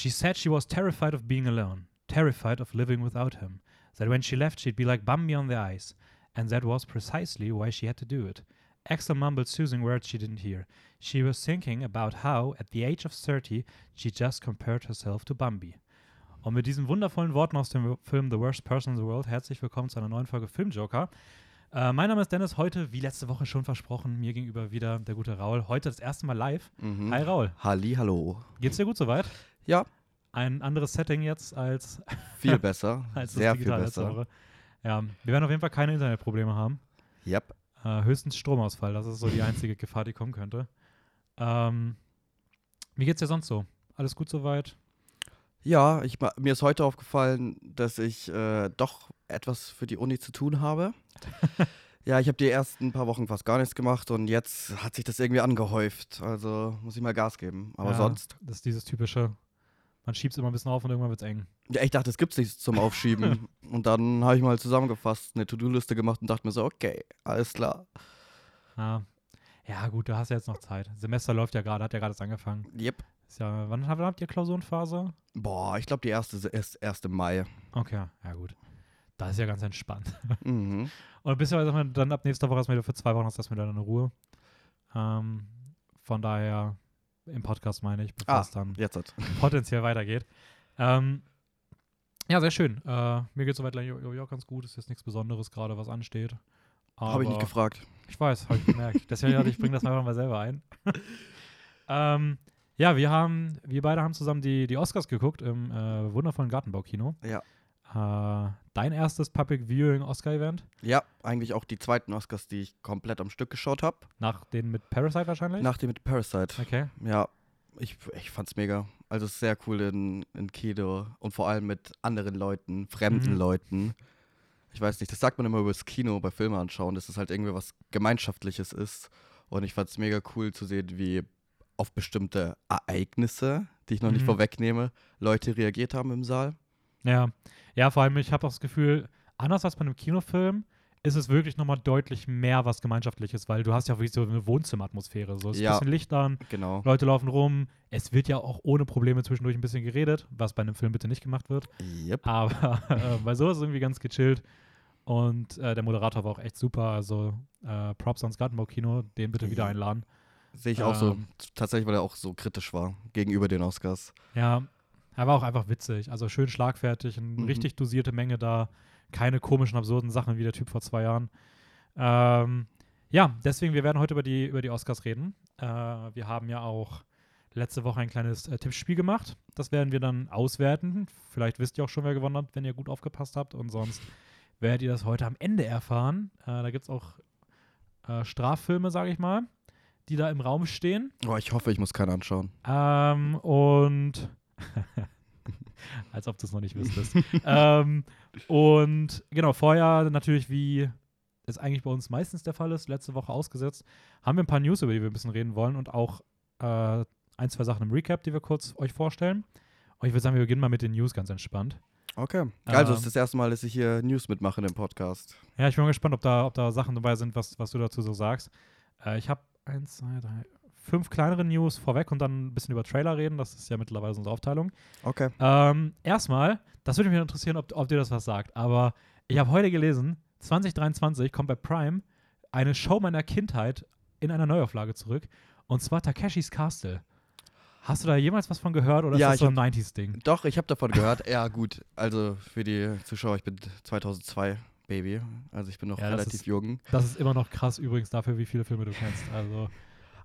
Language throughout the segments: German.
She said she was terrified of being alone, terrified of living without him, that when she left she'd be like Bambi on the ice, and that was precisely why she had to do it. Axel mumbled soothing words she didn't hear. She was thinking about how, at the age of 30, she just compared herself to Bambi. Und mit diesen wundervollen Worten aus dem Film The Worst Person in the World herzlich willkommen zu einer neuen Folge Filmjoker. Äh, mein Name ist Dennis, heute, wie letzte Woche schon versprochen, mir gegenüber wieder der gute Raul. Heute das erste Mal live. Mhm. Hi Raul. Halli, hallo. Geht's dir gut soweit? Ja, Ein anderes Setting jetzt als, viel besser. als Sehr das viel besser. Ja, wir werden auf jeden Fall keine Internetprobleme haben. Yep. Äh, höchstens Stromausfall, das ist so die einzige Gefahr, die kommen könnte. Ähm, wie geht's dir sonst so? Alles gut soweit? Ja, ich, mir ist heute aufgefallen, dass ich äh, doch etwas für die Uni zu tun habe. ja, ich habe die ersten paar Wochen fast gar nichts gemacht und jetzt hat sich das irgendwie angehäuft. Also muss ich mal Gas geben. Aber Ja, sonst. Das ist dieses typische, man schiebt es immer ein bisschen auf und irgendwann wird's eng. Ja, ich dachte, es gibt nichts zum Aufschieben. und dann habe ich mal zusammengefasst, eine To-Do-Liste gemacht und dachte mir so, okay, alles klar. Ja. ja, gut, du hast ja jetzt noch Zeit. Semester läuft ja gerade, hat ja gerade erst angefangen. Yep. Ist ja, wann habt ihr Klausurenphase? Boah, ich glaube, die erste ist erst im Mai. Okay, ja gut. Das ist ja ganz entspannt. Mhm. Und bis wir sagen wir, dann ab nächster Woche erstmal wieder für zwei Wochen hast du erstmal wieder eine Ruhe. Ähm, von daher, im Podcast meine ich, bevor Ah. es dann Jetzt hat. potenziell weitergeht. Ähm, ja, sehr schön. Äh, mir geht soweit ja, ganz gut. Ist jetzt nichts Besonderes gerade, was ansteht. Habe ich nicht gefragt. Ich weiß, habe ich gemerkt. Deswegen dachte ich, ich bringe das einfach mal selber ein. ähm, ja, wir haben, wir beide haben zusammen die, die Oscars geguckt im äh, wundervollen Gartenbaukino. Ja. Äh, dein erstes Public Viewing Oscar-Event? Ja, eigentlich auch die zweiten Oscars, die ich komplett am Stück geschaut habe. Nach den mit Parasite wahrscheinlich? Nach dem mit Parasite. Okay. Ja, ich, ich fand's mega. Also es ist sehr cool in, in Kino und vor allem mit anderen Leuten, fremden Mhm. Leuten. Ich weiß nicht, das sagt man immer über das Kino bei Filme anschauen, dass es halt irgendwie was Gemeinschaftliches ist. Und ich fand's mega cool zu sehen, wie auf bestimmte Ereignisse, die ich noch nicht Mhm. vorwegnehme, Leute reagiert haben im Saal. Ja. Ja, vor allem, ich habe auch das Gefühl, anders als bei einem Kinofilm, ist es wirklich nochmal deutlich mehr was Gemeinschaftliches, weil du hast ja wirklich so eine Wohnzimmeratmosphäre. So, es ist Ja. ein bisschen Licht an, Genau. Leute laufen rum. Es wird ja auch ohne Probleme zwischendurch ein bisschen geredet, was bei einem Film bitte nicht gemacht wird. Yep. Aber äh, bei so ist es irgendwie ganz gechillt. Und äh, der Moderator war auch echt super. Also äh, Props ans Gartenbaukino, den bitte wieder einladen. Sehe ich auch so. Ähm. Tatsächlich, weil er auch so kritisch war gegenüber den Oscars. Ja, er war auch einfach witzig. Also schön schlagfertig, eine Mhm. richtig dosierte Menge da. Keine komischen, absurden Sachen wie der Typ vor zwei Jahren. Ähm, ja, deswegen, wir werden heute über die, über die Oscars reden. Äh, wir haben ja auch letzte Woche ein kleines äh, Tippspiel gemacht. Das werden wir dann auswerten. Vielleicht wisst ihr auch schon, wer gewonnen hat, wenn ihr gut aufgepasst habt. Und sonst werdet ihr das heute am Ende erfahren. Äh, da gibt es auch äh, Straffilme, sage ich mal, die da im Raum stehen. Oh, ich hoffe, ich muss keinen anschauen. Ähm, und als ob du es noch nicht wüsstest. ähm, und genau, vorher natürlich, wie es eigentlich bei uns meistens der Fall ist, letzte Woche ausgesetzt, haben wir ein paar News, über die wir ein bisschen reden wollen und auch äh, ein, zwei Sachen im Recap, die wir kurz euch vorstellen. Und ich würde sagen, wir beginnen mal mit den News ganz entspannt. Okay. Also, es Ähm. ist das erste Mal, dass ich hier News mitmache in dem Podcast. Ja, ich bin mal gespannt, ob da, ob da Sachen dabei sind, was, was du dazu so sagst. Äh, ich habe eins, zwei, drei, fünf kleinere News vorweg und dann ein bisschen über Trailer reden. Das ist ja mittlerweile unsere Aufteilung. Okay. Ähm, erstmal, das würde mich interessieren, ob, ob dir das was sagt. Aber ich habe heute gelesen, 2023 kommt bei Prime eine Show meiner Kindheit in einer Neuauflage zurück. Und zwar Takeshis Castle. Hast du da jemals was von gehört oder Ja, ist das so ein 90s-Ding? Doch, ich habe davon gehört. Ja, gut. Also für die Zuschauer, ich bin 2002 Baby. Also ich bin noch Ja, das relativ ist- jung. Das ist immer noch krass übrigens dafür, wie viele Filme du kennst. Also,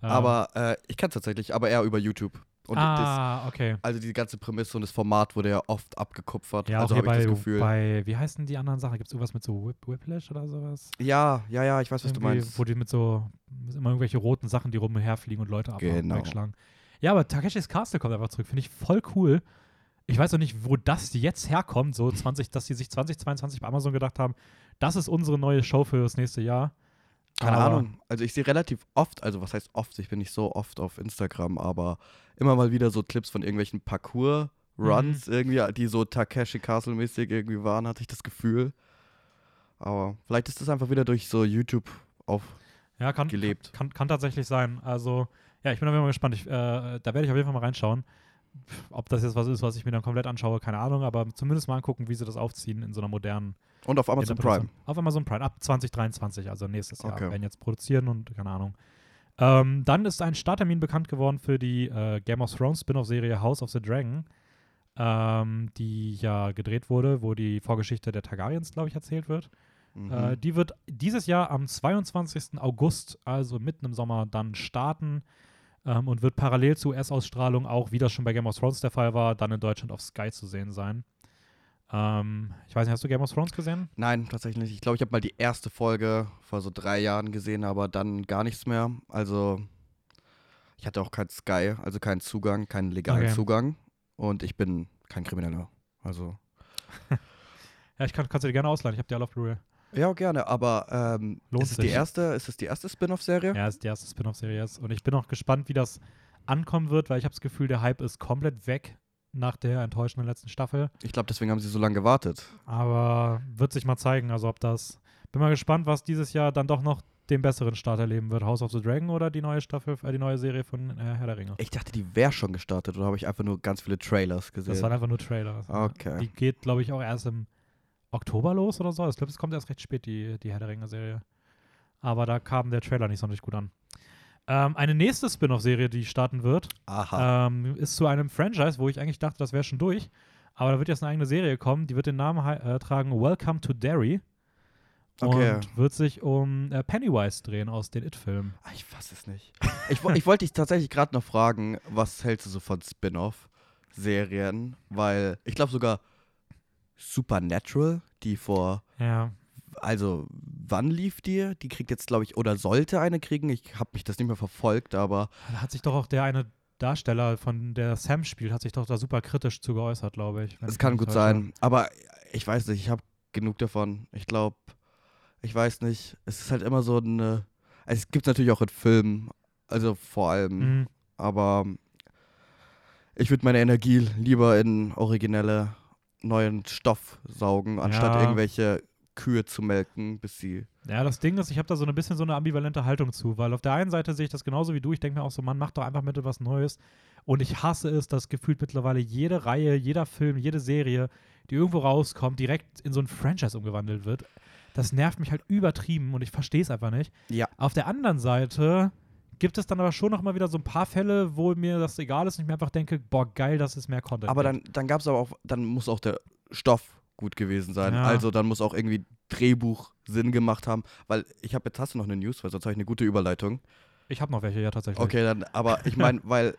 Aber äh, ich kann tatsächlich, aber eher über YouTube. Und das, ah, okay. also die ganze Prämisse und das Format wurde ja oft abgekupfert. Ja, also okay, habe ich bei, das Gefühl. bei, wie heißen die anderen Sachen? Gibt es irgendwas mit so Whip Whiplash oder sowas? ja, ja, ja, ich weiß, was du meinst. Wo die mit so immer irgendwelche roten Sachen, die rumherfliegen und Leute Genau. wegschlagen. Ja, aber Takeshis Castle kommt einfach zurück. Finde ich voll cool. Ich weiß auch nicht, wo das jetzt herkommt, so 20, dass die sich 2022 bei Amazon gedacht haben, das ist unsere neue Show für das nächste Jahr. Keine Aber- Ahnung. Also ich sehe relativ oft, also was heißt oft, ich bin nicht so oft auf Instagram, aber immer mal wieder so Clips von irgendwelchen Parcours-Runs Mhm. irgendwie, die so Takeshi Castle-mäßig irgendwie waren, hatte ich das Gefühl. Aber vielleicht ist das einfach wieder durch so YouTube aufgelebt. Ja, kann, kann, kann tatsächlich sein. Also, ja, ich bin auf jeden Fall gespannt. Ich, äh, da werde ich auf jeden Fall mal reinschauen. Ob das jetzt was ist, was ich mir dann komplett anschaue, keine Ahnung, aber zumindest mal angucken, wie sie das aufziehen in so einer modernen Und auf Amazon Prime. Auf Amazon Prime, ab 2023, also nächstes Jahr, Okay. werden jetzt produzieren und keine Ahnung. Ähm, dann ist ein Starttermin bekannt geworden für die äh, Game of Thrones Spin-off-Serie House of the Dragon, ähm, die ja gedreht wurde, wo die Vorgeschichte der Targaryens, glaube ich, erzählt wird. Mhm. Äh, die wird dieses Jahr am 22. August, also mitten im Sommer, dann starten ähm, und wird parallel zur US-Ausstrahlung auch, wie das schon bei Game of Thrones der Fall war, dann in Deutschland auf Sky zu sehen sein. Ähm, ich weiß nicht, hast du Game of Thrones gesehen? Nein, tatsächlich nicht. Ich glaube, ich habe mal die erste Folge vor so drei Jahren gesehen, aber dann gar nichts mehr. Also, ich hatte auch kein Sky, also keinen Zugang, keinen legalen Okay. Zugang. Und ich bin kein Krimineller. Also, Ja, ich kann, kannst du dir gerne ausleihen. Ich habe die alle auf Blu-ray. Ja, gerne. Aber ähm, Lohnt ist, es die erste, ist es die erste Spin-off-Serie? Ja, ist die erste Spin-off-Serie jetzt. Und ich bin auch gespannt, wie das ankommen wird, weil ich habe das Gefühl, der Hype ist komplett weg nach der enttäuschenden letzten Staffel. Ich glaube, deswegen haben sie so lange gewartet. Aber wird sich mal zeigen, also ob das. Bin mal gespannt, was dieses Jahr dann doch noch den besseren Start erleben wird. House of the Dragon oder die neue Staffel, äh, die neue Serie von äh, Herr der Ringe. Ich dachte, die wäre schon gestartet oder habe ich einfach nur ganz viele Trailers gesehen? Das waren einfach nur Trailer. Okay. Die geht, glaube ich, auch erst im Oktober los oder so. Ich glaube, es kommt erst recht spät, die, die Herr der Ringe-Serie. Aber da kam der Trailer nicht sonderlich gut an. Ähm, eine nächste Spin-off-Serie, die starten wird, ähm, ist zu einem Franchise, wo ich eigentlich dachte, das wäre schon durch. Aber da wird jetzt eine eigene Serie kommen, die wird den Namen äh, tragen Welcome to Derry. Okay. Und wird sich um äh, Pennywise drehen aus den It-Filmen. Ah, Ich fass es nicht. Ich, ich wollte dich tatsächlich gerade noch fragen, was hältst du so von Spin-off-Serien? Weil ich glaube sogar Supernatural, die vor, Ja. also wann lief die? Die kriegt jetzt, glaube ich, oder sollte eine kriegen. Ich habe mich das nicht mehr verfolgt, aber Da hat sich doch auch der eine Darsteller, von der Sam spielt, hat sich doch da super kritisch zu geäußert, glaube ich. es kann gut sein. Aber ich weiß nicht, ich habe genug davon. Ich glaube, ich weiß nicht. Es ist halt immer so eine. Also es gibt natürlich auch in Filmen, also vor allem. Mhm. aber ich würde meine Energie lieber in originelle neuen Stoff saugen, anstatt Ja. irgendwelche Kühe zu melken, bis sie. Ja, das Ding ist, ich habe da so ein bisschen so eine ambivalente Haltung zu, weil auf der einen Seite sehe ich das genauso wie du. Ich denke mir auch so, Mann, mach doch einfach mit was Neues. Und ich hasse es, dass gefühlt mittlerweile jede Reihe, jeder Film, jede Serie, die irgendwo rauskommt, direkt in so ein Franchise umgewandelt wird. Das nervt mich halt übertrieben und ich verstehe es einfach nicht. Ja. Auf der anderen Seite gibt es dann aber schon noch mal wieder so ein paar Fälle, wo mir das egal ist und ich mir einfach denke, boah, geil, das ist mehr Content. Aber dann, dann gab es aber auch, dann muss auch der Stoff gut gewesen sein. Ja. Also dann muss auch irgendwie Drehbuch Sinn gemacht haben, weil ich habe jetzt hast du noch eine News, weil sonst habe ich eine gute Überleitung. Ich habe noch welche, ja, tatsächlich. Okay, dann, aber ich meine, weil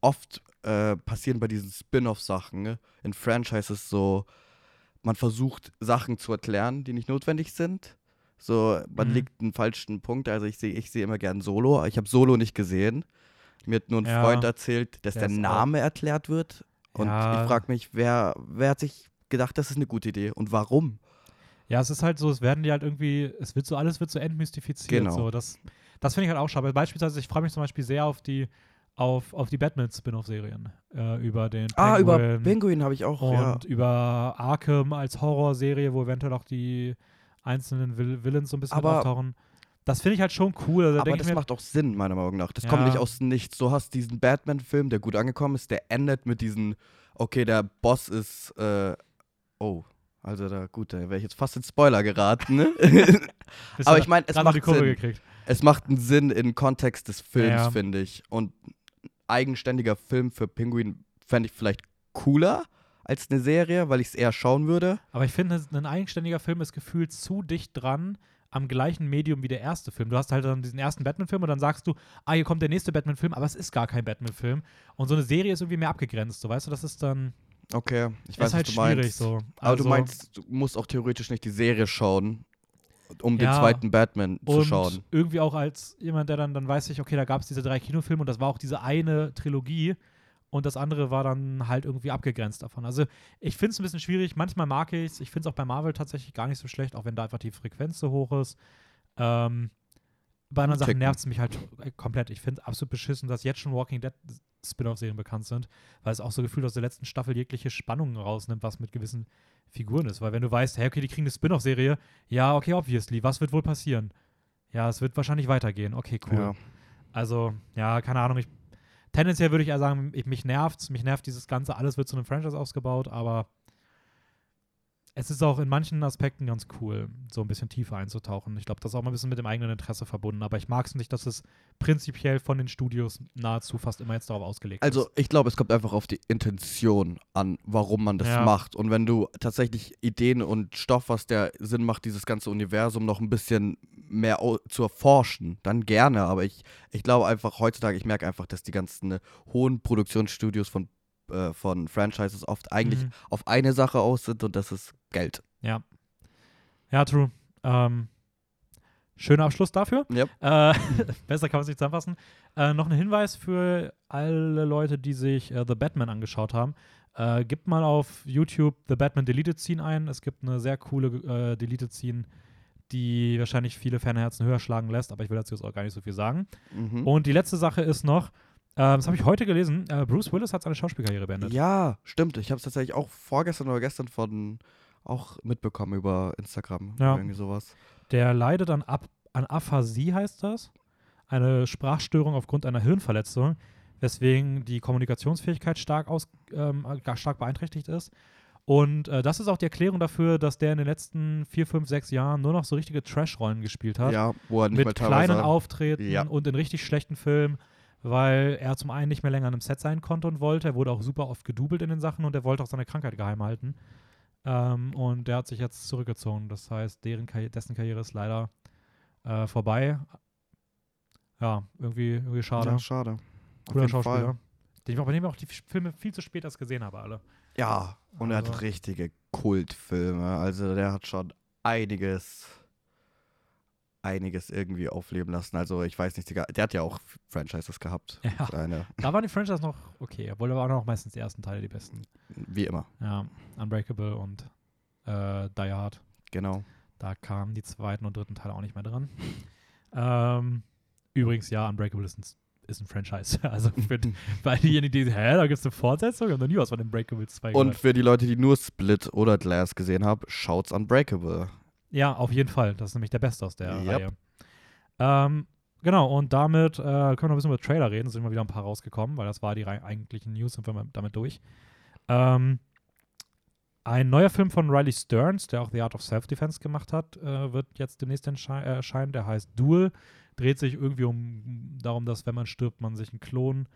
oft äh, passieren bei diesen Spin-off-Sachen ne, in Franchises so, man versucht Sachen zu erklären, die nicht notwendig sind. So, man Mhm. legt einen falschen Punkt. Also ich sehe ich seh immer gern Solo. Ich habe Solo nicht gesehen. Mir hat nur ein Ja. Freund erzählt, dass Der der, ist auch- Name erklärt wird. Und Ja. ich frage mich, wer, wer hat sich gedacht, das ist eine gute Idee und warum? Ja, es ist halt so, es werden die halt irgendwie, es wird so, alles wird so entmystifiziert. Genau. So, das das finde ich halt auch schade. Beispielsweise, ich freue mich zum Beispiel sehr auf die, auf, auf die Batman-Spin-off-Serien. Äh, über den Ah, über Penguin Penguin habe ich auch, und ja. über Arkham als Horrorserie, wo eventuell auch die einzelnen Vill Villains so ein bisschen Aber- auftauchen. Das finde ich halt schon cool. Also, da Aber das mir, macht auch Sinn, meiner Meinung nach. Das Ja. kommt nicht aus nichts. Du hast diesen Batman-Film, der gut angekommen ist, der endet mit diesem, okay, der Boss ist, äh, oh, also da, gut, da wäre ich jetzt fast in Spoiler geraten, ne? Aber ich meine, es macht Kurve Sinn. gekriegt. Es macht einen Sinn im Kontext des Films, Ja. finde ich. Und eigenständiger Film für Penguin fände ich vielleicht cooler als eine Serie, weil ich es eher schauen würde. Aber ich finde, ein eigenständiger Film ist gefühlt zu dicht dran am gleichen Medium wie der erste Film. Du hast halt dann diesen ersten Batman-Film und dann sagst du, ah, hier kommt der nächste Batman-Film, aber es ist gar kein Batman-Film. Und so eine Serie ist irgendwie mehr abgegrenzt, so weißt du, das ist dann Okay, ich weiß, halt was du meinst. schwierig so. Aber Also- du meinst, du musst auch theoretisch nicht die Serie schauen, um Ja, den zweiten Batman zu und schauen. irgendwie auch als jemand, der dann, dann weiß ich, okay, da gab es diese drei Kinofilme und das war auch diese eine Trilogie und das andere war dann halt irgendwie abgegrenzt davon. Also ich finde es ein bisschen schwierig, manchmal mag ich es, ich finde es auch bei Marvel tatsächlich gar nicht so schlecht, auch wenn da einfach die Frequenz so hoch ist. Ähm, bei anderen Sachen nervt es mich halt äh, komplett. Ich finde es absolut beschissen, dass jetzt schon Walking Dead Spin-off-Serien bekannt sind, weil es auch so gefühlt aus der letzten Staffel jegliche Spannungen rausnimmt, was mit gewissen Figuren ist. Weil wenn du weißt, hey, okay, die kriegen eine Spin-off-Serie, ja, okay, obviously, was wird wohl passieren? Ja, es wird wahrscheinlich weitergehen. Okay, cool. Ja. Also, ja, keine Ahnung, ich, tendenziell würde ich eher sagen, ich, mich nervt's, mich nervt dieses Ganze, alles wird zu einem Franchise ausgebaut, aber es ist auch in manchen Aspekten ganz cool, so ein bisschen tiefer einzutauchen. Ich glaube, das ist auch mal ein bisschen mit dem eigenen Interesse verbunden, aber ich mag es nicht, dass es prinzipiell von den Studios nahezu fast immer jetzt darauf ausgelegt Also ist. ich glaube, es kommt einfach auf die Intention an, warum man das Ja. macht. Und wenn du tatsächlich Ideen und Stoff hast, der Sinn macht, dieses ganze Universum noch ein bisschen mehr zu erforschen, dann gerne. Aber ich, ich glaube einfach heutzutage, ich merke einfach, dass die ganzen äh, hohen Produktionsstudios von, äh, von Franchises oft eigentlich Mhm. auf eine Sache aus sind und das ist Geld. Ja. Ja, true. Ähm, schöner Abschluss dafür. Yep. Äh, besser kann man es nicht zusammenfassen. Äh, noch ein Hinweis für alle Leute, die sich äh, The Batman angeschaut haben. Äh, gibt mal auf YouTube The Batman Deleted Scene ein. Es gibt eine sehr coole äh, Deleted Scene, die wahrscheinlich viele Fanherzen höher schlagen lässt, aber ich will dazu jetzt auch gar nicht so viel sagen. Mhm. Und die letzte Sache ist noch, äh, das habe ich heute gelesen, äh, Bruce Willis hat seine Schauspielkarriere beendet. Ja, stimmt. Ich habe es tatsächlich auch vorgestern oder gestern von auch mitbekommen über Instagram. Ja. Irgendwie sowas. Der leidet an, Ap an Aphasie, heißt das. Eine Sprachstörung aufgrund einer Hirnverletzung, weswegen die Kommunikationsfähigkeit stark, aus, ähm, stark beeinträchtigt ist. Und äh, das ist auch die Erklärung dafür, dass der in den letzten vier, fünf, sechs Jahren nur noch so richtige Trash-Rollen gespielt hat. Ja, wo er nicht mit teilweise. kleinen Auftreten Ja. und in richtig schlechten Filmen, weil er zum einen nicht mehr länger an einem Set sein konnte und wollte. Er wurde auch super oft gedoubelt in den Sachen und er wollte auch seine Krankheit geheim halten. Ähm, und der hat sich jetzt zurückgezogen. Das heißt, deren Karri dessen Karriere ist leider äh, vorbei. Ja, irgendwie, irgendwie schade. Ja, schade. Cooler Schauspieler. Fall. Den ich auch, bei dem ich auch die Filme viel zu spät erst gesehen habe, alle. Ja, und er Also- hat richtige Kultfilme. Also der hat schon einiges, einiges irgendwie aufleben lassen. Also ich weiß nicht, der hat ja auch Franchises gehabt. Ja. Seine, Da waren die Franchise noch okay, obwohl da waren auch meistens die ersten Teile die besten. wie immer, Ja, Unbreakable und äh, Die Hard. genau. Da kamen die zweiten und dritten Teile auch nicht mehr dran. ähm, übrigens, ja, Unbreakable ist ein, ist ein Franchise. Also für, für diejenigen, die, hä, da gibt es eine Fortsetzung? Ich habe noch nie was von Unbreakable 2 Und gehört. für die Leute, die nur Split oder Glass gesehen haben, schaut's Unbreakable. Ja, auf jeden Fall. Das ist nämlich der Beste aus der Yep. Reihe. Ähm, genau, und damit äh, können wir noch ein bisschen über Trailer reden. Es sind mal wieder ein paar rausgekommen, weil das war die eigentlichen News und wir sind damit durch. Ähm, ein neuer Film von Riley Stearns, der auch The Art of Self-Defense gemacht hat, äh, wird jetzt demnächst erscheinen. Der heißt Duel. Dreht sich irgendwie um darum, dass wenn man stirbt, man sich einen Klon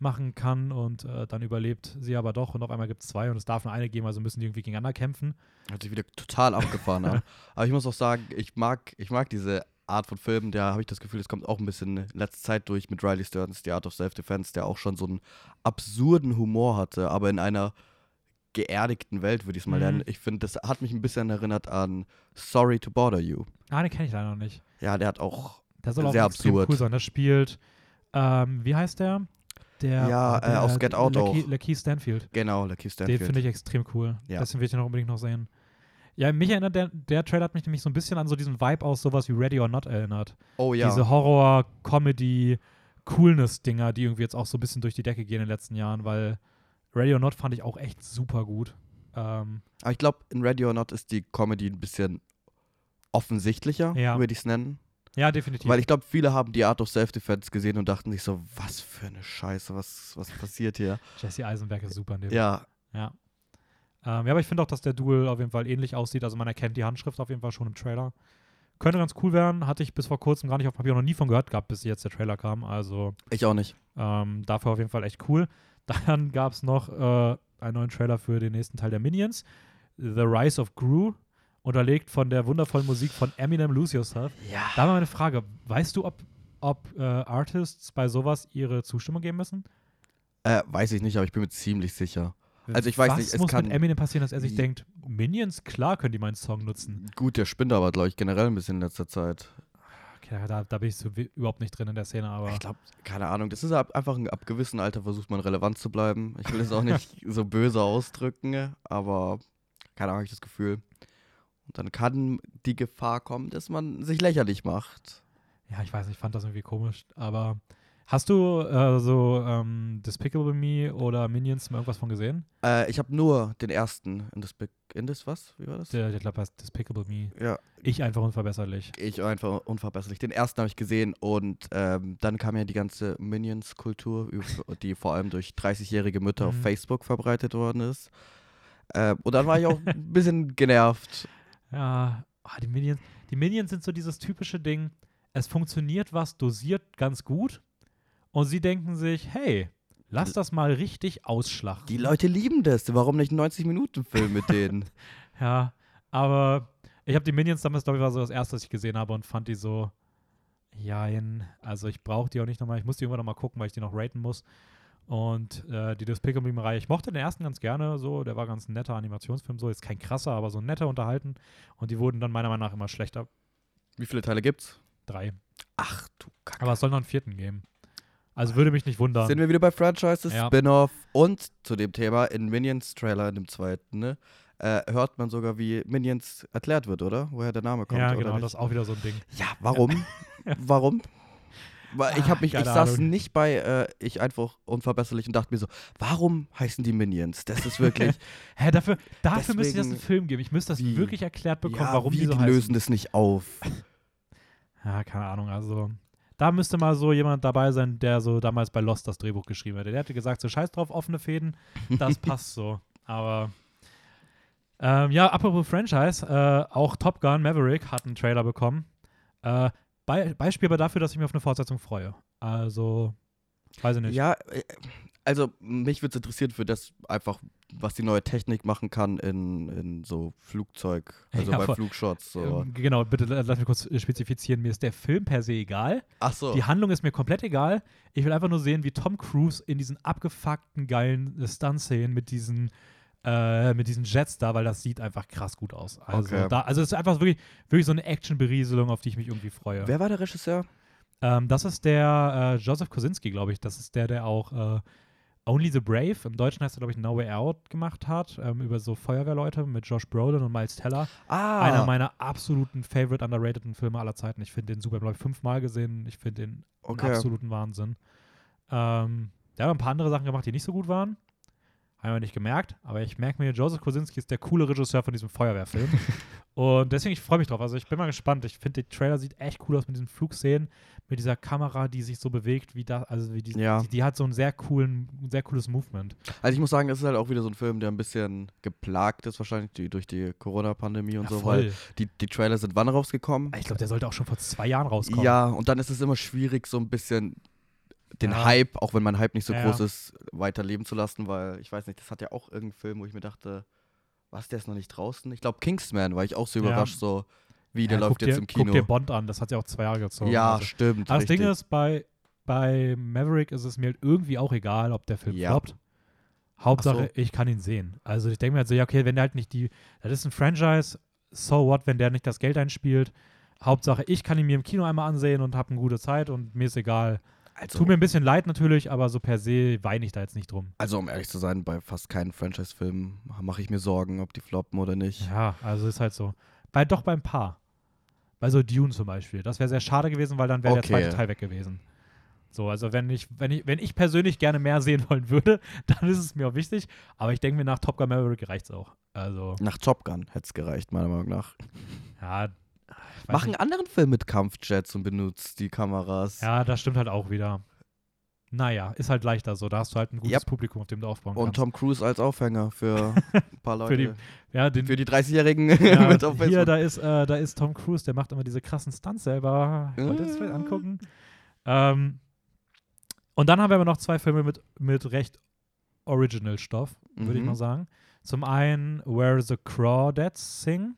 machen kann und äh, dann überlebt sie aber doch und auf einmal gibt es zwei und es darf nur eine geben, also müssen die irgendwie gegeneinander kämpfen. Hört sich wieder total abgefahren an. Aber ich muss auch sagen, ich mag, ich mag diese Art von Filmen, da habe ich das Gefühl, es kommt auch ein bisschen in letzter Zeit durch mit Riley Stearns, The Art of Self-Defense, der auch schon so einen absurden Humor hatte, aber in einer geerdigten Welt, würde ich es mal Mhm. nennen. Ich finde, das hat mich ein bisschen erinnert an Sorry to Bother You. Ah, den kenne ich leider noch nicht. Ja, der hat auch, Der soll auch Sehr absurd. cool sein. Der spielt, ähm, wie heißt der? Der, Ja, äh, aus Get Out Lakeith, auch. Lakeith Stanfield. genau, Lucky Den Stanfield. finde ich extrem cool. Ja. Deswegen will ich den auch unbedingt noch sehen. Ja, mich erinnert der, der Trailer hat mich nämlich so ein bisschen an so diesen Vibe aus sowas wie Ready or Not erinnert. oh ja, Diese Horror-Comedy-Coolness-Dinger, die irgendwie jetzt auch so ein bisschen durch die Decke gehen in den letzten Jahren, weil Ready or Not fand ich auch echt super gut. Ähm, aber ich glaube, in Ready or Not ist die Comedy ein bisschen offensichtlicher, Ja. würde ich es nennen. Ja, definitiv. Weil ich glaube, viele haben die Art of Self-Defense gesehen und dachten sich so, was für eine Scheiße, was, was passiert hier? Jesse Eisenberg ist super in dem. Ja, Ja. Ähm, ja, aber ich finde auch, dass der Duel auf jeden Fall ähnlich aussieht. Also man erkennt die Handschrift auf jeden Fall schon im Trailer. Könnte ganz cool werden. Hatte ich bis vor kurzem gar nicht auf Papier noch nie von gehört gehabt, bis jetzt der Trailer kam. Also ich auch nicht. ähm, dafür auf jeden Fall echt cool. Dann gab es noch äh, einen neuen Trailer für den nächsten Teil der Minions. The Rise of Gru. Unterlegt von der wundervollen Musik von Eminem Lose Yourself. Ja. Da mal meine Frage: Weißt du, ob, ob äh, Artists bei sowas ihre Zustimmung geben müssen? Äh, weiß ich nicht, aber ich bin mir ziemlich sicher. Also ich weiß Was nicht, es muss kann- mit Eminem passieren, dass er sich denkt, Minions, klar können die meinen Song nutzen. Gut, der spinnt aber, glaube ich, generell ein bisschen in letzter Zeit. Okay, da, da bin ich so überhaupt nicht drin in der Szene, aber Ich glaube, keine Ahnung, das ist einfach ein, ab gewissem Alter versucht man relevant zu bleiben. Ich will es auch nicht so böse ausdrücken, aber keine Ahnung, hab ich das Gefühl. Und dann kann die Gefahr kommen, dass man sich lächerlich macht. ja, ich weiß, ich fand das irgendwie komisch, aber Hast du äh, so ähm, Despicable Me oder Minions mal irgendwas von gesehen? Äh, ich habe nur den ersten in Be in das was? Wie war das? Der, der glaube heißt Despicable Me. Ja, Ich einfach unverbesserlich. ich einfach unverbesserlich. Den ersten habe ich gesehen und ähm, dann kam ja die ganze Minions-Kultur, die vor allem durch 30-jährige Mütter auf Mhm. Facebook verbreitet worden ist. Äh, und dann war ich auch ein bisschen genervt. Ja, ah, die Minions. Die Minions sind so dieses typische Ding. Es funktioniert was dosiert ganz gut. Und sie denken sich, hey, lass das mal richtig ausschlachten. Die Leute lieben das. Warum nicht einen 90-Minuten-Film mit denen? Ja, aber ich habe die Minions damals, glaube ich, war so das erste, was ich gesehen habe und fand die so, jein, also ich brauche die auch nicht nochmal. Ich muss die irgendwann nochmal gucken, weil ich die noch raten muss. Und äh, die Despicable Me-Reihe, ich mochte den ersten ganz gerne, so, der war ganz ein netter Animationsfilm, so, jetzt kein krasser, aber so ein netter unterhalten. Und die wurden dann meiner Meinung nach immer schlechter. Wie viele Teile gibt's? Drei. Ach du Kacke. Aber es soll noch einen vierten geben. Also würde mich nicht wundern. Sind wir wieder bei Franchises, Ja. Spin-off und zu dem Thema in Minions Trailer in dem zweiten, ne? Äh, hört man sogar, wie Minions erklärt wird, oder? Woher der Name kommt. ja, oder genau, das ist auch wieder so ein Ding. Ja, warum? Warum? Weil ich habe mich, ich saß Ahnung. nicht bei äh, ich einfach unverbesserlich und dachte mir so, warum heißen die Minions? Das ist wirklich, Hä, dafür, dafür müsste ich das einen Deswegen- Film geben. Ich müsste das Wie? wirklich erklärt bekommen, ja, warum wie, die so die heißen. lösen das nicht auf. Ja, keine Ahnung. Also, da müsste mal so jemand dabei sein, der so damals bei Lost das Drehbuch geschrieben hätte. Der hätte gesagt, so scheiß drauf, offene Fäden, das passt so. Aber ähm, ja, apropos Franchise, äh, auch Top Gun Maverick hat einen Trailer bekommen. Äh, Be Beispiel aber dafür, dass ich mich auf eine Fortsetzung freue. Also, weiß ich nicht. Ja, äh, also mich würde es interessieren für das einfach, was die neue Technik machen kann in, in so Flugzeug, also Ja, bei voll. Flugshots. So. Ähm, genau, bitte la- lass mich kurz spezifizieren. Mir ist der Film per se egal. Ach so. Die Handlung ist mir komplett egal. Ich will einfach nur sehen, wie Tom Cruise in diesen abgefuckten, geilen Stunt-Szenen mit diesen, äh, mit diesen Jets da, weil das sieht einfach krass gut aus. Also, Okay. da, also es ist einfach wirklich, wirklich so eine Action-Berieselung, auf die ich mich irgendwie freue. Wer war der Regisseur? Ähm, das ist der äh, Joseph Kosinski, glaube ich. Das ist der, der auch äh, Only the Brave, im Deutschen heißt er, glaube ich, No Way Out gemacht hat, ähm, über so Feuerwehrleute mit Josh Brolin und Miles Teller. Ah, Einer meiner absoluten favorite underrateden Filme aller Zeiten. Ich finde den super, glaube ich, fünfmal gesehen. Ich finde den Okay. absoluten Wahnsinn. Ähm, der hat ein paar andere Sachen gemacht, die nicht so gut waren. Haben wir nicht gemerkt, aber ich merke mir, Joseph Kosinski ist der coole Regisseur von diesem Feuerwehrfilm. und deswegen, ich freue mich drauf. Also ich bin mal gespannt. Ich finde, der Trailer sieht echt cool aus mit diesen Flugszenen, mit dieser Kamera, die sich so bewegt, wie da, also wie die, Ja. die, die hat so einen sehr coolen, ein sehr cooles Movement. Also ich muss sagen, es ist halt auch wieder so ein Film, der ein bisschen geplagt ist, wahrscheinlich die, durch die Corona-Pandemie und Ja, so, voll. weil die, die Trailer sind wann rausgekommen? Ich glaube, der sollte auch schon vor zwei Jahren rauskommen. Ja, und dann ist es immer schwierig, so ein bisschen den Ja. Hype, auch wenn mein Hype nicht so Ja. groß ist, weiterleben zu lassen, weil ich weiß nicht, das hat ja auch irgendeinen Film, wo ich mir dachte, was, der ist noch nicht draußen? Ich glaube, Kingsman war ich auch so überrascht, so wie der läuft jetzt dir, im Kino. Guck dir Bond an, das hat ja auch zwei Jahre gezogen. ja, also. stimmt. Aber das richtig. Ding ist, bei, bei Maverick ist es mir halt irgendwie auch egal, ob der Film Ja. floppt. Hauptsache, Ach so. ich kann ihn sehen. Also ich denke mir halt so, ja, okay, wenn der halt nicht die, das ist ein Franchise, so what, wenn der nicht das Geld einspielt. Hauptsache, ich kann ihn mir im Kino einmal ansehen und habe eine gute Zeit und mir ist egal. Also, Tut mir ein bisschen leid natürlich, aber so per se weine ich da jetzt nicht drum. also, um ehrlich zu sein, bei fast keinen Franchise-Filmen mache ich mir Sorgen, ob die floppen oder nicht. Ja, also ist halt so. Bei, doch beim Paar. Bei so Dune zum Beispiel. Das wäre sehr schade gewesen, weil dann wäre Okay. der zweite Teil weg gewesen. So, also wenn ich, wenn ich, wenn ich persönlich gerne mehr sehen wollen würde, dann ist es mir auch wichtig. Aber ich denke mir, nach Top Gun Maverick reicht es auch. Also, Nach Top Gun hätte es gereicht, meiner Meinung nach. ja. Ich weiß Mach einen anderen Film mit Kampfjets und benutzt die Kameras. Ja, das stimmt halt auch wieder. Naja, ist halt leichter so. Da hast du halt ein gutes Yep. Publikum, auf dem du aufbauen Und kannst. Tom Cruise als Aufhänger für ein paar Leute. Für die- ja, den, Für die 30-Jährigen ja, mit auf hier, da ist, äh, da ist Tom Cruise, der macht immer diese krassen Stunts selber. Wollt ihr das vielleicht Äh. angucken? Ähm, und dann haben wir aber noch zwei Filme mit, mit recht Original-Stoff, würde ich Mhm. mal sagen. Zum einen Where the Crawdads Sing.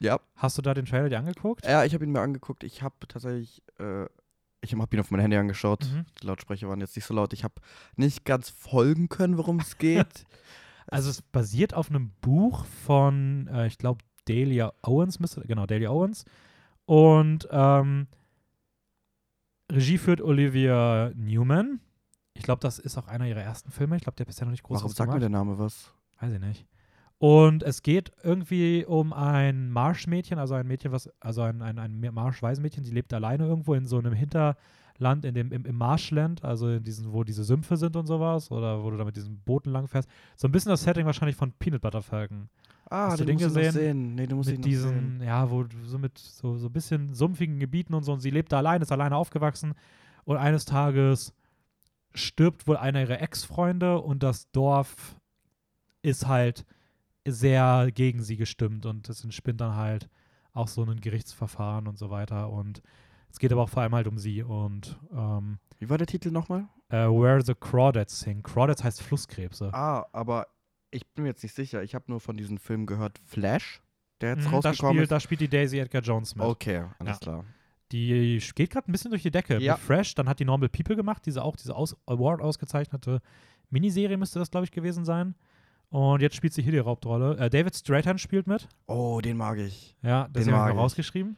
Ja. Hast du da den Trailer dir angeguckt? ja, ich habe ihn mir angeguckt. Ich habe tatsächlich, äh, ich habe ihn auf mein Handy angeschaut. Mhm. Die Lautsprecher waren jetzt nicht so laut. Ich habe nicht ganz folgen können, worum es geht. Also es basiert auf einem Buch von, äh, ich glaube, Delia Owens, müsste, genau, Delia Owens. Und ähm, Regie führt Olivia Newman. Ich glaube, das ist auch einer ihrer ersten Filme. Ich glaube, der hat bisher noch nicht groß Warum sagt mir der Name was? Weiß ich nicht. Und es geht irgendwie um ein Marschmädchen, also ein Mädchen, was, also ein, ein, ein Marschwaisenmädchen, die lebt alleine irgendwo in so einem Hinterland Land in dem, im, im Marshland, also in diesen, wo diese Sümpfe sind und sowas, oder wo du da mit diesen Booten langfährst. So ein bisschen das Setting wahrscheinlich von Peanut Butter Falcon. Ah, Hast du den den ich gesehen? sehen? Nee, den muss ich mit noch diesen, sehen. ja, wo du so mit so, so ein bisschen sumpfigen Gebieten und so. Und sie lebt da allein, ist alleine aufgewachsen. Und eines Tages stirbt wohl einer ihrer Ex-Freunde und das Dorf ist halt sehr gegen sie gestimmt und es entspinnt dann halt auch so ein Gerichtsverfahren und so weiter. Und es geht aber auch vor allem halt um sie. Und ähm, Wie war der Titel nochmal? äh, Where the Crawdads Sing. Crawdads heißt Flusskrebse. Ah, aber ich bin mir jetzt nicht sicher. Ich habe nur von diesem Film gehört, Flash, der jetzt da, rausgekommen spielt, ist. da spielt die Daisy Edgar Jones mit. Okay, alles Ja. klar. Die geht gerade ein bisschen durch die Decke. Ja. Mit Fresh, dann hat die Normal People gemacht, diese auch diese Aus Award ausgezeichnete Miniserie müsste das, glaube ich, gewesen sein. Und jetzt spielt sie hier die Hauptrolle. Äh, David Strathairn spielt mit. Oh, den mag ich. Ja, das Den habe ich ich. rausgeschrieben.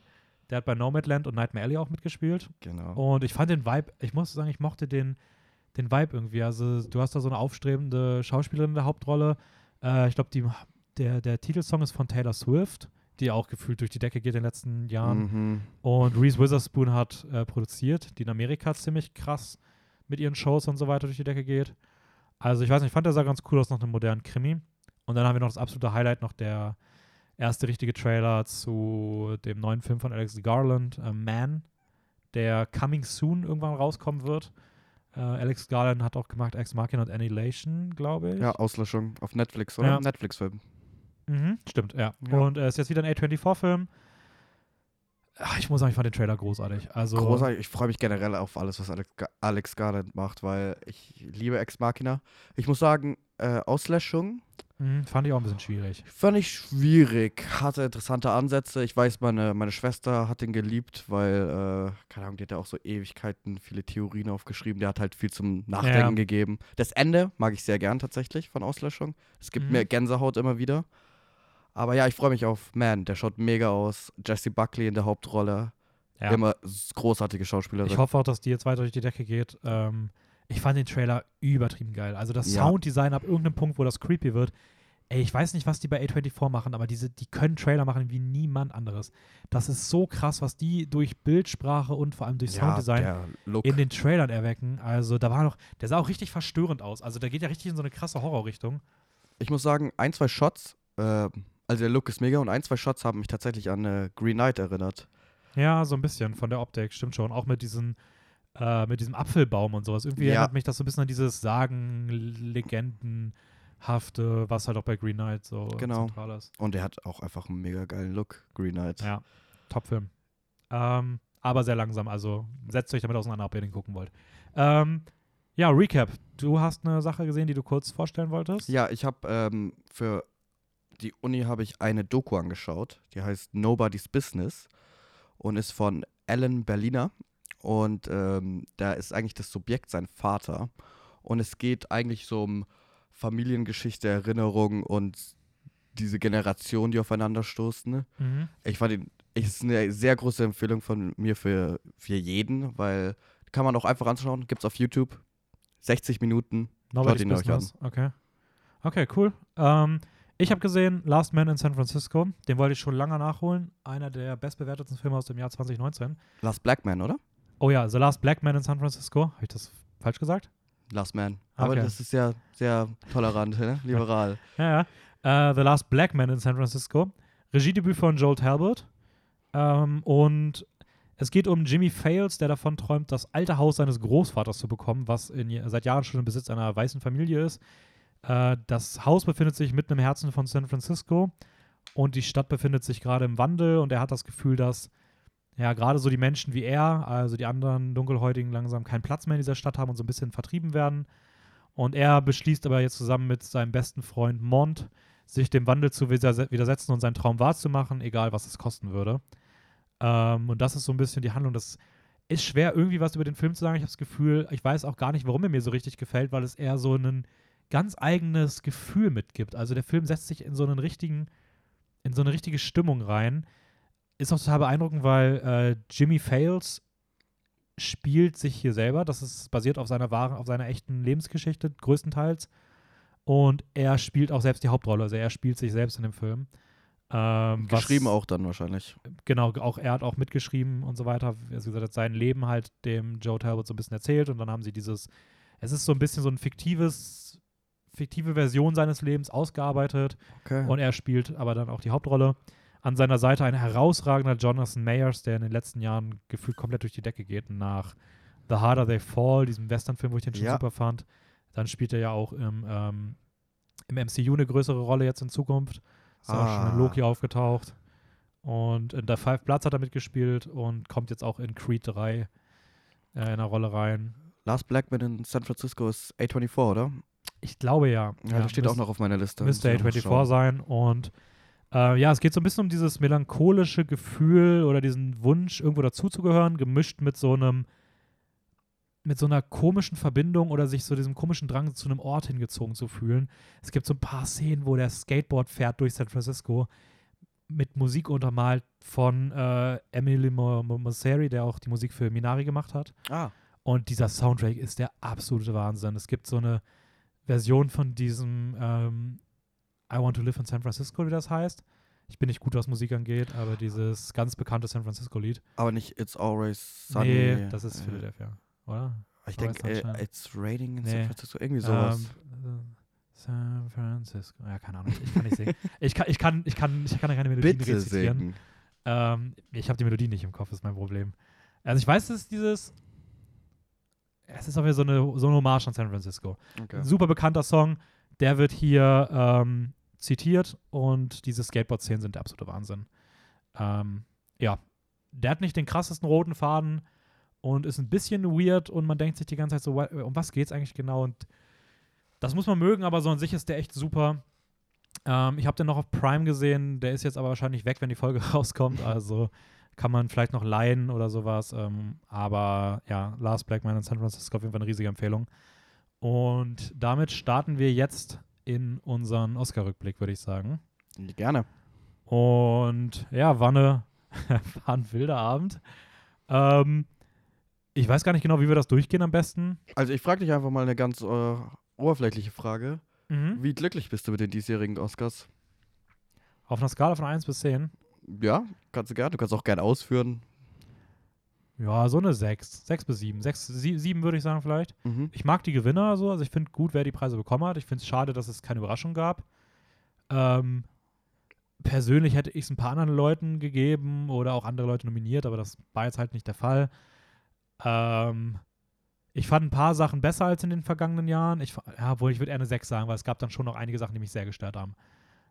Der hat bei Nomadland und Nightmare Alley auch mitgespielt. Genau. Und ich fand den Vibe, ich muss sagen, ich mochte den, den Vibe irgendwie. Also du hast da so eine aufstrebende Schauspielerin in der Hauptrolle. Äh, ich glaube, der, der Titelsong ist von Taylor Swift, die auch gefühlt durch die Decke geht in den letzten Jahren. Mhm. Und Reese Witherspoon hat äh, produziert, die in Amerika ziemlich krass mit ihren Shows und so weiter durch die Decke geht. Also ich weiß nicht, ich fand der sah ganz cool aus nach einem modernen Krimi. Und dann haben wir noch das absolute Highlight, noch der erste richtige Trailer zu dem neuen Film von Alex Garland, äh, Man, der coming soon irgendwann rauskommen wird. Äh, Alex Garland hat auch gemacht Ex Machina und Annihilation, glaube ich. Ja, Auslöschung auf Netflix, oder? Ja. Netflix-Film. Mhm, stimmt, ja. Ja. Und äh, ist jetzt wieder ein A24-Film. Ach, Ich muss sagen, ich fand den Trailer großartig. Also, Großartig. Ich freue mich generell auf alles, was Alex, Alex Garland macht, weil ich liebe Ex Machina. Ich muss sagen, äh, Auslöschung Mhm, fand ich auch ein bisschen schwierig. fand ich schwierig. Hatte interessante Ansätze. Ich weiß, meine, meine Schwester hat den geliebt, weil, äh, keine Ahnung, die hat ja auch so Ewigkeiten viele Theorien aufgeschrieben. Der hat halt viel zum Nachdenken Ja. gegeben. Das Ende mag ich sehr gern tatsächlich von Auslöschung. Es gibt Mhm. mir Gänsehaut immer wieder. Aber ja, ich freue mich auf Man. Der schaut mega aus. Jesse Buckley in der Hauptrolle. Ja. Immer großartige Schauspielerin. Ich hoffe auch, dass die jetzt weiter durch die Decke geht. Ähm, ich fand den Trailer übertrieben geil. Also das Ja. Sounddesign ab irgendeinem Punkt, wo das creepy wird. Ey, ich weiß nicht, was die bei A24 machen, aber diese, die können Trailer machen wie niemand anderes. Das ist so krass, was die durch Bildsprache und vor allem durch ja, Sounddesign in den Trailern erwecken. Also da war noch, der sah auch richtig verstörend aus. Also der geht ja richtig in so eine krasse Horrorrichtung. Ich muss sagen, ein, zwei Shots, äh, also der Look ist mega und ein, zwei Shots haben mich tatsächlich an äh, Green Knight erinnert. Ja, so ein bisschen von der Optik, stimmt schon. Auch mit diesen, äh, mit diesem Apfelbaum und sowas. Irgendwie Ja. erinnert mich das so ein bisschen an dieses Sagen, Legendenhafte, was halt auch bei Green Knight so Genau. zentral ist. Und der hat auch einfach einen mega geilen Look, Green Knight. Ja, Top-Film. Ähm, aber sehr langsam, also setzt euch damit auseinander, ob ihr den gucken wollt. Ähm, ja, Recap. Du hast eine Sache gesehen, die du kurz vorstellen wolltest? Ja, ich habe ähm, für die Uni habe ich eine Doku angeschaut, die heißt Nobody's Business und ist von Alan Berliner und ähm, da ist eigentlich das Subjekt sein Vater und es geht eigentlich so um Familiengeschichte, Erinnerung und diese Generation, die aufeinander stoßen. ne? Mhm. Ich fand ihn, es ist eine sehr große Empfehlung von mir für, für jeden, weil kann man auch einfach anschauen, gibt's auf YouTube. 60 Minuten. Nobody's ihn euch Business. Okay. Okay, cool. Ähm, ich habe gesehen Last Man in San Francisco. Den wollte ich schon lange nachholen. Einer der bestbewertetsten Filme aus dem Jahr 2019. Last Black Man, oder? Oh ja, The Last Black Man in San Francisco. Habe ich das falsch gesagt? Last Man. Aber Okay. das ist ja sehr tolerant, ne? liberal. Ja, ja. Äh, The Last Black Man in San Francisco. Regiedebüt von Joel Talbot. Ähm, und es geht um Jimmy Fails, der davon träumt, das alte Haus seines Großvaters zu bekommen, was in, seit Jahren schon im Besitz einer weißen Familie ist. Äh, das Haus befindet sich mitten im Herzen von San Francisco und die Stadt befindet sich gerade im Wandel und er hat das Gefühl, dass ja gerade so die Menschen wie er, also die anderen Dunkelhäutigen, langsam keinen Platz mehr in dieser Stadt haben und so ein bisschen vertrieben werden. Und er beschließt aber jetzt zusammen mit seinem besten Freund Mont, sich dem Wandel zu widerse- widersetzen und seinen Traum wahrzumachen, egal was es kosten würde. Ähm, und das ist so ein bisschen die Handlung. Das ist schwer, irgendwie was über den Film zu sagen. Ich habe das Gefühl, ich weiß auch gar nicht, warum er mir so richtig gefällt, weil es eher so ein ganz eigenes Gefühl mitgibt. Also der Film setzt sich in so einen richtigen, in so eine richtige Stimmung rein. Ist auch total beeindruckend, weil äh, Jimmy Fails spielt sich hier selber. Das ist basiert auf seiner wahren, auf seiner echten Lebensgeschichte, größtenteils. Und er spielt auch selbst die Hauptrolle. Also er spielt sich selbst in dem Film. Ähm, was- Geschrieben auch dann wahrscheinlich. Genau, auch er hat auch mitgeschrieben und so weiter. Also gesagt, hat sein Leben halt dem Joe Talbot so ein bisschen erzählt und dann haben sie dieses, es ist so ein bisschen so ein fiktives, fiktive Version seines Lebens ausgearbeitet Okay. und er spielt aber dann auch die Hauptrolle. An seiner Seite ein herausragender Jonathan Mayers, der in den letzten Jahren gefühlt komplett durch die Decke geht. Nach The Harder They Fall, diesem Western-Film, wo ich den schon Ja. super fand. Dann spielt er ja auch im, ähm, im MCU eine größere Rolle jetzt in Zukunft. Ist auch schon Ah. in Loki aufgetaucht. Und in The Five Bloods hat er mitgespielt und kommt jetzt auch in Creed 3 äh, in einer Rolle rein. Last Blackman in San Francisco ist A24, oder? Ich glaube ja. Ja, das steht müsst- auch noch auf meiner Liste. Müsste Muss ich noch A24 schauen. sein. Und äh, ja, es geht so ein bisschen um dieses melancholische Gefühl oder diesen Wunsch, irgendwo dazuzugehören, gemischt mit so einem, mit so einer komischen Verbindung oder sich so diesem komischen Drang zu einem Ort hingezogen zu fühlen. Es gibt so ein paar Szenen, wo der Skateboard fährt durch San Francisco mit Musik untermalt von äh, Emily Mo- Mo- Mosseri, der auch die Musik für Minari gemacht hat. Ah, Und dieser Soundtrack ist der absolute Wahnsinn. Es gibt so eine Version von diesem ähm, I Want to Live in San Francisco, wie das heißt. Ich bin nicht gut, was Musik angeht, aber dieses ganz bekannte San Francisco-Lied. aber nicht It's Always Sunny. Nee, das ist äh, Philadelphia, oder? Ich denke, äh. It's Raining in Nee. San Francisco. Irgendwie sowas. Ähm, äh, San Francisco. Ja, keine Ahnung. Ich kann nicht singen. Ich kann, ich kann, ich kann, ich kann ja keine Melodien Bitte rezitieren. singen. Ähm, ich habe die Melodie nicht im Kopf, ist mein Problem. Also ich weiß, ist dieses. Es ist auch wieder so eine, so eine Hommage an San Francisco. Okay. Super bekannter Song, der wird hier ähm, zitiert und diese Skateboard-Szenen sind der absolute Wahnsinn. Ähm, ja, der hat nicht den krassesten roten Faden und ist ein bisschen weird und man denkt sich die ganze Zeit so, um was geht's eigentlich genau? Und das muss man mögen, aber so an sich ist der echt super. Ähm, ich habe den noch auf Prime gesehen, der ist jetzt aber wahrscheinlich weg, wenn die Folge rauskommt, also kann man vielleicht noch leihen oder sowas. Ähm, aber ja, Last Black Man in San Francisco auf jeden Fall eine riesige Empfehlung. Und damit starten wir jetzt in unseren Oscar-Rückblick, würde ich sagen. Gerne. Und ja, war, eine, war ein wilder Abend. Ähm, ich weiß gar nicht genau, wie wir das durchgehen am besten. Also ich frage dich einfach mal eine ganz äh, oberflächliche Frage. Mhm. Wie glücklich bist du mit den diesjährigen Oscars? Auf einer Skala von 1 bis 10. Ja, kannst du gerne. Du kannst auch gerne ausführen. Ja, so eine 6. 6 bis 7. 6, 7 würde ich sagen vielleicht. Mhm. Ich mag die Gewinner so, also ich finde gut, wer die Preise bekommen hat. Ich finde es schade, dass es keine Überraschung gab. Ähm, persönlich hätte ich es ein paar anderen Leuten gegeben oder auch andere Leute nominiert, aber das war jetzt halt nicht der Fall. Ähm, ich fand ein paar Sachen besser als in den vergangenen Jahren. Ich, ja, obwohl ich würde eher eine 6 sagen, weil es gab dann schon noch einige Sachen, die mich sehr gestört haben.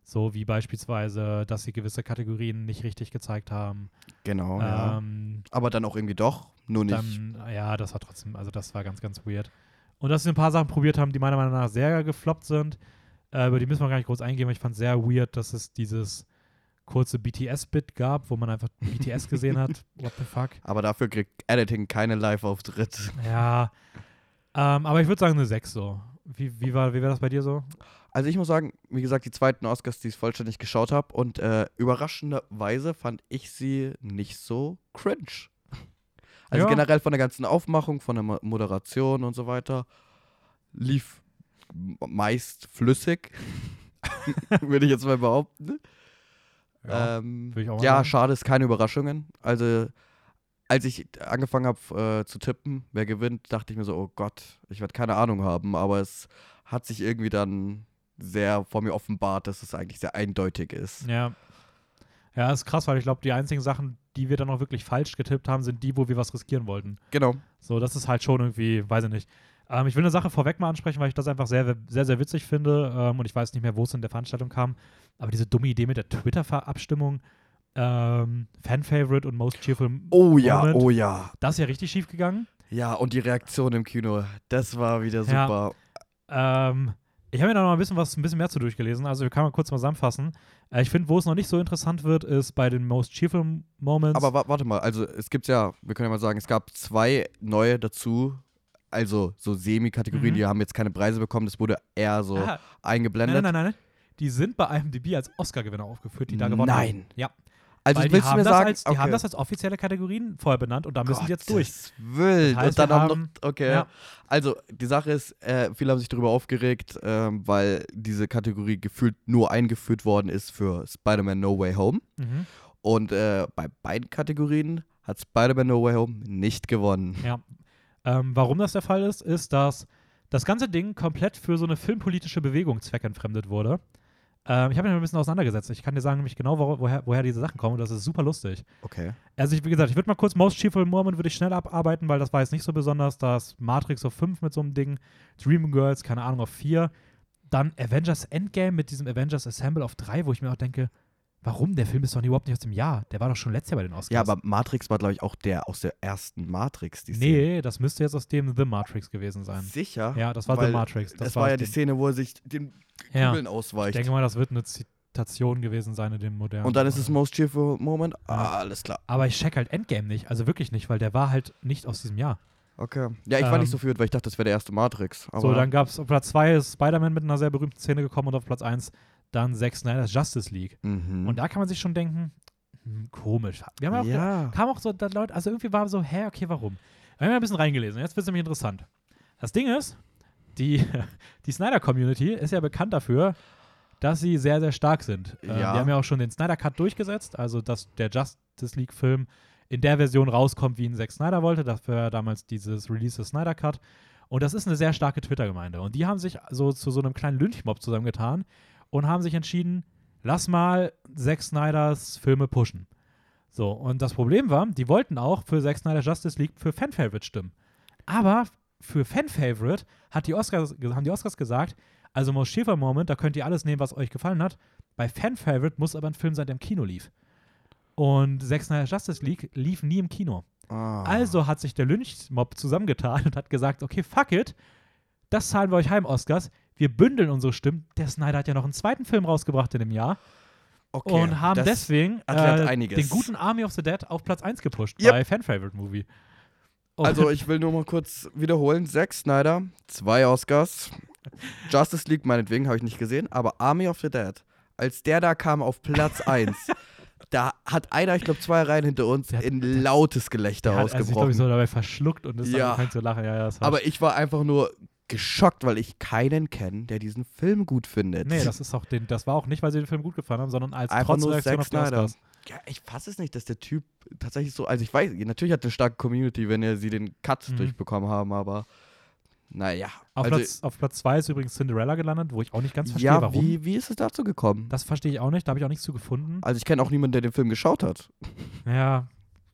So wie beispielsweise, dass sie gewisse Kategorien nicht richtig gezeigt haben. Genau, ja. Ähm, Aber dann auch irgendwie doch, nur nicht. dann, ja, das war trotzdem, also das war ganz, ganz weird. Und dass sie ein paar Sachen probiert haben, die meiner Meinung nach sehr gefloppt sind, äh, über die müssen wir gar nicht groß eingehen, weil ich fand es sehr weird, dass es dieses kurze BTS-Bit gab, wo man einfach BTS gesehen hat. What the fuck? Aber dafür kriegt Editing keine Live-Auftritt. Ja. Ähm, aber ich würde sagen eine 6 so. Wie, wie war wie war das bei dir so? Also ich muss sagen, wie gesagt, die zweiten Oscars, die ich vollständig geschaut habe und äh, überraschenderweise fand ich sie nicht so cringe. Also Ja. generell von der ganzen Aufmachung, von der Mo- Moderation und so weiter, lief meist flüssig, würde ich jetzt mal behaupten. Ja, ähm, ja schade ist keine Überraschungen. Also als ich angefangen habe äh, zu tippen, wer gewinnt, dachte ich mir so, oh Gott, ich werde keine Ahnung haben, aber es hat sich irgendwie dann sehr vor mir offenbart, dass es eigentlich sehr eindeutig ist. Ja. Ja, ist krass, weil ich glaube, die einzigen Sachen, die wir dann auch wirklich falsch getippt haben, sind die, wo wir was riskieren wollten. Genau. So, das ist halt schon irgendwie, weiß ich nicht. Ähm, ich will eine Sache vorweg mal ansprechen, weil ich das einfach sehr, sehr, sehr witzig finde. Ähm, und ich weiß nicht mehr, wo es in der Veranstaltung kam. Aber diese dumme Idee mit der Twitter-Abstimmung, ähm, Fan-Favorite und Most Cheerful, Oh ja, Moment. oh ja. das ist ja richtig schief gegangen. Ja, und die Reaktion im Kino, das war wieder Ja. super. Ähm, ich habe mir da noch ein bisschen was, ein bisschen mehr zu durchgelesen. Also, wir können mal kurz mal zusammenfassen. Äh, ich finde, wo es noch nicht so interessant wird, ist bei den Most Cheerful Moments. Aber wa warte mal, also es gibt ja, wir können ja mal sagen, es gab zwei neue dazu, also so Semi-Kategorien, Mhm. die haben jetzt keine Preise bekommen, das wurde eher so Ah, nein, eingeblendet. nein, nein, nein. Die sind bei IMDb als Oscar-Gewinner aufgeführt, die da gewonnen Nein. haben. Ja. Also Weil die, willst du haben mir das sagen, als, die haben das als offizielle Kategorien vorher benannt und da müssen die jetzt durch. Willen. Das heißt, und dann wir auch noch, haben- okay. ja. Also, die Sache ist, äh, viele haben sich darüber aufgeregt, ähm, weil diese Kategorie gefühlt nur eingeführt worden ist für Spider-Man No Way Home. Mhm. Und äh, bei beiden Kategorien hat Spider-Man No Way Home nicht gewonnen. Ja. Ähm, warum das der Fall ist, ist, dass das ganze Ding komplett für so eine filmpolitische Bewegung zweckentfremdet wurde. Ähm, ich habe mich ein bisschen auseinandergesetzt. Ich kann dir sagen, nämlich genau, wo, woher, woher diese Sachen kommen und das ist super lustig. Okay. Also, ich, wie gesagt, ich würde mal kurz Most Cheerful Moment würde ich schnell abarbeiten, weil das war jetzt nicht so besonders. Da ist Matrix auf 5 mit so einem Ding, Dreamgirls, keine Ahnung, auf 4. Dann Avengers Endgame mit diesem Avengers Assemble auf 3, wo ich mir auch denke, warum? Der Film ist doch überhaupt nicht aus dem Jahr. Der war doch schon letztes Jahr bei den Oscars. Ja, aber Matrix war, glaube ich, auch der aus der ersten Matrix. Die Szene. Nee, das müsste jetzt aus dem The Matrix gewesen sein. Sicher? Ja, das war The Matrix. Das, war aus ja die Szene, wo er sich den Ja. Kugeln Ich ausweicht. denke mal, das wird eine Zitation gewesen sein in dem modernen. Und dann ist es Most Cheerful Moment. Ja. Ah, alles klar. Aber ich check halt Endgame nicht, also wirklich nicht, weil der war halt nicht aus diesem Jahr. Okay. Ja, ich war nicht Ähm, so führt, weil ich dachte, das wäre der erste Matrix. So, dann gab es auf Platz 2 ist Spider-Man mit einer sehr berühmten Szene gekommen und auf Platz 1 dann Zack Snyder's Justice League. Mhm. Und da kann man sich schon denken, hm, komisch. Wir haben ja auch, ja. kam auch so, da Leute, also irgendwie war so, hä, okay, warum? Wir haben ein bisschen reingelesen. Jetzt wird es nämlich interessant. Das Ding ist, die, die Snyder-Community ist ja bekannt dafür, dass sie sehr, sehr stark sind. Ähm, Ja. die haben ja auch schon den Snyder-Cut durchgesetzt, also dass der Justice League-Film in der Version rauskommt, wie ihn Zack Snyder wollte. Dafür ja damals dieses Release des Snyder-Cut. Und das ist eine sehr starke Twitter-Gemeinde. Und die haben sich so zu so einem kleinen Lynchmob zusammengetan und haben sich entschieden, lass mal Zack Snyders Filme pushen. So, und das Problem war, die wollten auch für Zack Snyder Justice League für Fan-Favorite stimmen. Aber für Fan-Favorite hat die Oscars, haben die Oscars gesagt, also Most Schäfer Moment, da könnt ihr alles nehmen, was euch gefallen hat. Bei Fan-Favorite muss aber ein Film sein, der im Kino lief. Und Zack Snyder Justice League lief nie im Kino. Ah. Also hat sich der Lynch-Mob zusammengetan und hat gesagt, okay, fuck it, das zahlen wir euch heim, Oscars. Wir bündeln unsere Stimmen. Der Snyder hat ja noch einen zweiten Film rausgebracht in dem Jahr okay. und haben deswegen äh, den guten Army of the Dead auf Platz 1 gepusht Yep. bei Fan-Favorite Movie. Und Also ich will nur mal kurz wiederholen. Zack Snyder, zwei Oscars. Justice League meinetwegen habe ich nicht gesehen, aber Army of the Dead, als der da kam auf Platz 1, da hat einer, ich glaube zwei Reihen hinter uns, hat- in lautes Gelächter hat also, ich glaube, ausgebrochen. ich so dabei verschluckt und ist Ja. dann zu lachen. Ja, ja, aber ich war einfach nur geschockt, weil ich keinen kenne, der diesen Film gut findet. Nee, das ist auch den, das war auch nicht, weil sie den Film gut gefallen haben, sondern als Einfach Trotzreaktion auf die. Oscars. Ja, ich fasse es nicht, dass der Typ tatsächlich so, also ich weiß, natürlich hat eine starke Community, wenn er sie den Cut Mhm. durchbekommen haben, aber naja. Auf, also, Platz, auf Platz 2 ist übrigens Cinderella gelandet, wo ich auch nicht ganz verstehe, ja, warum. wie, wie ist es dazu gekommen? Das verstehe ich auch nicht, da habe ich auch nichts zu gefunden. Also ich kenne auch niemanden, der den Film geschaut hat. Ja,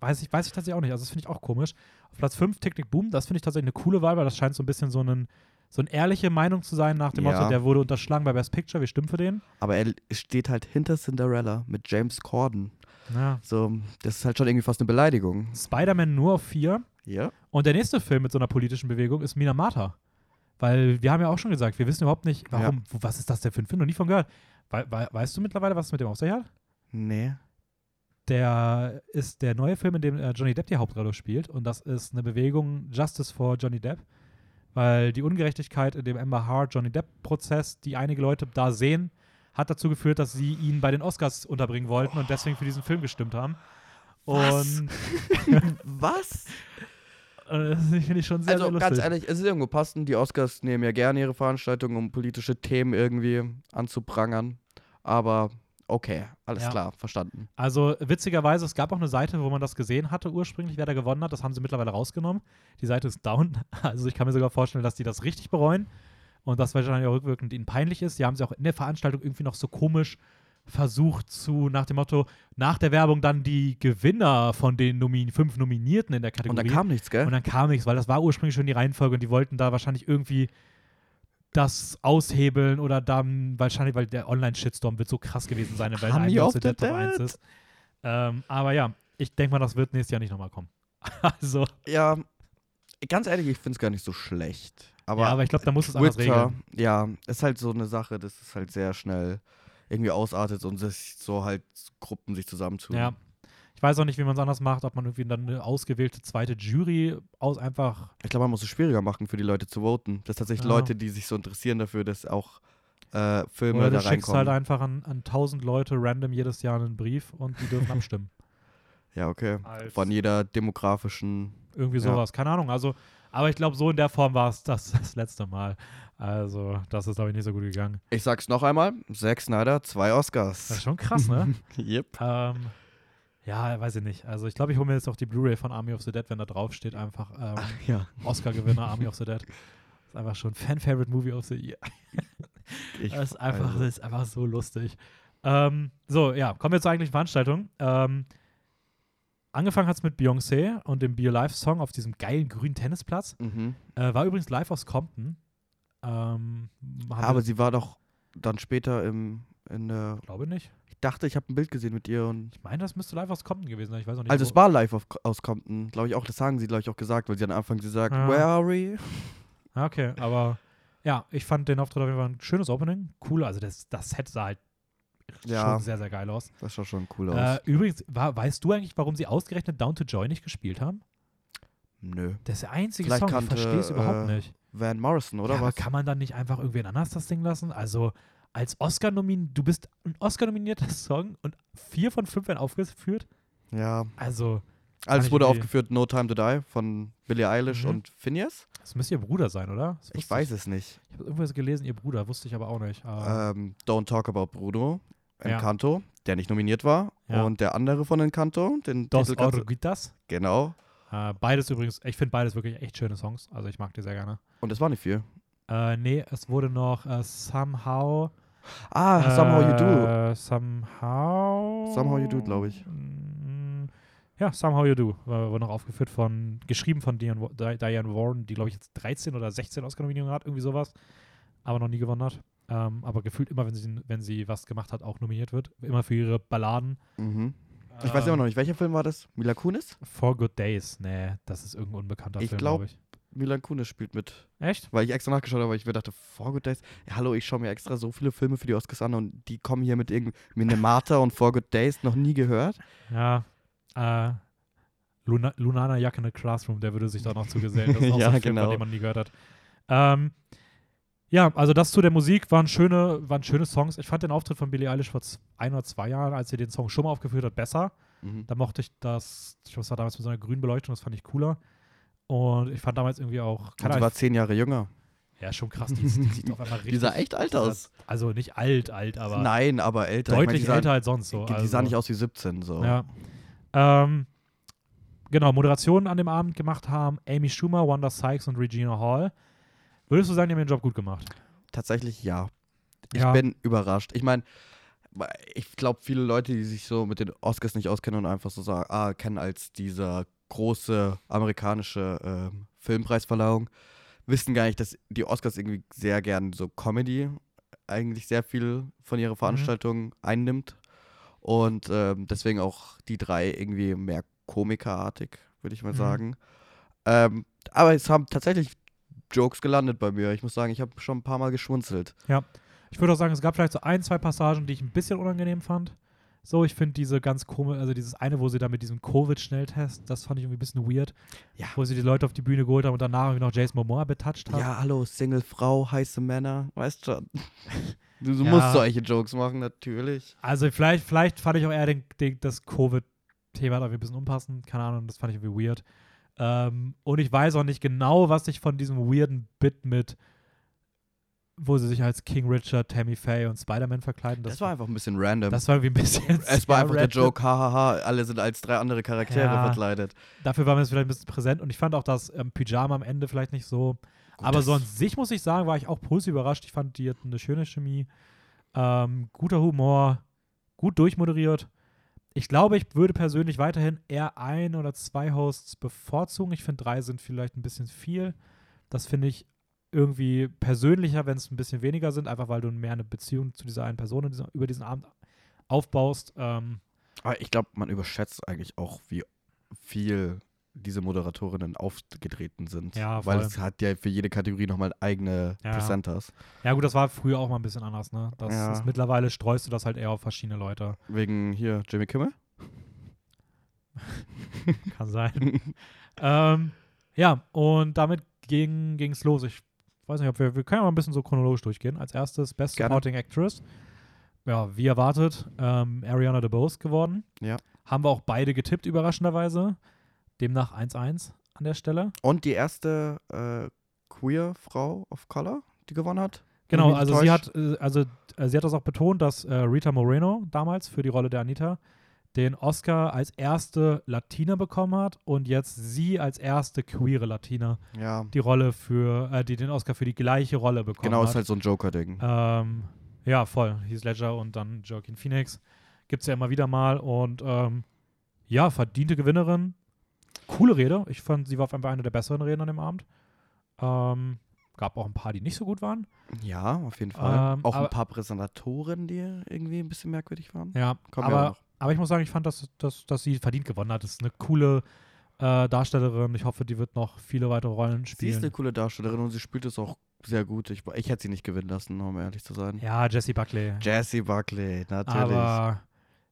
weiß ich, weiß ich tatsächlich auch nicht. Also das finde ich auch komisch. Auf Platz 5 Tick Tick Boom, das finde ich tatsächlich eine coole Wahl, weil das scheint so ein bisschen so, einen, so eine ehrliche Meinung zu sein nach dem Ja. Motto, der wurde unterschlagen bei Best Picture, wir stimmen für den. Aber er steht halt hinter Cinderella mit James Corden. Ja. So, das ist halt schon irgendwie fast eine Beleidigung. Spider-Man nur auf 4. Ja. Und der nächste Film mit so einer politischen Bewegung ist Minamata. Weil wir haben ja auch schon gesagt, wir wissen überhaupt nicht, warum, wo, was ist das denn für ein Film? Noch nie von gehört. Wei- wei- weißt du mittlerweile, was es mit dem auf sich hat? Nee. Der ist der neue Film, in dem äh, Johnny Depp die Hauptrolle spielt. Und das ist eine Bewegung Justice for Johnny Depp. Weil die Ungerechtigkeit in dem Amber Hart Johnny Depp-Prozess, die einige Leute da sehen, hat dazu geführt, dass sie ihn bei den Oscars unterbringen wollten und deswegen für diesen Film gestimmt haben. Was? Und Was? äh, das finde ich schon sehr, also sehr ganz ehrlich, es ist irgendwo passend. Die Oscars nehmen ja gerne ihre Veranstaltungen, um politische Themen irgendwie anzuprangern. Aber okay, alles Ja. klar, verstanden. Also witzigerweise, es gab auch eine Seite, wo man das gesehen hatte ursprünglich, wer da gewonnen hat. Das haben sie mittlerweile rausgenommen. Die Seite ist down. Also ich kann mir sogar vorstellen, dass die das richtig bereuen und das wahrscheinlich auch rückwirkend ihnen peinlich ist. Die haben sie auch in der Veranstaltung irgendwie noch so komisch versucht zu, nach dem Motto, nach der Werbung dann die Gewinner von den Nomin fünf Nominierten in der Und Kategorie. dann kam nichts, gell? Und dann kam nichts, weil das war ursprünglich schon die Reihenfolge und die wollten da wahrscheinlich irgendwie das aushebeln oder dann wahrscheinlich, weil der Online-Shitstorm wird so krass gewesen sein, weil ein the Dead Top 1 Dead. ist. Ähm, aber ja, ich denke mal, das wird nächstes Jahr nicht nochmal kommen. also, ja, ganz ehrlich, ich finde es gar nicht so schlecht. Aber, ja, aber ich glaube, da muss es anders regeln. ja, ist halt so eine Sache, das ist halt sehr schnell irgendwie ausartet und sich so halt Gruppen sich zusammentun. Ja. Ich weiß auch nicht, wie man es anders macht, ob man irgendwie dann eine ausgewählte zweite Jury aus einfach. Ich glaube, man muss es schwieriger machen für die Leute zu voten. Dass tatsächlich Ja. Leute, die sich so interessieren dafür, das auch äh, Filme Oder du da schickst reinkommen. halt einfach an, an 1000 Leute random jedes Jahr einen Brief und die dürfen abstimmen. ja, okay. Als- Von jeder demografischen. Irgendwie Ja. sowas, keine Ahnung. Also, aber ich glaube, so in der Form war es das, das letzte Mal. Also, das ist, glaube ich, nicht so gut gegangen. Ich sag's noch einmal: Zack Snyder, zwei Das ist Oscars. schon krass, ne? yep. ähm, ja, weiß ich nicht. Also, ich glaube, ich hole mir jetzt auch die Blu-ray von Army of the Dead, wenn da drauf steht, einfach ähm, Ja. Oscar-Gewinner Army of the Dead. ist einfach schon Fan-Favorite Movie of the Year. Ich, Das ist einfach, also, das ist einfach so lustig. Ähm, so, ja, kommen wir zur eigentlichen Veranstaltung. Ähm, angefangen hat es mit Beyoncé und dem Be Alive Song auf diesem geilen grünen Tennisplatz. mhm. Äh, war übrigens live aus Compton. Ähm, haben Aber sie war doch dann später im. In der, glaube nicht. ich dachte, ich habe ein Bild gesehen mit ihr und. Ich meine, das müsste live aus Compton gewesen sein. Ich weiß auch nicht. Also es war live auf, aus Compton, glaube ich auch. Das sagen sie, glaube ich, auch gesagt, weil sie am Anfang sie sagt, Ja. where are we? Ah, Okay, aber ja, ich fand den Auftritt auf jeden Fall ein schönes Opening. Cool, also das, das Set sah halt Ja. schon sehr, sehr geil aus. Das sah schon cool aus. Äh, übrigens, war, weißt du eigentlich, warum sie ausgerechnet Down to Joy nicht gespielt haben? Nö. Das ist der einzige Vielleicht Song, ich kannte, verstehe es überhaupt äh, nicht. Van Morrison, oder ja, aber was? kann man dann nicht einfach irgendwen anders das Ding lassen? Also als Oscar nomin, du bist ein Oscar-nominierter Song und vier von fünf werden aufgeführt. Ja. Also, Also ich es wurde aufgeführt No Time to Die von Billie Eilish Mhm. und Phineas? das müsste ihr Bruder sein, oder? Ich weiß es nicht. Ich habe irgendwas gelesen, ihr Bruder, wusste ich aber auch nicht. Aber Ähm, Don't Talk About Bruno, Ja. Encanto, der nicht nominiert war. Ja. Und der andere von Encanto, den Dos Orguitas. Genau. Äh, beides übrigens, ich finde beides wirklich echt schöne Songs. Also ich mag die sehr gerne. Und das war nicht viel. Äh, nee, es wurde noch äh, Somehow. Ah, Somehow You Do. äh, Somehow. Somehow You Do, glaube ich. Mm, Ja, Somehow You Do. Wurde noch aufgeführt von, geschrieben von Diane, Diane Warren, die glaube ich jetzt 13 oder 16 Oscar-Nominierungen hat, irgendwie sowas. Aber noch nie gewonnen hat. Ähm, aber gefühlt immer, wenn sie, wenn sie was gemacht hat, auch nominiert wird. Immer für ihre Balladen. Mhm. Ich weiß immer noch nicht, welcher Film war das? Mila Kunis? For Good Days. Nee, das ist irgendein unbekannter Ich Film, glaub- glaube ich. Mila Kunis spielt mit. Echt? Weil ich extra nachgeschaut habe, weil ich mir dachte, For Good Days. Ja, hallo, ich schaue mir extra so viele Filme für die Oscars an und die kommen hier mit irgendwie Minnemata und For Good Days noch nie gehört. Ja. Äh, Luna, Lunana Jack in a Classroom, der würde sich da noch zugesellen. Das ist auch Ja, so ein Film, genau. dem man nie gehört hat. Ähm, ja, also das zu der Musik waren schöne, waren schöne Songs. Ich fand den Auftritt von Billie Eilish vor ein oder zwei Jahren, als sie den Song schon mal aufgeführt hat, besser. Mhm. Da mochte ich das, ich glaube, es war damals mit so einer grünen Beleuchtung, das fand ich cooler. Und ich fand damals irgendwie auch, sie Ahnung, war zehn Jahre jünger. ja, schon krass, die, die sieht auf einmal richtig. Die sah echt alt aus. Also nicht alt, alt, aber Nein, aber älter. Ich mein, deutlich die sah, älter als sonst so. Die, die also. sah nicht aus wie 17, so. Ja. Ähm, genau, Moderationen an dem Abend gemacht haben Amy Schumer, Wanda Sykes und Regina Hall. Würdest du sagen, die haben ihren Job gut gemacht? Tatsächlich ja. Ich Ja. bin überrascht. Ich meine, ich glaube, viele Leute, die sich so mit den Oscars nicht auskennen und einfach so sagen, ah, kennen als dieser große amerikanische ähm, Filmpreisverleihung, wissen gar nicht, dass die Oscars irgendwie sehr gern so Comedy eigentlich sehr viel von ihrer Veranstaltung einnimmt. Und ähm, deswegen auch die drei irgendwie mehr komikerartig, würde ich mal Mhm. sagen. Ähm, aber es haben tatsächlich Jokes gelandet bei mir. Ich muss sagen, ich habe schon ein paar Mal geschmunzelt. Ich würde auch sagen, es gab vielleicht so ein, zwei Passagen, die ich ein bisschen unangenehm fand. So, ich finde diese ganz komisch, also dieses eine, wo sie da mit diesem Covid-Schnelltest, das fand ich irgendwie ein bisschen weird. Ja. Wo sie die Leute auf die Bühne geholt haben und danach irgendwie noch Jason Momoa betatscht haben. Ja, hallo, Single-Frau, heiße Männer, weißt schon. Du, du Ja. musst solche Jokes machen, natürlich. Also vielleicht, vielleicht fand ich auch eher den, den, das Covid-Thema da irgendwie ein bisschen unpassend. Keine Ahnung, das fand ich irgendwie weird. Ähm, und ich weiß auch nicht genau, was ich von diesem weirden Bit mit, wo sie sich als King Richard, Tammy Faye und Spider-Man verkleiden. Das, war einfach ein bisschen random. das war irgendwie ein bisschen. es war einfach der. Joke, hahaha, alle sind als drei andere Charaktere Ja. verkleidet. Dafür war mir das vielleicht ein bisschen präsent und ich fand auch das ähm, Pyjama am Ende vielleicht nicht so. Gut, Aber das- so an sich muss ich sagen, war ich auch positiv überrascht. Ich fand, die hatten eine schöne Chemie, ähm, guter Humor, gut durchmoderiert. Ich glaube, ich würde persönlich weiterhin eher ein oder zwei Hosts bevorzugen. Ich finde, drei sind vielleicht ein bisschen viel. Das finde ich irgendwie persönlicher, wenn es ein bisschen weniger sind, einfach weil du mehr eine Beziehung zu dieser einen Person in diesem, über diesen Abend aufbaust. Ähm, Aber ich glaube, man überschätzt eigentlich auch, wie viel diese Moderatorinnen aufgetreten sind. Ja, Weil es hat ja für jede Kategorie nochmal eigene Ja. Presenters. ja, gut, das war früher auch mal ein bisschen anders, ne? Das Ja. ist, mittlerweile streust du das halt eher auf verschiedene Leute. Wegen hier Jimmy Kimmel. Kann sein. ähm, ja, und damit ging es los. Ich weiß nicht, ob wir, wir können ja mal ein bisschen so chronologisch durchgehen. Als erstes Best Gerne. Supporting Actress. Ja, wie erwartet, ähm, Ariana DeBose geworden. Ja. Haben wir auch beide getippt, überraschenderweise. Demnach 1-1 an der Stelle. Und die erste äh, queer Frau of Color, die gewonnen hat. Genau, also sie hat, äh, also äh, sie hat das auch betont, dass äh, Rita Moreno damals für die Rolle der Anita den Oscar als erste Latina bekommen hat und jetzt sie als erste queere Latina Ja, die Rolle für, äh, die den Oscar für die gleiche Rolle bekommen genau, hat. ist halt so ein Joker-Ding. Ähm, ja, voll. Heath Ledger und dann Joaquin Phoenix. Gibt es ja immer wieder mal. Und ähm, ja, verdiente Gewinnerin. Coole Rede. Ich fand, sie war auf einmal eine der besseren Reden an dem Abend. Ähm, gab auch ein paar, die nicht so gut waren. Ja, auf jeden Fall. Ähm, auch ein paar Präsentatoren, die irgendwie ein bisschen merkwürdig waren. Ja, Kommen wir auch aber, noch. Aber ich muss sagen, ich fand, dass, dass, dass sie verdient gewonnen hat. Das ist eine coole äh, Darstellerin. Ich hoffe, die wird noch viele weitere Rollen Sie ist spielen. eine coole Darstellerin und sie spielt es auch sehr gut. Ich, ich hätte sie nicht gewinnen lassen, um ehrlich zu sein. ja, Jessie Buckley. Jessie Buckley, natürlich. aber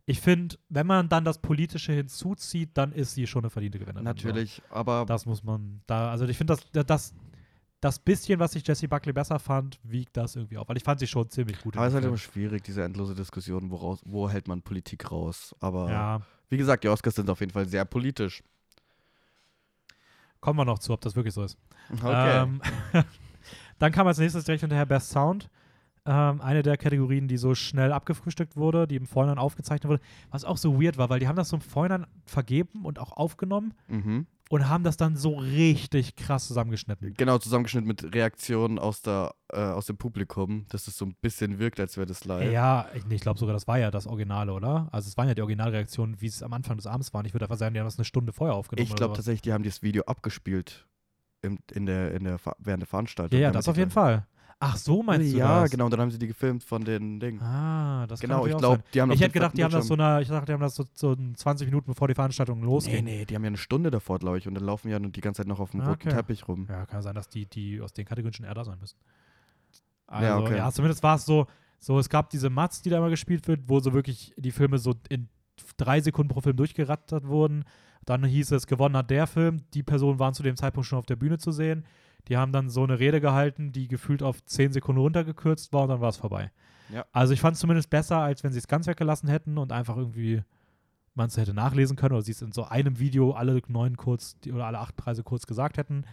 ich finde, wenn man dann das Politische hinzuzieht, dann ist sie schon eine verdiente Gewinnerin. So. natürlich, aber Das muss man da, also ich finde, das, das, das bisschen, was ich Jessie Buckley besser fand, wiegt das irgendwie auf. Weil ich fand sie schon ziemlich gut. Aber es ist halt im immer schwierig, diese endlose Diskussion, woraus, wo hält man Politik raus. Aber ja, wie gesagt, die Oscars sind auf jeden Fall sehr politisch. kommen wir noch zu, ob das wirklich so ist. Okay. Ähm, dann kam als nächstes direkt hinterher Best Sound. Ähm, eine der Kategorien, die so schnell abgefrühstückt wurde, die im Vorhinein aufgezeichnet wurde, was auch so weird war, weil die haben das so im Vorhinein vergeben und auch aufgenommen mhm. Und haben das dann so richtig krass zusammengeschnitten. Genau, zusammengeschnitten mit Reaktionen aus, der, äh, aus dem Publikum, dass es so ein bisschen wirkt, als wäre das live. Ja, ich, ich glaube sogar, das war ja das Originale, oder? Also es waren ja die Originalreaktionen, wie es am Anfang des Abends waren. Ich würde einfach sagen, die haben das eine Stunde vorher aufgenommen. ich glaube tatsächlich, die haben das Video abgespielt im, in der, in der, während der Veranstaltung. Ja, ja, das auf jeden Fall. Ach, so meinst du Ja, das? genau, und dann haben sie die gefilmt von den Dingen. Ah, das genau, ich glaube, die haben Ich hätte gedacht, die haben das so eine, ich dachte, die haben das so, so 20 Minuten bevor die Veranstaltung Nee, losging. nee, die haben ja eine Stunde davor, glaube ich, und dann laufen ja die ganze Zeit noch auf dem Ah, roten okay. Teppich rum. Ja, kann sein, dass die, die aus den Kategorien schon eher da sein müssen. Also, Ja, ja, okay. zumindest war es so, so, es gab diese Mats, die da immer gespielt wird, wo so wirklich die Filme so in drei Sekunden pro Film durchgerattert wurden. Dann hieß es, gewonnen hat der Film. Die Personen waren zu dem Zeitpunkt schon auf der Bühne zu sehen. Die haben dann so eine Rede gehalten, die gefühlt auf zehn Sekunden runtergekürzt war und dann war es vorbei. Ja. Also ich fand es zumindest besser, als wenn sie es ganz weggelassen hätten und einfach irgendwie man es hätte nachlesen können oder sie es in so einem Video alle neun kurz die, oder alle acht Preise kurz gesagt hätten.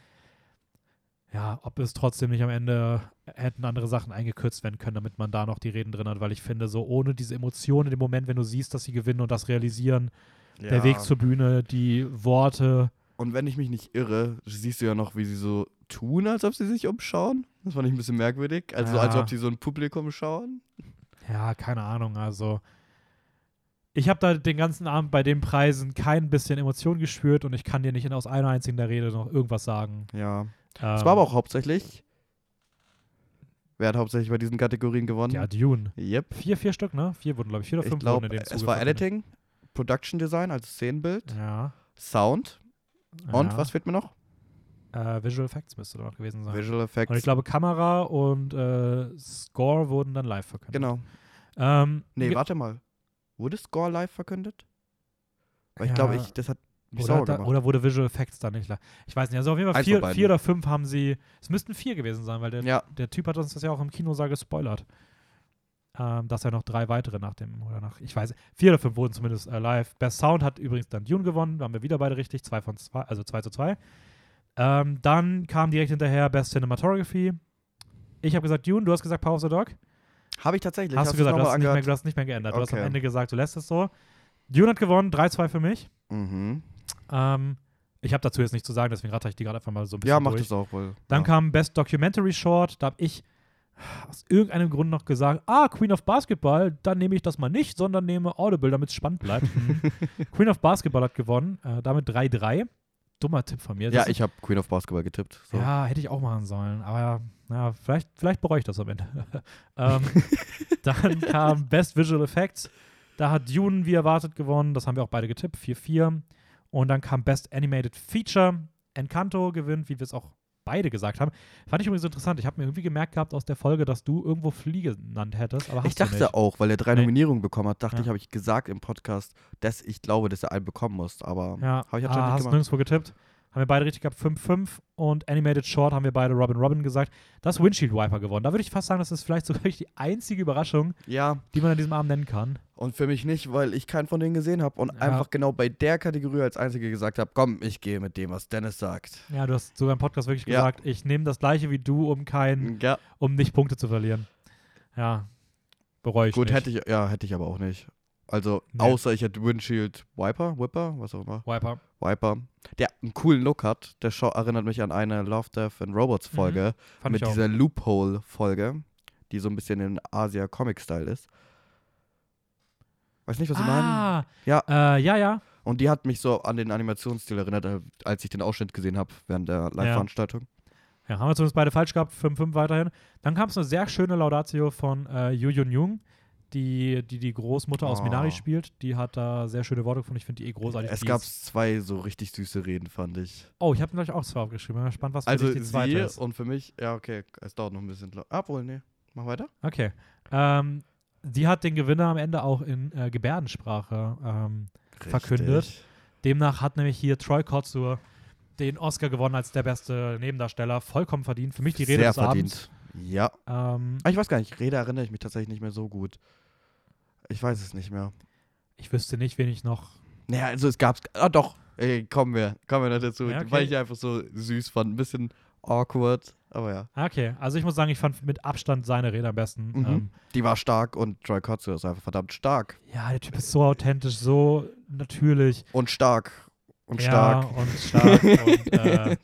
Ja, ob es trotzdem nicht am Ende hätten andere Sachen eingekürzt werden können, damit man da noch die Reden drin hat, weil ich finde, so ohne diese Emotionen in dem Moment, wenn du siehst, dass sie gewinnen und das realisieren, der Weg zur Bühne, die Worte, Und wenn ich mich nicht irre, siehst du ja noch, wie sie so tun, als ob sie sich umschauen. Das fand ich ein bisschen merkwürdig. Also Ja. als ob sie so ein Publikum schauen. ja, keine Ahnung, also ich habe da den ganzen Abend bei den Preisen kein bisschen Emotion gespürt und ich kann dir nicht aus einer einzigen der Rede noch irgendwas sagen. Ja. Ähm, Es war aber auch hauptsächlich. Wer hat hauptsächlich bei diesen Kategorien gewonnen? Ja, Dune. Yep. Vier, vier Stück, ne? Vier wurden, glaube ich, vier oder Ich fünf glaube, wurden in dem es Zuge war. Editing, Production Design, also Szenenbild, Ja. Sound und ja. was fehlt mir noch? Äh, Visual Effects müsste da noch gewesen sein. Visual Effects. Und ich glaube, Kamera und äh, Score wurden dann live verkündet. genau. Ähm, Nee, warte mal. Wurde Score live verkündet? Weil ich Ja, glaube, ich, das hat oder, da, oder wurde Visual Effects dann nicht live? Ich weiß nicht. Also auf jeden Fall vier, vier oder fünf haben sie. Es müssten vier gewesen sein, weil der, ja, der Typ hat uns das ja auch im Kinosaal gespoilert. Ähm, dass er noch drei weitere nach dem, oder nach, ich weiß, vier oder fünf wurden zumindest äh, live. Best Sound hat übrigens dann Dune gewonnen, da haben wir wieder beide richtig, zwei von zwei, also zwei zu zwei. Ähm, dann kam direkt hinterher Best Cinematography. Ich habe gesagt Dune, du hast gesagt Power of the Dog. habe ich tatsächlich. Hast du gesagt, du hast, mehr, du hast nicht mehr geändert. Du hast am Okay. Ende gesagt, du lässt es so. Dune hat gewonnen, 3-2 für mich. Mhm. Ähm, ich habe dazu jetzt nichts zu sagen, deswegen rate ich die gerade einfach mal so ein bisschen Ja, macht es auch wohl. Dann ja. kam Best Documentary Short, da habe ich aus irgendeinem Grund noch gesagt, ah, Queen of Basketball, dann nehme ich das mal nicht, sondern nehme Audible, damit es spannend bleibt. Hm. Queen of Basketball hat gewonnen, äh, damit 3-3. Dummer Tipp von mir. Ja, Das- ich habe Queen of Basketball getippt. So. ja, hätte ich auch machen sollen. Aber ja, vielleicht, vielleicht bereue ich das am Ende. ähm, dann kam Best Visual Effects. Da hat Dune wie erwartet gewonnen. Das haben wir auch beide getippt. 4-4. Und dann kam Best Animated Feature. Encanto gewinnt, wie wir es auch beide gesagt haben. Fand ich übrigens interessant. Ich habe mir irgendwie gemerkt gehabt aus der Folge, dass du irgendwo Fliege genannt hättest. Aber hast Ich dachte auch, weil er drei Nee. Nominierungen bekommen hat, dachte Ja. ich, habe ich gesagt im Podcast, dass ich glaube, dass er einen bekommen muss. Aber Ja, habe ich ah, anscheinend hast nicht du gemacht. nirgendwo getippt. Haben wir beide richtig gehabt, 5-5 und Animated Short haben wir beide Robin Robin gesagt. Das Windshield Wiper gewonnen. Da würde ich fast sagen, das ist vielleicht sogar die einzige Überraschung, Ja, die man an diesem Abend nennen kann. und für mich nicht, weil ich keinen von denen gesehen habe und Ja. einfach genau bei der Kategorie als einzige gesagt habe, komm, ich gehe mit dem, was Dennis sagt. Ja, du hast sogar im Podcast wirklich Ja. gesagt, ich nehme das gleiche wie du, um kein, Ja, um nicht Punkte zu verlieren. Ja, bereue ich gut, nicht. hätte ich, ja, hätte ich aber auch nicht. Also, Nee. außer ich hätte Windshield Wiper, Whipper, was auch immer, Wiper. Wiper, der einen coolen Look hat. Der Show erinnert mich an eine Love, Death and Robots Folge Fand mit dieser Loophole-Folge, die so ein bisschen in Asia-Comic-Style ist. Weiß nicht, was ich meine. ah, Ja. Äh, ja, ja. Und die hat mich so an den Animationsstil erinnert, äh, als ich den Ausschnitt gesehen habe während der Live-Veranstaltung. Ja, haben wir zumindest beide falsch gehabt, 5-5 weiterhin. Dann kam es eine sehr schöne Laudatio von äh, Yu Yun Jung, die, die die Großmutter aus Oh. Minari spielt. Die hat da sehr schöne Worte gefunden. Ich finde die eh großartig. Es gab zwei so richtig süße Reden, fand ich. Oh, ich habe gleich auch zwei aufgeschrieben. Bin mal gespannt, was für Also dich die zweite sie ist. und für mich, ja, okay, es dauert noch ein bisschen. glaub- Ah, wohl, nee. Mach weiter. Okay. Ähm, die hat den Gewinner am Ende auch in äh, Gebärdensprache ähm, Verkündet. Demnach hat nämlich hier Troy Kotsur den Oscar gewonnen als der beste Nebendarsteller. Vollkommen verdient. Für mich die Rede Sehr des verdient. Ja. Ähm, Ah, ich weiß gar nicht, Rede erinnere ich mich tatsächlich nicht mehr so gut. Ich weiß es nicht mehr. ich wüsste nicht, wen ich noch. Naja, also es gab's. Ah, doch. Ey, kommen wir. Kommen wir noch dazu. Ja, okay. Weil ich einfach so süß fand. Ein bisschen awkward. Aber ja. Ah, Okay, also ich muss sagen, ich fand mit Abstand seine Rede am besten. Mhm. Ähm, Die war stark und Troy Kotsur ist einfach verdammt stark. ja, der Typ ist so authentisch, so natürlich. Und stark. Und ja, stark. und stark. und, äh,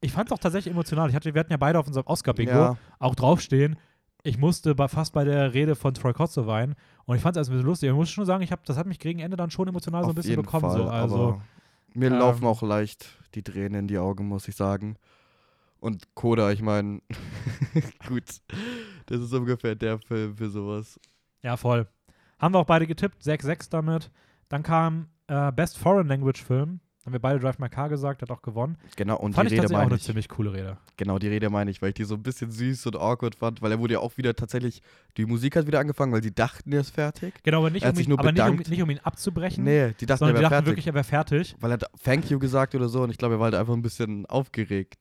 ich fand es auch tatsächlich emotional. Ich hatte, wir hatten ja beide auf unserem Oscar-Bingo Ja. auch draufstehen. Ich musste bei, fast bei der Rede von Troy Kotze weinen. Und ich fand es ein bisschen lustig. Ich muss schon sagen, ich hab, das hat mich gegen Ende dann schon emotional so ein Auf bisschen bekommen. Fall, so. Also, mir ähm, laufen auch leicht die Tränen in die Augen, muss ich sagen. Und Coda, ich meine, gut, das ist ungefähr der Film für sowas. ja, voll. Haben wir auch beide getippt. 6-6 damit. Dann kam äh, Best Foreign Language Film. Haben wir beide Drive My Car gesagt, hat auch gewonnen. Genau, und Fand die ich Rede tatsächlich auch meine eine ich. ziemlich coole Rede. Genau, die Rede meine ich, weil ich die so ein bisschen süß und awkward fand, weil er wurde ja auch wieder tatsächlich, die Musik hat wieder angefangen, weil sie dachten, er ist fertig. Genau, aber nicht, um ihn, aber nicht, um, nicht um ihn abzubrechen, Nee, die dachten, er wäre fertig. wirklich, er wäre fertig. weil er hat Thank you gesagt oder so und ich glaube, er war halt einfach ein bisschen aufgeregt.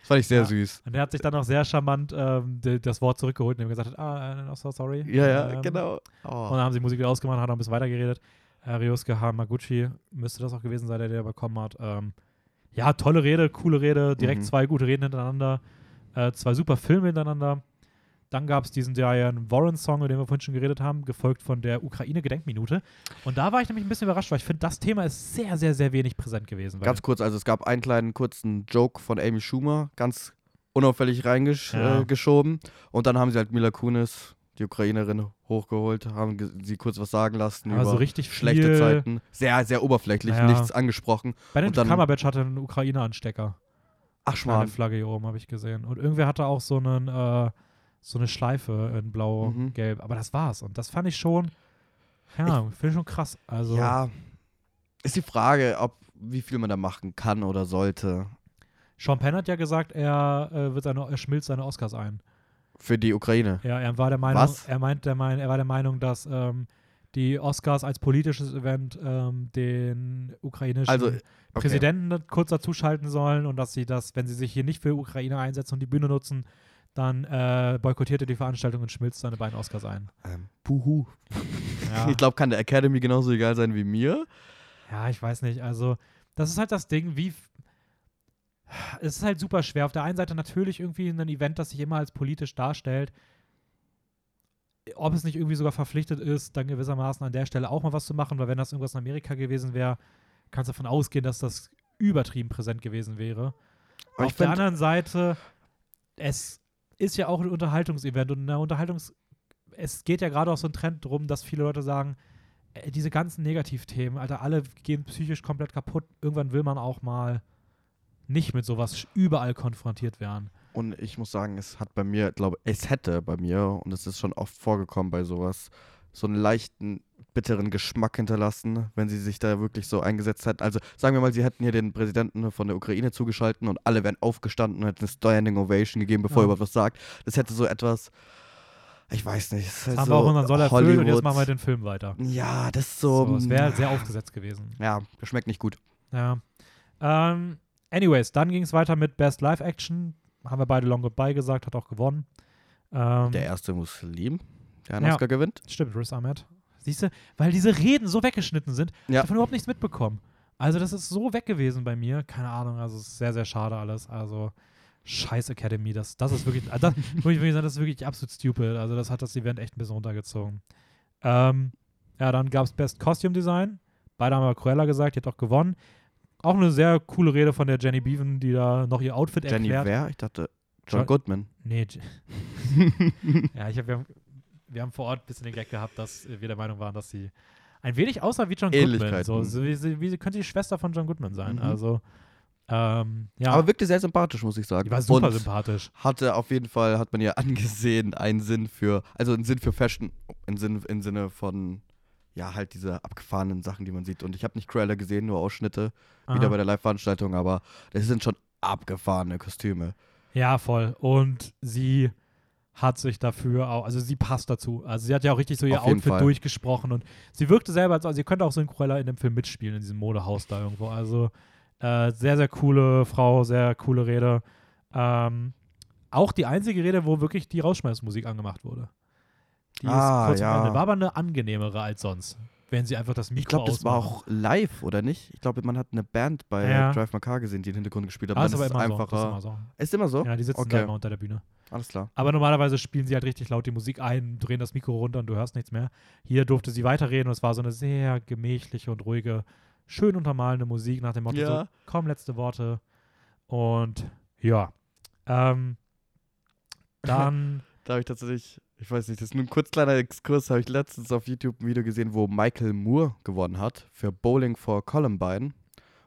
Das fand ich sehr Ja. süß. Und er hat sich dann auch sehr charmant ähm, das Wort zurückgeholt und ihm gesagt hat, ah, äh, so sorry. Ja, ja, Ähm, genau. Und Oh. dann haben sie die Musik wieder ausgemacht, hat auch ein bisschen weitergeredet. Äh, Ryosuke Hamaguchi müsste das auch gewesen sein, der der bekommen hat. Ähm, ja, tolle Rede, coole Rede, direkt Mhm. zwei gute Reden hintereinander, äh, zwei super Filme hintereinander. Dann gab es diesen Diane Warren-Song, über den wir vorhin schon geredet haben, gefolgt von der Ukraine-Gedenkminute. Und da war ich nämlich ein bisschen überrascht, weil ich finde, das Thema ist sehr, sehr, sehr wenig präsent gewesen. Ganz kurz, also es gab einen kleinen kurzen Joke von Amy Schumer, ganz unauffällig reingeschoben. Ja. Äh, und dann haben sie halt Mila Kunis, die Ukrainerin, hochgeholt, haben sie kurz was sagen lassen aber über richtig schlechte Zeiten. Sehr, sehr oberflächlich, Ja. nichts angesprochen. Benedict Und Cumberbatch hatte einen Ukraine-Anstecker. Ach, Eine Schmarrn. Flagge hier oben habe ich gesehen. Und irgendwer hatte auch so, einen, äh, so eine Schleife in Mhm. blau-gelb. Aber das war's. Und das fand ich schon, ja, finde ich schon krass. Also, Ja, ist die Frage, ob wie viel man da machen kann oder sollte Sean Penn hat ja gesagt, er, äh, wird seine, er schmilzt seine Oscars ein. Für die Ukraine. Ja, er war der Meinung, Was? er meint, der mein, er war der Meinung, dass ähm, die Oscars als politisches Event ähm, den ukrainischen Also, okay. Präsidenten kurz dazuschalten sollen und dass sie das, wenn sie sich hier nicht für Ukraine einsetzen und die Bühne nutzen, dann äh, boykottiert er die Veranstaltung und schmilzt seine beiden Oscars ein. Ähm, puhu. Ja. Ich glaube, kann der Academy genauso egal sein wie mir. Ja, ich weiß nicht. Also, das ist halt das Ding, wie. Es ist halt super schwer. Auf der einen Seite natürlich irgendwie ein Event, das sich immer als politisch darstellt. Ob es nicht irgendwie sogar verpflichtet ist, dann gewissermaßen an der Stelle auch mal was zu machen, weil wenn das irgendwas in Amerika gewesen wäre, kannst du davon ausgehen, dass das übertrieben präsent gewesen wäre. Aber Auf der anderen Seite, es ist ja auch ein Unterhaltungsevent und in der Unterhaltungs es geht ja gerade auch so ein Trend drum, dass viele Leute sagen, äh, diese ganzen Negativthemen, Alter, alle gehen psychisch komplett kaputt. Irgendwann will man auch mal nicht mit sowas überall konfrontiert werden. Und ich muss sagen, es hat bei mir, glaube es hätte bei mir, und es ist schon oft vorgekommen bei sowas, so einen leichten, bitteren Geschmack hinterlassen, wenn sie sich da wirklich so eingesetzt hätten. Also sagen wir mal, sie hätten hier den Präsidenten von der Ukraine zugeschalten und alle wären aufgestanden und hätten eine Standing Ovation gegeben, bevor Ja. er überhaupt was sagt. Das hätte so etwas, ich weiß nicht, halt haben so wir auch unseren Soll erfüllt und jetzt machen wir den Film weiter. Ja, das ist so. So, es wäre sehr aufgesetzt gewesen. ja, das schmeckt nicht gut. Ja. Ähm, anyways, dann ging es weiter mit Best Live Action. Haben wir beide Long Goodbye gesagt, hat auch gewonnen. Ähm, Der erste Muslim, der einen Ja. Oscar gewinnt. Stimmt, Riz Ahmed. Siehst du, weil diese Reden so weggeschnitten sind, ich Ja. habe davon überhaupt nichts mitbekommen. Also, das ist so weg gewesen bei mir. Keine Ahnung, also es ist sehr, sehr schade alles. Also, scheiß Academy, das, das ist wirklich, also das, muss ich wirklich sagen, das ist wirklich absolut stupid. Also, das hat das Event echt ein bisschen runtergezogen. Ähm, ja, dann gab es Best Costume Design. Beide haben aber Cruella gesagt, die hat auch gewonnen. Auch eine sehr coole Rede von der Jenny Beaven, die da noch ihr Outfit Jenny erklärt. wer? Ich dachte John John- Goodman. Nee, ja, ich hab, wir, haben, wir haben vor Ort ein bisschen den Gag gehabt, dass wir der Meinung waren, dass sie ein wenig aussah wie John Goodman. So, so wie, sie- wie sie könnte die Schwester von John Goodman sein. Mhm. Also, ähm, ja, Aber wirkte sehr sympathisch, muss ich sagen. die war super Und sympathisch. hatte auf jeden Fall, hat man ja angesehen, einen Sinn für, also einen Sinn für Fashion, im, Sinn, im Sinne von, ja, halt diese abgefahrenen Sachen, die man sieht. Und ich habe nicht Cruella gesehen, nur Ausschnitte, wieder Aha. bei der Live-Veranstaltung, aber das sind schon abgefahrene Kostüme. Ja, voll. Und sie hat sich dafür auch, also sie passt dazu. Also sie hat ja auch richtig so ihr Auf Outfit durchgesprochen und sie wirkte selber, als, also sie könnte auch so in Cruella in dem Film mitspielen, in diesem Modehaus da irgendwo. Also äh, sehr, sehr coole Frau, sehr coole Rede. Ähm, auch die einzige Rede, wo wirklich die Rausschmeißmusik angemacht wurde. Die Ah, ist kurz ja. Ende. War aber eine angenehmere als sonst, wenn sie einfach das Mikro Ich glaube, das war auch live, oder nicht? Ich glaube, man hat eine Band bei Ja. Drive My Car gesehen, die den Hintergrund gespielt hat. Ah, ist aber immer so. einfacher. Das ist immer so. Ist immer so? Ja, die sitzen Okay. da immer unter der Bühne. Alles klar. Aber normalerweise spielen sie halt richtig laut die Musik ein, drehen das Mikro runter und du hörst nichts mehr. Hier durfte sie weiterreden und es war so eine sehr gemächliche und ruhige, schön untermalende Musik nach dem Motto, Ja. so, kaum letzte Worte. Und ja. Ähm, dann, Da habe ich tatsächlich, ich weiß nicht, das ist nur ein kurz kleiner Exkurs, habe ich letztens auf YouTube ein Video gesehen, wo Michael Moore gewonnen hat für Bowling for Columbine.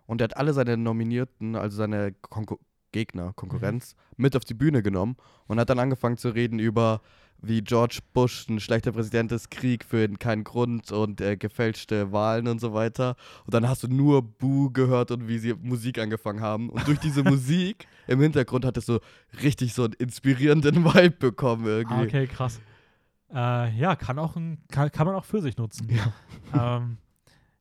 Und er hat alle seine Nominierten, also seine Konkur Gegner, Konkurrenz, mit auf die Bühne genommen und hat dann angefangen zu reden über, wie George Bush ein schlechter Präsident ist, Krieg für keinen Grund und äh, gefälschte Wahlen und so weiter. Und dann hast du nur Boo gehört und wie sie Musik angefangen haben. Und durch diese Musik im Hintergrund hattest du richtig so einen inspirierenden Vibe bekommen irgendwie. ah, okay, krass. Äh, ja, kann, auch ein, kann, kann man auch für sich nutzen. Ja, ähm,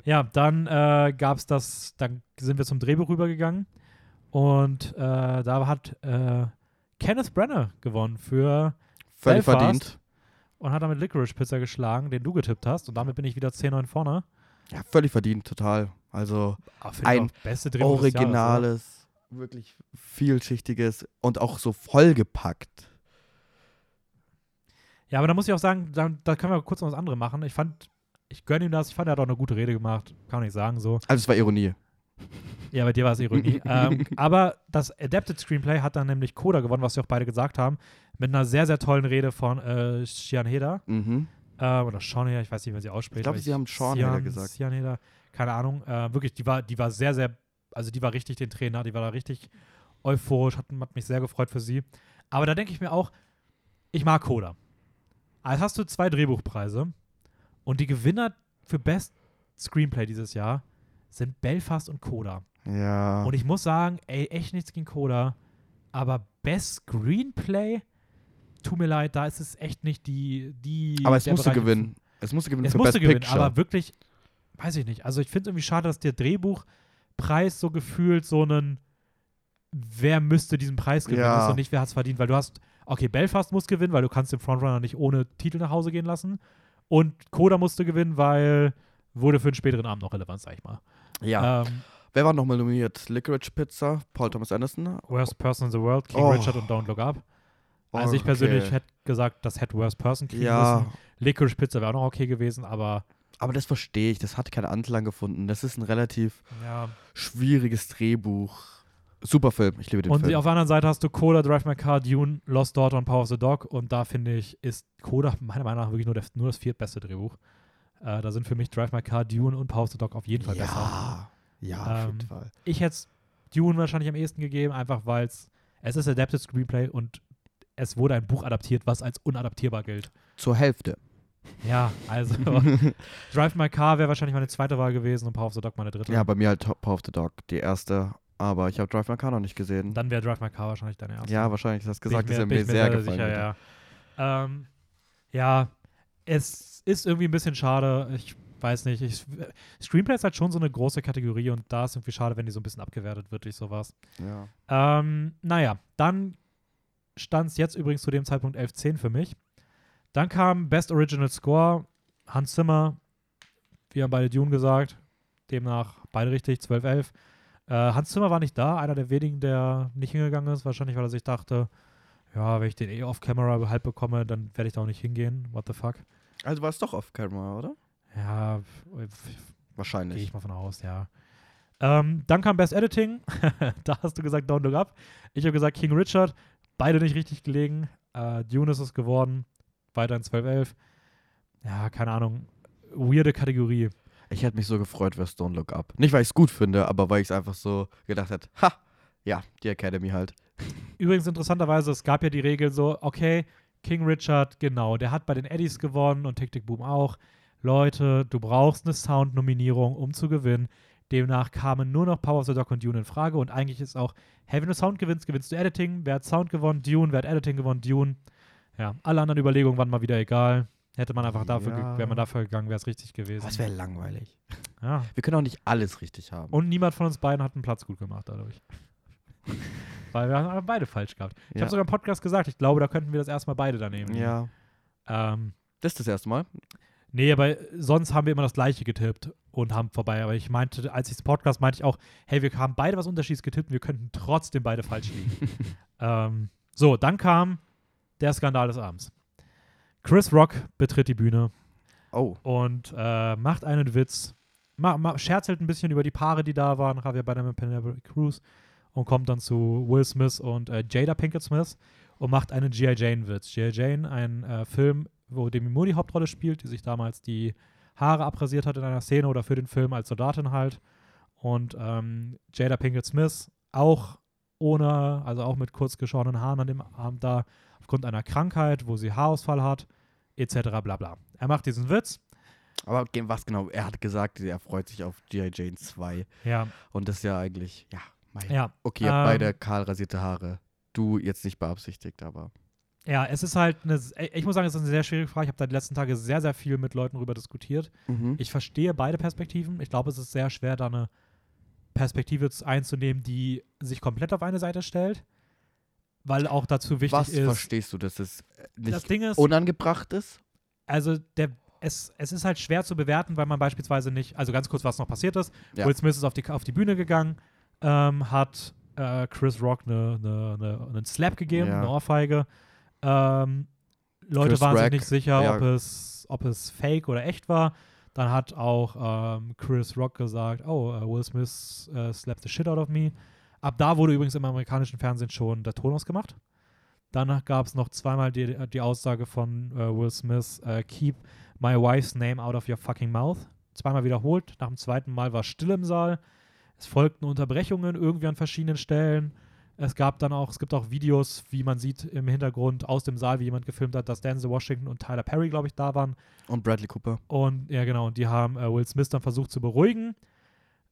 ja dann äh, gab es das, dann sind wir zum Drehbuch rübergegangen und äh, da hat äh, Kenneth Brenner gewonnen für Völlig Belfast. verdient. und hat damit Licorice Pizza geschlagen, den du getippt hast. Und damit bin ich wieder 10-9 vorne. Ja, völlig verdient, total. Also Ah, Ein des Jahres, originales, wirklich vielschichtiges und auch so vollgepackt. Ja, aber da muss ich auch sagen, da, da können wir kurz noch was anderes machen. Ich fand, ich gönne ihm das. Ich fand, er hat auch eine gute Rede gemacht. Kann man nicht sagen so. Also es war Ironie. Ja, bei dir war es Ironie. ähm, aber das Adapted Screenplay hat dann nämlich Coda gewonnen, was wir auch beide gesagt haben. Mit einer sehr, sehr tollen Rede von äh, Sian Heder. Mhm. Äh, oder Sean Heder, ich weiß nicht, wie man sie ausspricht. Ich glaube, sie haben Sean Heder gesagt. Sian Heder, keine Ahnung. Äh, wirklich, die war, die war sehr, sehr, also die war richtig den Trainer, die war da richtig euphorisch, hat, hat mich sehr gefreut für sie. Aber da denke ich mir auch, ich mag Coda. Also hast du zwei Drehbuchpreise und die Gewinner für Best Screenplay dieses Jahr sind Belfast und Coda. Ja. Und ich muss sagen, ey, echt nichts gegen Coda, aber Best Screenplay, tut mir leid, da ist es echt nicht die, die aber es musste Bereich- gewinnen. Es musste gewinnen Es musste Best gewinnen, Picture. aber wirklich, weiß ich nicht. Also ich finde es irgendwie schade, dass der Drehbuchpreis so gefühlt so einen, wer müsste diesen Preis gewinnen Ja. ist und nicht, wer hat es verdient, weil du hast, okay, Belfast muss gewinnen, weil du kannst den Frontrunner nicht ohne Titel nach Hause gehen lassen und Coda musste gewinnen, weil wurde für einen späteren Abend noch relevant, sag ich mal. Ja. Ähm, Wer war nochmal nominiert? Licorice Pizza, Paul Thomas Anderson. Worst Person in the World, King Oh. Richard und Don't Look Up. Also ich persönlich okay. hätte gesagt, das hätte Worst Person kriegen Ja, müssen. Licorice Pizza wäre auch noch okay gewesen, aber aber das verstehe ich. Das hat keinen Anklang gefunden. Das ist ein relativ ja. schwieriges Drehbuch. Super Film. Ich liebe den Und Film. auf der anderen Seite hast du Coda, Drive My Car, Dune, Lost Daughter und Power of the Dog. Und da finde ich, ist Coda meiner Meinung nach wirklich nur, der, nur das viertbeste Drehbuch. Äh, da sind für mich Drive My Car, Dune und Power of the Dog auf jeden Fall besser. ja, ja, auf jeden Ähm, Fall. Ich hätte es Dune wahrscheinlich am ehesten gegeben, einfach weil es es ist Adapted Screenplay und es wurde ein Buch adaptiert, was als unadaptierbar gilt. Zur Hälfte. Ja, also Drive My Car wäre wahrscheinlich meine zweite Wahl gewesen und Power of the Dog meine dritte. Ja, bei mir halt Power of the Dog, die erste. Aber ich habe Drive My Car noch nicht gesehen. Dann wäre Drive My Car wahrscheinlich deine erste. ja, wahrscheinlich. Du hast gesagt, er bin mir ich sehr gefallen sicher, ja. Ähm, ja, es ist irgendwie ein bisschen schade. Ich weiß nicht. Ich, Screenplay ist halt schon so eine große Kategorie und da ist irgendwie schade, wenn die so ein bisschen abgewertet wird durch sowas. Ja. Ähm, naja, dann stand es jetzt übrigens zu dem Zeitpunkt 11.10 für mich. Dann kam Best Original Score, Hans Zimmer, wir haben beide Dune gesagt, demnach beide richtig, 12.11. Äh, Hans Zimmer war nicht da, einer der wenigen, der nicht hingegangen ist, wahrscheinlich, weil er sich dachte, ja, wenn ich den eh off-camera halt bekomme, dann werde ich da auch nicht hingehen. What the fuck? Also war es doch off-camera, oder? Ja, f- gehe Wahrscheinlich. ich mal von aus, ja. Ähm, dann kam Best Editing. da hast du gesagt Don't Look Up. Ich habe gesagt King Richard. Beide nicht richtig gelegen. Äh, Dune ist es geworden. Weiterhin 12-11. Ja, keine Ahnung. Weirde Kategorie. Ich hätte mich so gefreut für Don't Look Up. Nicht, weil ich es gut finde, aber weil ich es einfach so gedacht hätte, ha, ja, die Academy halt. Übrigens interessanterweise, es gab ja die Regel so, okay, King Richard, genau, der hat bei den Eddies gewonnen und Tick Tick Boom auch. Leute, du brauchst eine Sound-Nominierung, um zu gewinnen. Demnach kamen nur noch Power of the Dog und Dune in Frage und eigentlich ist auch, hey, wenn du Sound gewinnst, gewinnst du Editing. Wer hat Sound gewonnen? Dune. Wer hat Editing gewonnen? Dune. Ja, alle anderen Überlegungen waren mal wieder egal. Hätte man einfach dafür, Ja. wäre man dafür gegangen, wäre es richtig gewesen. Aber es wäre langweilig. ja. Wir können auch nicht alles richtig haben. Und niemand von uns beiden hat einen Platz gut gemacht dadurch. Weil wir haben beide falsch gehabt. Ich Ja. habe sogar im Podcast gesagt, ich glaube, da könnten wir das erstmal beide daneben. nehmen. ja, Ähm, das ist das erste Mal. nee, aber sonst haben wir immer das gleiche getippt und haben vorbei. Aber ich meinte, als ich das Podcast meinte ich auch, hey, wir haben beide was Unterschieds getippt und wir könnten trotzdem beide falsch liegen. ähm, so, dann kam der Skandal des Abends. Chris Rock betritt die Bühne Oh, und äh, macht einen Witz, ma, ma, scherzelt ein bisschen über die Paare, die da waren, Javier Bardem und Penelope Cruz und kommt dann zu Will Smith und äh, Jada Pinkett Smith und macht einen G.I. Jane-Witz. G.I. Jane, ein äh, Film, wo Demi Moore die Hauptrolle spielt, die sich damals die Haare abrasiert hat in einer Szene oder für den Film als Soldatin halt. Und ähm, Jada Pinkett Smith auch ohne, also auch mit kurz geschorenen Haaren an dem Abend da, aufgrund einer Krankheit, wo sie Haarausfall hat, etc. bla bla. Er macht diesen Witz. aber was genau? Er hat gesagt, er freut sich auf G.I. Jane 2. Ja, Und das ist ja eigentlich, ja, mein. ja. Okay, ihr habt Ähm, beide kahl rasierte Haare. Du jetzt nicht beabsichtigt, aber. Ja, es ist halt eine, ich muss sagen, es ist eine sehr schwierige Frage. Ich habe da die letzten Tage sehr, sehr viel mit Leuten darüber diskutiert. Mhm. Ich verstehe beide Perspektiven. Ich glaube, es ist sehr schwer, da eine Perspektive einzunehmen, die sich komplett auf eine Seite stellt. Weil auch dazu wichtig was ist. verstehst du, dass es äh, nicht Das Ding ist, unangebracht ist? also der, es, es ist halt schwer zu bewerten, weil man beispielsweise nicht, also ganz kurz, was noch passiert ist. Ja. Will Smith ist auf die, auf die Bühne gegangen, ähm, hat äh, Chris Rock eine, eine, eine, einen Slap gegeben, Ja. eine Ohrfeige. Ähm, Leute Chris waren sich Rock, nicht sicher, ja. ob, es, ob es fake oder echt war. Dann hat auch ähm, Chris Rock gesagt, oh, äh, Will Smith äh, slapped the shit out of me. Ab da wurde übrigens im amerikanischen Fernsehen schon der Ton ausgemacht. Danach gab es noch zweimal die, die Aussage von äh, Will Smith, keep my wife's name out of your fucking mouth. Zweimal wiederholt. Nach dem zweiten Mal war still im Saal. Es folgten Unterbrechungen irgendwie an verschiedenen Stellen. Es gab dann auch, es gibt auch Videos, wie man sieht im Hintergrund aus dem Saal, wie jemand gefilmt hat, dass Denzel Washington und Tyler Perry, glaube ich, da waren. Und Bradley Cooper. Und ja, genau, und die haben äh, Will Smith dann versucht zu beruhigen.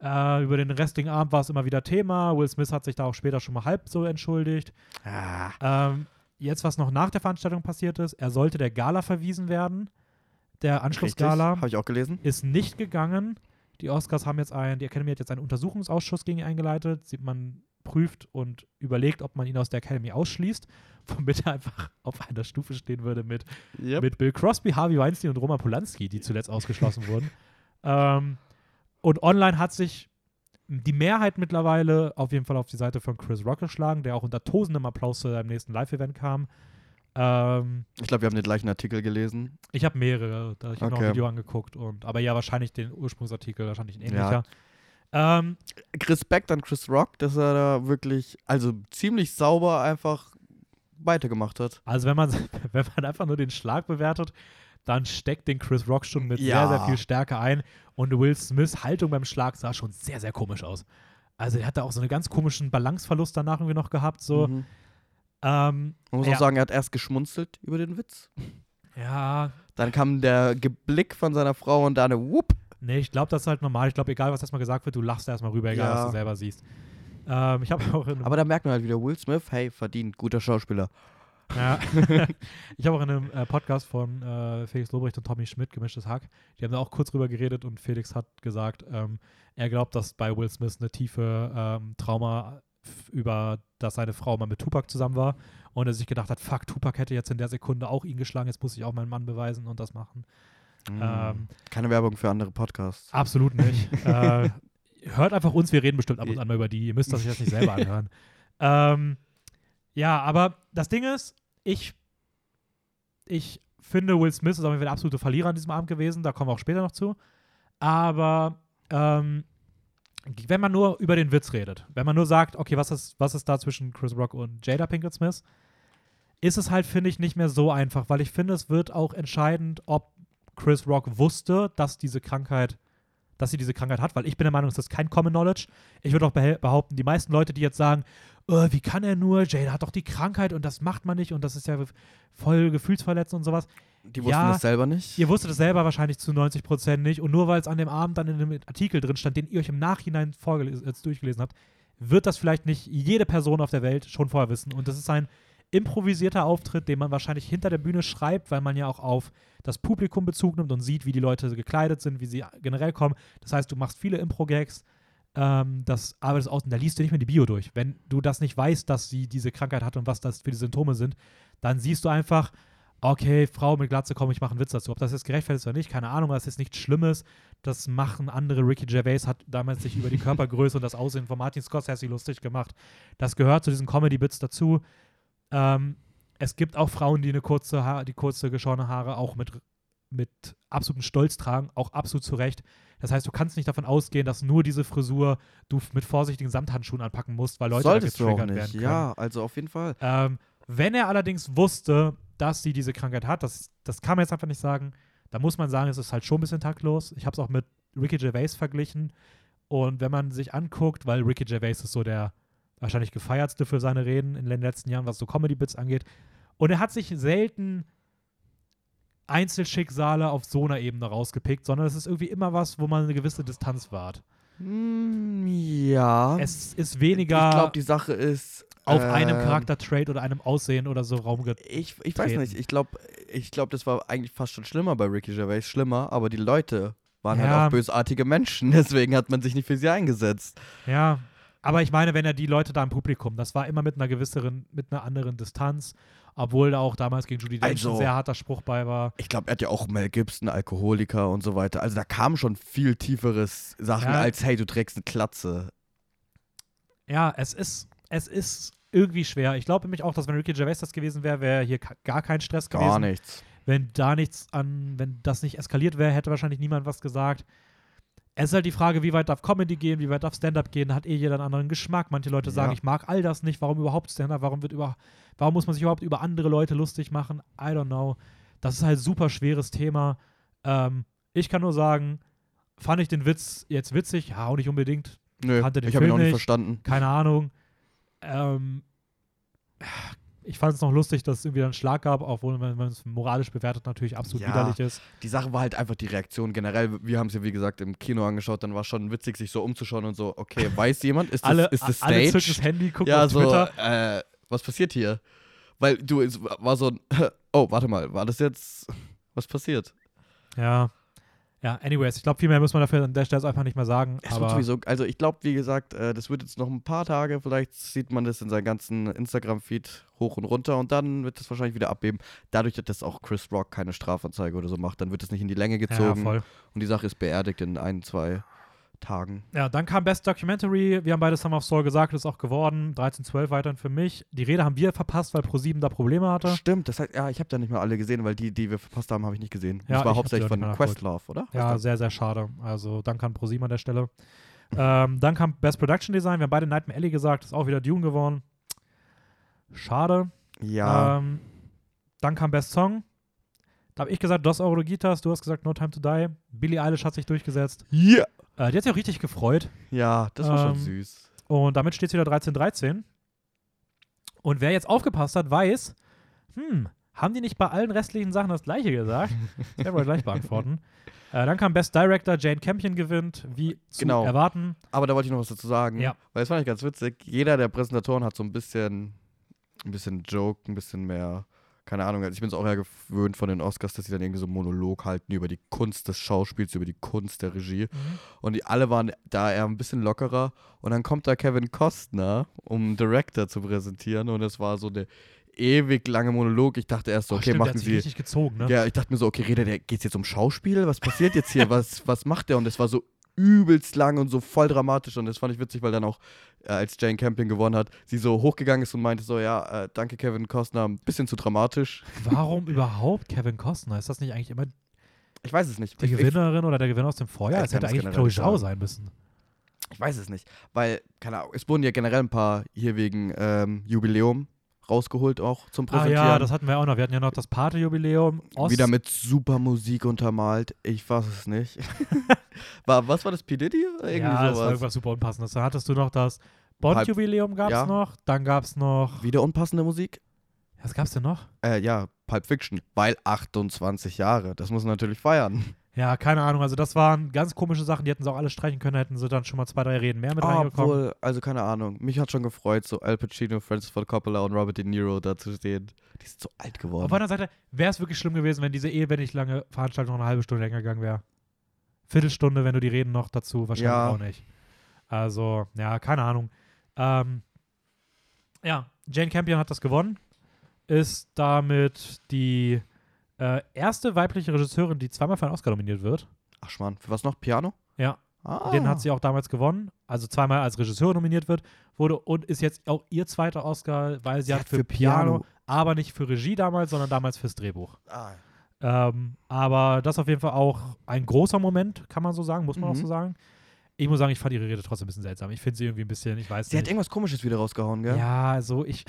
Äh, über den restlichen Abend war es immer wieder Thema. Will Smith hat sich da auch später schon mal halb so entschuldigt. Ah. Ähm, jetzt, was noch nach der Veranstaltung passiert ist, er sollte der Gala verwiesen werden. Der Anschlussgala Habe ich auch gelesen. ist nicht gegangen. Die Oscars haben jetzt ein, die Academy hat jetzt einen Untersuchungsausschuss gegen ihn eingeleitet. Sie- Man prüft und überlegt, ob man ihn aus der Academy ausschließt, womit er einfach auf einer Stufe stehen würde mit Yep. mit Bill Crosby, Harvey Weinstein und Roman Polanski, die zuletzt ausgeschlossen wurden. Ähm, und online hat sich die Mehrheit mittlerweile auf jeden Fall auf die Seite von Chris Rock geschlagen, der auch unter tosendem Applaus zu seinem nächsten Live-Event kam. Ähm, Ich glaube, wir haben den gleichen Artikel gelesen. ich habe mehrere, da ich habe noch Okay. ein Video angeguckt und aber ja, wahrscheinlich den Ursprungsartikel, wahrscheinlich ein Ja. ähnlicher. Ähm, Respekt an Chris Rock, dass er da wirklich, also ziemlich sauber einfach weitergemacht hat. also wenn man, wenn man einfach nur den Schlag bewertet, dann steckt den Chris Rock schon mit Ja. sehr, sehr viel Stärke ein. Und Will Smiths Haltung beim Schlag sah schon sehr, sehr komisch aus. Also er hatte auch so einen ganz komischen Balanceverlust danach irgendwie noch gehabt. So. Mhm. Ähm, Man muss Ja. auch sagen, er hat erst geschmunzelt über den Witz. ja, Dann kam der Geblick von seiner Frau und dann whoop. nee, ich glaube, das ist halt normal. Ich glaube, egal was erstmal gesagt wird, du lachst erstmal rüber, egal Ja. was du selber siehst. Ähm, ich habe auch Aber da merkt man halt wieder, Will Smith, hey, verdient, guter Schauspieler. Ja. ich habe auch in einem äh, Podcast von äh, Felix Lobrecht und Tommy Schmidt, Gemischtes Hack, die haben da auch kurz drüber geredet und Felix hat gesagt, ähm, er glaubt, dass bei Will Smith eine tiefe ähm, Trauma über, dass seine Frau mal mit Tupac zusammen war und er sich gedacht hat, fuck, Tupac hätte jetzt in der Sekunde auch ihn geschlagen, jetzt muss ich auch meinen Mann beweisen und das machen. Ähm, Keine Werbung für andere Podcasts. Absolut nicht. äh, hört einfach uns, wir reden bestimmt ab und an mal über die. Ihr müsst das euch jetzt nicht selber anhören. ähm, ja, aber das Ding ist, ich, ich finde, Will Smith ist auf jeden Fall der absolute Verlierer an diesem Abend gewesen. Da kommen wir auch später noch zu. Aber ähm, wenn man nur über den Witz redet, wenn man nur sagt, okay, was ist, was ist da zwischen Chris Rock und Jada Pinkett Smith, ist es halt, finde ich, nicht mehr so einfach, weil ich finde, es wird auch entscheidend, ob Chris Rock wusste, dass diese Krankheit, dass sie diese Krankheit hat, weil ich bin der Meinung, es ist kein Common Knowledge. Ich würde auch behaupten, die meisten Leute, die jetzt sagen, äh, wie kann er nur, Jada hat doch die Krankheit und das macht man nicht und das ist ja voll gefühlsverletzend und sowas. Die wussten Ja, das selber nicht. Ihr wusstet es selber wahrscheinlich zu 90 Prozent nicht und nur weil es an dem Abend dann in einem Artikel drin stand, den ihr euch im Nachhinein jetzt durchgelesen habt, wird das vielleicht nicht jede Person auf der Welt schon vorher wissen. Und das ist ein improvisierter Auftritt, den man wahrscheinlich hinter der Bühne schreibt, weil man ja auch auf das Publikum Bezug nimmt und sieht, wie die Leute gekleidet sind, wie sie generell kommen. Das heißt, du machst viele Impro-Gags, ähm, das arbeitest aus und da liest du nicht mehr die Bio durch. Wenn du das nicht weißt, dass sie diese Krankheit hat und was das für die Symptome sind, dann siehst du einfach, okay, Frau mit Glatze, komm, ich mache einen Witz dazu. Ob das jetzt gerechtfertigt ist oder nicht, keine Ahnung, das ist nichts Schlimmes. Das machen andere. Ricky Gervais hat damals sich über die Körpergröße und das Aussehen von Martin Scorsese lustig gemacht. Das gehört zu diesen Comedy-Bits dazu. Ähm, es gibt auch Frauen, die eine kurze, ha die kurze geschorene Haare auch mit, mit absolutem Stolz tragen, auch absolut zu Recht. Das heißt, du kannst nicht davon ausgehen, dass nur diese Frisur du mit vorsichtigen Samthandschuhen anpacken musst, weil Leute Solltest da du auch getriggert nicht. werden können. Ja, also auf jeden Fall. Ähm, wenn er allerdings wusste, dass sie diese Krankheit hat, das, das kann man jetzt einfach nicht sagen, da muss man sagen, es ist halt schon ein bisschen taktlos. Ich habe es auch mit Ricky Gervais verglichen. Und wenn man sich anguckt, weil Ricky Gervais ist so der wahrscheinlich gefeiertste für seine Reden in den letzten Jahren, was so Comedy-Bits angeht. Und er hat sich selten Einzelschicksale auf so einer Ebene rausgepickt, sondern es ist irgendwie immer was, wo man eine gewisse Distanz wahrt. Hm, ja. Es ist weniger ich glaube, die Sache ist. Auf ähm, einem Charaktertrait oder einem Aussehen oder so Raum Ich, ich weiß nicht. Ich glaube, ich glaub, das war eigentlich fast schon schlimmer bei Ricky Gervais. Schlimmer, aber die Leute waren Ja. halt auch bösartige Menschen. Deswegen hat man sich nicht für sie eingesetzt. Ja, aber ich meine, wenn er die Leute da im Publikum, das war immer mit einer gewisseren, mit einer anderen Distanz, obwohl da auch damals gegen Judy Dench Also- ein sehr harter Spruch bei war. Ich glaube, er hat ja auch Mel Gibson, Alkoholiker und so weiter. Also da kamen schon viel tieferes Sachen Ja. als, hey, du trägst eine Klatze. Ja, es ist, es ist irgendwie schwer. Ich glaube nämlich auch, dass wenn Ricky Gervais das gewesen wäre, wäre hier gar kein Stress gewesen. Gar nichts. Wenn da nichts an, wenn das nicht eskaliert wäre, hätte wahrscheinlich niemand was gesagt. Es ist halt die Frage, wie weit darf Comedy gehen, wie weit darf Stand-up gehen, hat eh jeder einen anderen Geschmack. Manche Leute sagen, Ja. ich mag all das nicht, warum überhaupt Stand-up, warum wird über, warum muss man sich überhaupt über andere Leute lustig machen? I don't know. Das ist halt ein super schweres Thema. Ähm, ich kann nur sagen, fand ich den Witz jetzt witzig? Ja, auch nicht unbedingt. Nö, ich habe ihn auch nicht nicht. verstanden. Keine Ahnung. Ähm, ich fand es noch lustig, dass es irgendwie einen Schlag gab, obwohl, wenn man es moralisch bewertet, natürlich absolut Ja. widerlich ist. Die Sache war halt einfach die Reaktion generell. Wir haben es ja, wie gesagt, im Kino angeschaut. Dann war schon witzig, sich so umzuschauen und so, okay, weiß jemand, ist das, alle, ist das alle zücken das Handy, gucken ja, auf so, Twitter. äh, was passiert hier? Weil du, es war so ein, oh, warte mal, war das jetzt, was passiert? Ja. Ja, anyways, ich glaube, viel mehr muss man dafür an der Stelle einfach nicht mehr sagen. Es wird sowieso, also ich glaube, wie gesagt, äh, das wird jetzt noch ein paar Tage, vielleicht sieht man das in seinem ganzen Instagram-Feed hoch und runter und dann wird das wahrscheinlich wieder abheben. Dadurch, dass auch Chris Rock keine Strafanzeige oder so macht, dann wird es nicht in die Länge ja, gezogen voll. und die Sache ist beerdigt in ein, zwei Tagen. Ja, dann kam Best Documentary. Wir haben beide Summer of Soul gesagt, ist auch geworden. 13-12 weiterhin für mich. Die Rede haben wir verpasst, weil ProSieben da Probleme hatte. Stimmt, das heißt, ja, ich habe da nicht mehr alle gesehen, weil die, die wir verpasst haben, habe ich nicht gesehen. Ja, das ich war hauptsächlich von Questlove, oder? Ja, sehr, sehr schade. Also dann kam ProSieben an der Stelle. ähm, dann kam Best Production Design. Wir haben beide Nightmare Alley gesagt, ist auch wieder Dune geworden. Schade. ja, Ähm, dann kam Best Song. Da habe ich gesagt, Dos Eurogitas, du hast gesagt No Time to Die. Billie Eilish hat sich durchgesetzt. ja, Äh, die hat sich auch richtig gefreut. ja, das war Ähm, schon süß. Und damit steht es wieder 13-13. Und wer jetzt aufgepasst hat, weiß, hm, haben die nicht bei allen restlichen Sachen das gleiche gesagt? Das werden wir gleich beantworten. Äh, dann kam Best Director, Jane Campion gewinnt, wie zu Genau. erwarten. Aber da wollte ich noch was dazu sagen, Ja. weil das fand ich ganz witzig. Jeder der Präsentatoren hat so ein bisschen ein bisschen Joke, ein bisschen mehr, keine Ahnung. Also ich bin es auch eher gewöhnt von den Oscars, dass sie dann irgendwie so einen Monolog halten über die Kunst des Schauspiels, über die Kunst der Regie. Mhm. Und die alle waren da eher ein bisschen lockerer. Und dann kommt da Kevin Costner, um einen Director zu präsentieren. Und es war so eine ewig lange Monolog. Ich dachte erst so, Oh, okay, stimmt, machen hat sich sie. richtig gezogen, ne? Ja, ich dachte mir so, okay, redet der, geht's jetzt um Schauspiel? Was passiert jetzt hier? Was, was macht der? Und es war so übelst lang und so voll dramatisch. Und das fand ich witzig, weil dann auch, äh, als Jane Campion gewonnen hat, sie so hochgegangen ist und meinte so, ja, äh, danke Kevin Costner, ein bisschen zu dramatisch. Warum überhaupt Kevin Costner? Ist das nicht eigentlich immer Ich weiß es nicht. die ich, ich, Gewinnerin oder der Gewinner aus dem Vorjahr? Ja, Es hätte eigentlich Chloe Zhao sein müssen. ich weiß es nicht. Weil, keine Ahnung, es wurden ja generell ein paar hier wegen ähm, Jubiläum rausgeholt auch zum Ah Präsentieren. ja, das hatten wir auch noch. Wir hatten ja noch das Pate-Jubiläum. Wieder mit super Musik untermalt. Ich weiß es nicht. war, was war das, P. Diddy? Irgendwie ja, das war sowas. irgendwas super Unpassendes. Dann hattest du noch das Bond-Jubiläum gab es ja. noch. Dann gab es noch. Wieder unpassende Musik? Was gab es denn noch? Äh, ja, Pulp Fiction, weil 28 Jahre. Das muss man natürlich feiern. Ja, keine Ahnung. Also, das waren ganz komische Sachen. Die hätten sie auch alle streichen können. Hätten sie dann schon mal zwei, drei Reden mehr mit reingekommen. Obwohl, also keine Ahnung. Mich hat schon gefreut, so Al Pacino, Francis Ford Coppola und Robert De Niro da zu stehen. Die sind so alt geworden. Auf der anderen Seite wäre es wirklich schlimm gewesen, wenn diese nicht lange Veranstaltung noch eine halbe Stunde länger gegangen wäre. Viertelstunde, wenn du die Reden noch dazu, wahrscheinlich Ja. auch nicht. Also, ja, keine Ahnung. Ähm, ja, Jane Campion hat das gewonnen. Ist damit die äh, erste weibliche Regisseurin, die zweimal für einen Oscar nominiert wird. Ach Schmarrn, für was noch? Piano? Ja, Ah. den hat sie auch damals gewonnen. Also zweimal als Regisseurin nominiert wird, wurde und ist jetzt auch ihr zweiter Oscar, weil sie, Sie hat hat für, für Piano, Piano- aber nicht für Regie damals, sondern damals fürs Drehbuch. Ah. Ähm, aber das auf jeden Fall auch ein großer Moment, kann man so sagen, muss man auch Mhm. so sagen. Ich muss sagen, ich fand ihre Rede trotzdem ein bisschen seltsam. Ich finde sie irgendwie ein bisschen, ich weiß Sie hat nicht. irgendwas Komisches wieder rausgehauen, gell? ja, also ich,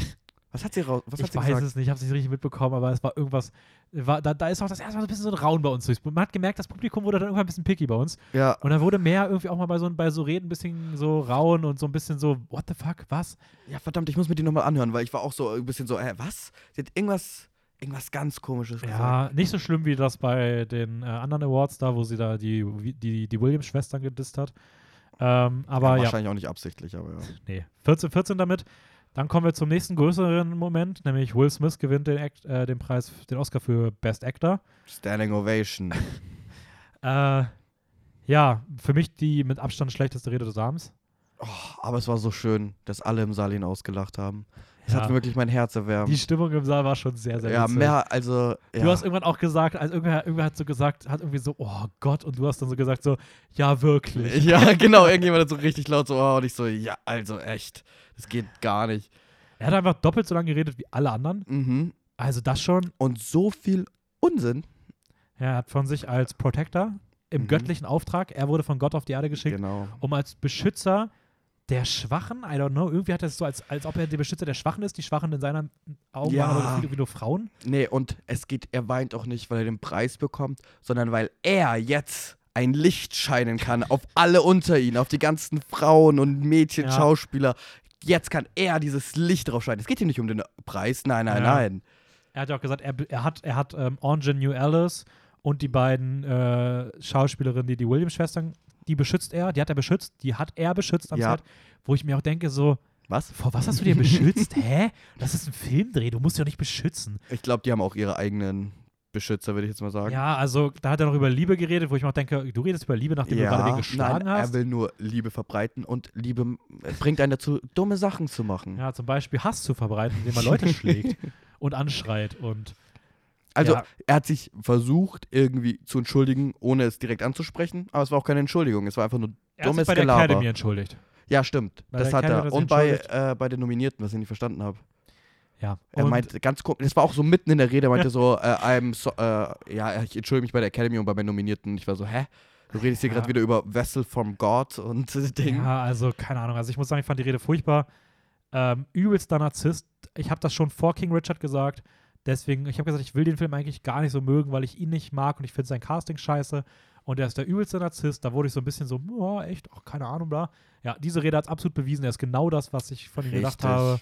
Was hat sie raus? Was ich hat sie weiß gesagt? es nicht, ich habe es nicht richtig mitbekommen, aber es war irgendwas, war, da, da ist auch das erste Mal so ein bisschen so ein Raun bei uns. Man hat gemerkt, das Publikum wurde dann irgendwann ein bisschen picky bei uns. Ja, Und dann wurde mehr irgendwie auch mal bei so, bei so Reden ein bisschen so rauen und so ein bisschen so, what the fuck, was? ja, verdammt, ich muss mir die nochmal anhören, weil ich war auch so ein bisschen so, äh, was? Sie hat irgendwas, irgendwas ganz Komisches gesagt. Ja, nicht so schlimm wie das bei den äh, anderen Awards da, wo sie da die, die, die Williams-Schwestern gedisst hat. Ähm, aber ja, Wahrscheinlich auch nicht absichtlich, aber ja. nee, 14, 14 damit. Dann kommen wir zum nächsten größeren Moment, nämlich Will Smith gewinnt den, Act, äh, den Preis, den Oscar für Best Actor. Standing Ovation. Äh, ja, für mich die mit Abstand schlechteste Rede des Abends. Oh, aber es war so schön, dass alle im Saal ihn ausgelacht haben. Es Ja. hat wirklich mein Herz erwärmt. Die Stimmung im Saal war schon sehr, sehr ja, witzig. mehr, also. Ja. Du hast irgendwann auch gesagt, also irgendwer, irgendwer hat so gesagt, hat irgendwie so, oh Gott, und du hast dann so gesagt, so, ja, wirklich. ja, genau, irgendjemand hat so richtig laut so, oh, und ich so, ja, also echt. Das geht gar nicht. Er hat einfach doppelt so lange geredet wie alle anderen. Mhm. Also das schon. Und so viel Unsinn. Er hat von sich als Protector im Mhm. göttlichen Auftrag, er wurde von Gott auf die Erde geschickt, Genau. um als Beschützer der Schwachen, I don't know, irgendwie hat er es so, als, als ob er der Beschützer der Schwachen ist. Die Schwachen in seinen Augen Ja. waren aber irgendwie nur Frauen. Nee, und es geht, er weint auch nicht, weil er den Preis bekommt, sondern weil er jetzt ein Licht scheinen kann auf alle unter ihn, auf die ganzen Frauen und Mädchen, Ja. Schauspieler. Jetzt kann er dieses Licht drauf scheinen. Es geht hier nicht um den Preis, nein, nein, Ja. nein. Er hat ja auch gesagt, er, er hat, er hat ähm, Ingenue Alice und die beiden äh, Schauspielerinnen, die die Williams-Schwestern, die beschützt er, die hat er beschützt, die hat er beschützt am Ja. Set, wo ich mir auch denke, so, Was? vor was hast du dir beschützt? Hä? Das ist ein Filmdreh, du musst dich doch nicht beschützen. Ich glaube, die haben auch ihre eigenen Beschützer, würde ich jetzt mal sagen. Ja, also da hat er noch über Liebe geredet, wo ich mir auch denke, du redest über Liebe, nachdem du gerade den geschlagen nein, hast. er will nur Liebe verbreiten und Liebe äh, bringt einen dazu, dumme Sachen zu machen. Ja, zum Beispiel Hass zu verbreiten, indem man Leute schlägt und anschreit und Also, Ja. er hat sich versucht, irgendwie zu entschuldigen, ohne es direkt anzusprechen, aber es war auch keine Entschuldigung, es war einfach nur er hat sich dummes bei der Gelaber. Academy entschuldigt. Ja, stimmt, Bei das hat Academy er. er Und bei, äh, bei den Nominierten, was ich nicht verstanden habe. Ja. Er meinte ganz komisch, das war auch so mitten in der Rede, er meinte so, äh, I'm so, äh, ja, ich entschuldige mich bei der Academy und bei meinen Nominierten. Ich war so, hä? Du redest hier Ja. gerade wieder über Vessel from God und äh, Ding. Ja, also keine Ahnung. Also ich muss sagen, ich fand die Rede furchtbar. Ähm, übelster Narzisst. Ich habe das schon vor King Richard gesagt. Deswegen, ich habe gesagt, ich will den Film eigentlich gar nicht so mögen, weil ich ihn nicht mag und ich finde sein Casting scheiße. Und er ist der übelste Narzisst. Da wurde ich so ein bisschen so, oh, echt, ach, keine Ahnung, bla. Ja, diese Rede hat es absolut bewiesen. Er ist genau das, was ich von ihm gedacht Richtig. habe.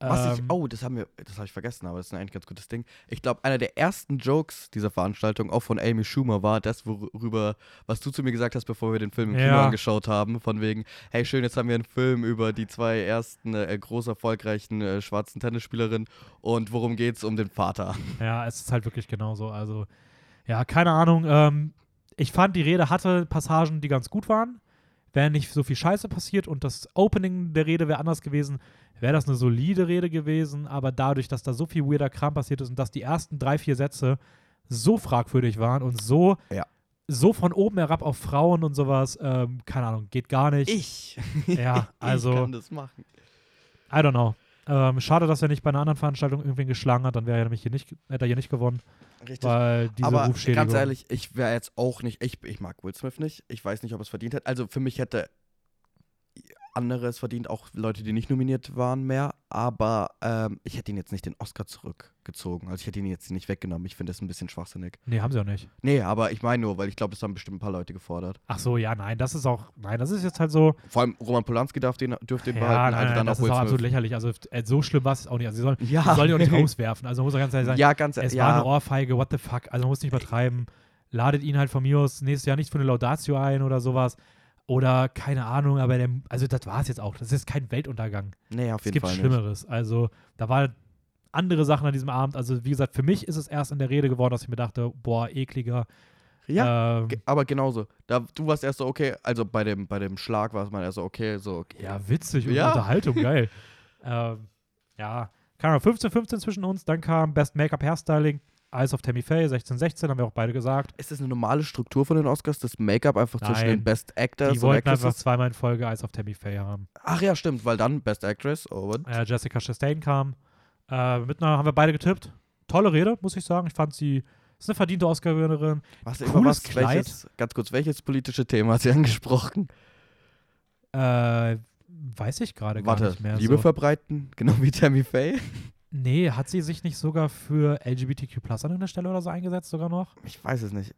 Was ich, Ähm, oh, das haben wir, das habe ich vergessen, aber das ist ein eigentlich ganz gutes Ding. Ich glaube, einer der ersten Jokes dieser Veranstaltung, auch von Amy Schumer, war das, worüber, was du zu mir gesagt hast, bevor wir den Film im Kino Ja. angeschaut haben, von wegen, hey, schön, jetzt haben wir einen Film über die zwei ersten äh, groß erfolgreichen äh, schwarzen Tennisspielerinnen und worum geht's um den Vater? Ja, es ist halt wirklich genauso. Also, ja, keine Ahnung. Ähm, ich fand, die Rede hatte Passagen, die ganz gut waren. Wäre nicht so viel Scheiße passiert und das Opening der Rede wäre anders gewesen, wäre das eine solide Rede gewesen. Aber dadurch, dass da so viel weirder Kram passiert ist und dass die ersten drei, vier Sätze so fragwürdig waren und so, Ja. so von oben herab auf Frauen und sowas, ähm, keine Ahnung, geht gar nicht. Ich. Ja, also- ich kann das machen. I don't know. Ähm, schade, dass er nicht bei einer anderen Veranstaltung irgendwen geschlagen hat, dann wäre er nämlich hier nicht, hätte er hier nicht gewonnen, Richtig. weil diese Aber Rufschädigung. ganz ehrlich, ich wäre jetzt auch nicht, ich, ich mag Will Smith nicht. Ich weiß nicht, ob er es verdient hat. Also für mich hätte andere es verdient, auch Leute, die nicht nominiert waren mehr. Aber ähm, ich hätte ihn jetzt nicht den Oscar zurückgezogen. Also ich hätte ihn jetzt nicht weggenommen. Ich finde das ein bisschen schwachsinnig. Nee, haben sie auch nicht. Nee, aber ich meine nur, weil ich glaube, das haben bestimmt ein paar Leute gefordert. Ach so, ja, nein, das ist auch, nein, das ist jetzt halt so. Vor allem Roman Polanski darf den, dürfte den ja, behalten, nein, also nein, das ist auch absolut lächerlich. Also äh, so schlimm war es auch nicht. Also sie sollen, Ja. sie sollen auch nicht rauswerfen. Also man muss auch ganz ehrlich sagen, Ja, ganz es ja. war eine Ohrfeige, what the fuck. Also man muss nicht übertreiben. Ladet ihn halt von mir aus nächstes Jahr nicht für eine Laudatio ein oder sowas. Oder keine Ahnung, aber der, also das war es jetzt auch. Das ist kein Weltuntergang. Nee, auf Es jeden gibt Fall nicht. Schlimmeres. Also da war andere Sachen an diesem Abend. Also wie gesagt, für mich ist es erst in der Rede geworden, dass ich mir dachte, boah, ekliger. Ja, ähm, aber genauso. Da, du warst erst so, okay, also bei dem, bei dem Schlag war es mal erst so, okay, so, okay. Ja, witzig und Ja. Unterhaltung, geil. ähm, ja, keine Ahnung, 15-15 zwischen uns, dann kam Best Make-up Hairstyling, Eyes of Tammy Faye, 16-16, haben wir auch beide gesagt. Ist das eine normale Struktur von den Oscars, das Make-up einfach zwischen Nein. den Best Actors Die wollten einfach zweimal in Folge Eyes of Tammy Faye haben. Ach ja, stimmt, weil dann Best Actress oh, und Äh, Jessica Chastain kam. Äh, mit einer haben wir beide getippt. Tolle Rede, muss ich sagen. Ich fand sie, ist eine verdiente Oscar-Gewinnerin. was, cooles was, Kleid. welches, ganz kurz, welches politische Thema hat sie angesprochen? Äh, weiß ich gerade gar nicht mehr. Liebe so. verbreiten, genau wie Tammy Faye? Nee, hat sie sich nicht sogar für LGBTQ an irgendeiner Stelle oder so eingesetzt sogar noch? Ich weiß es nicht.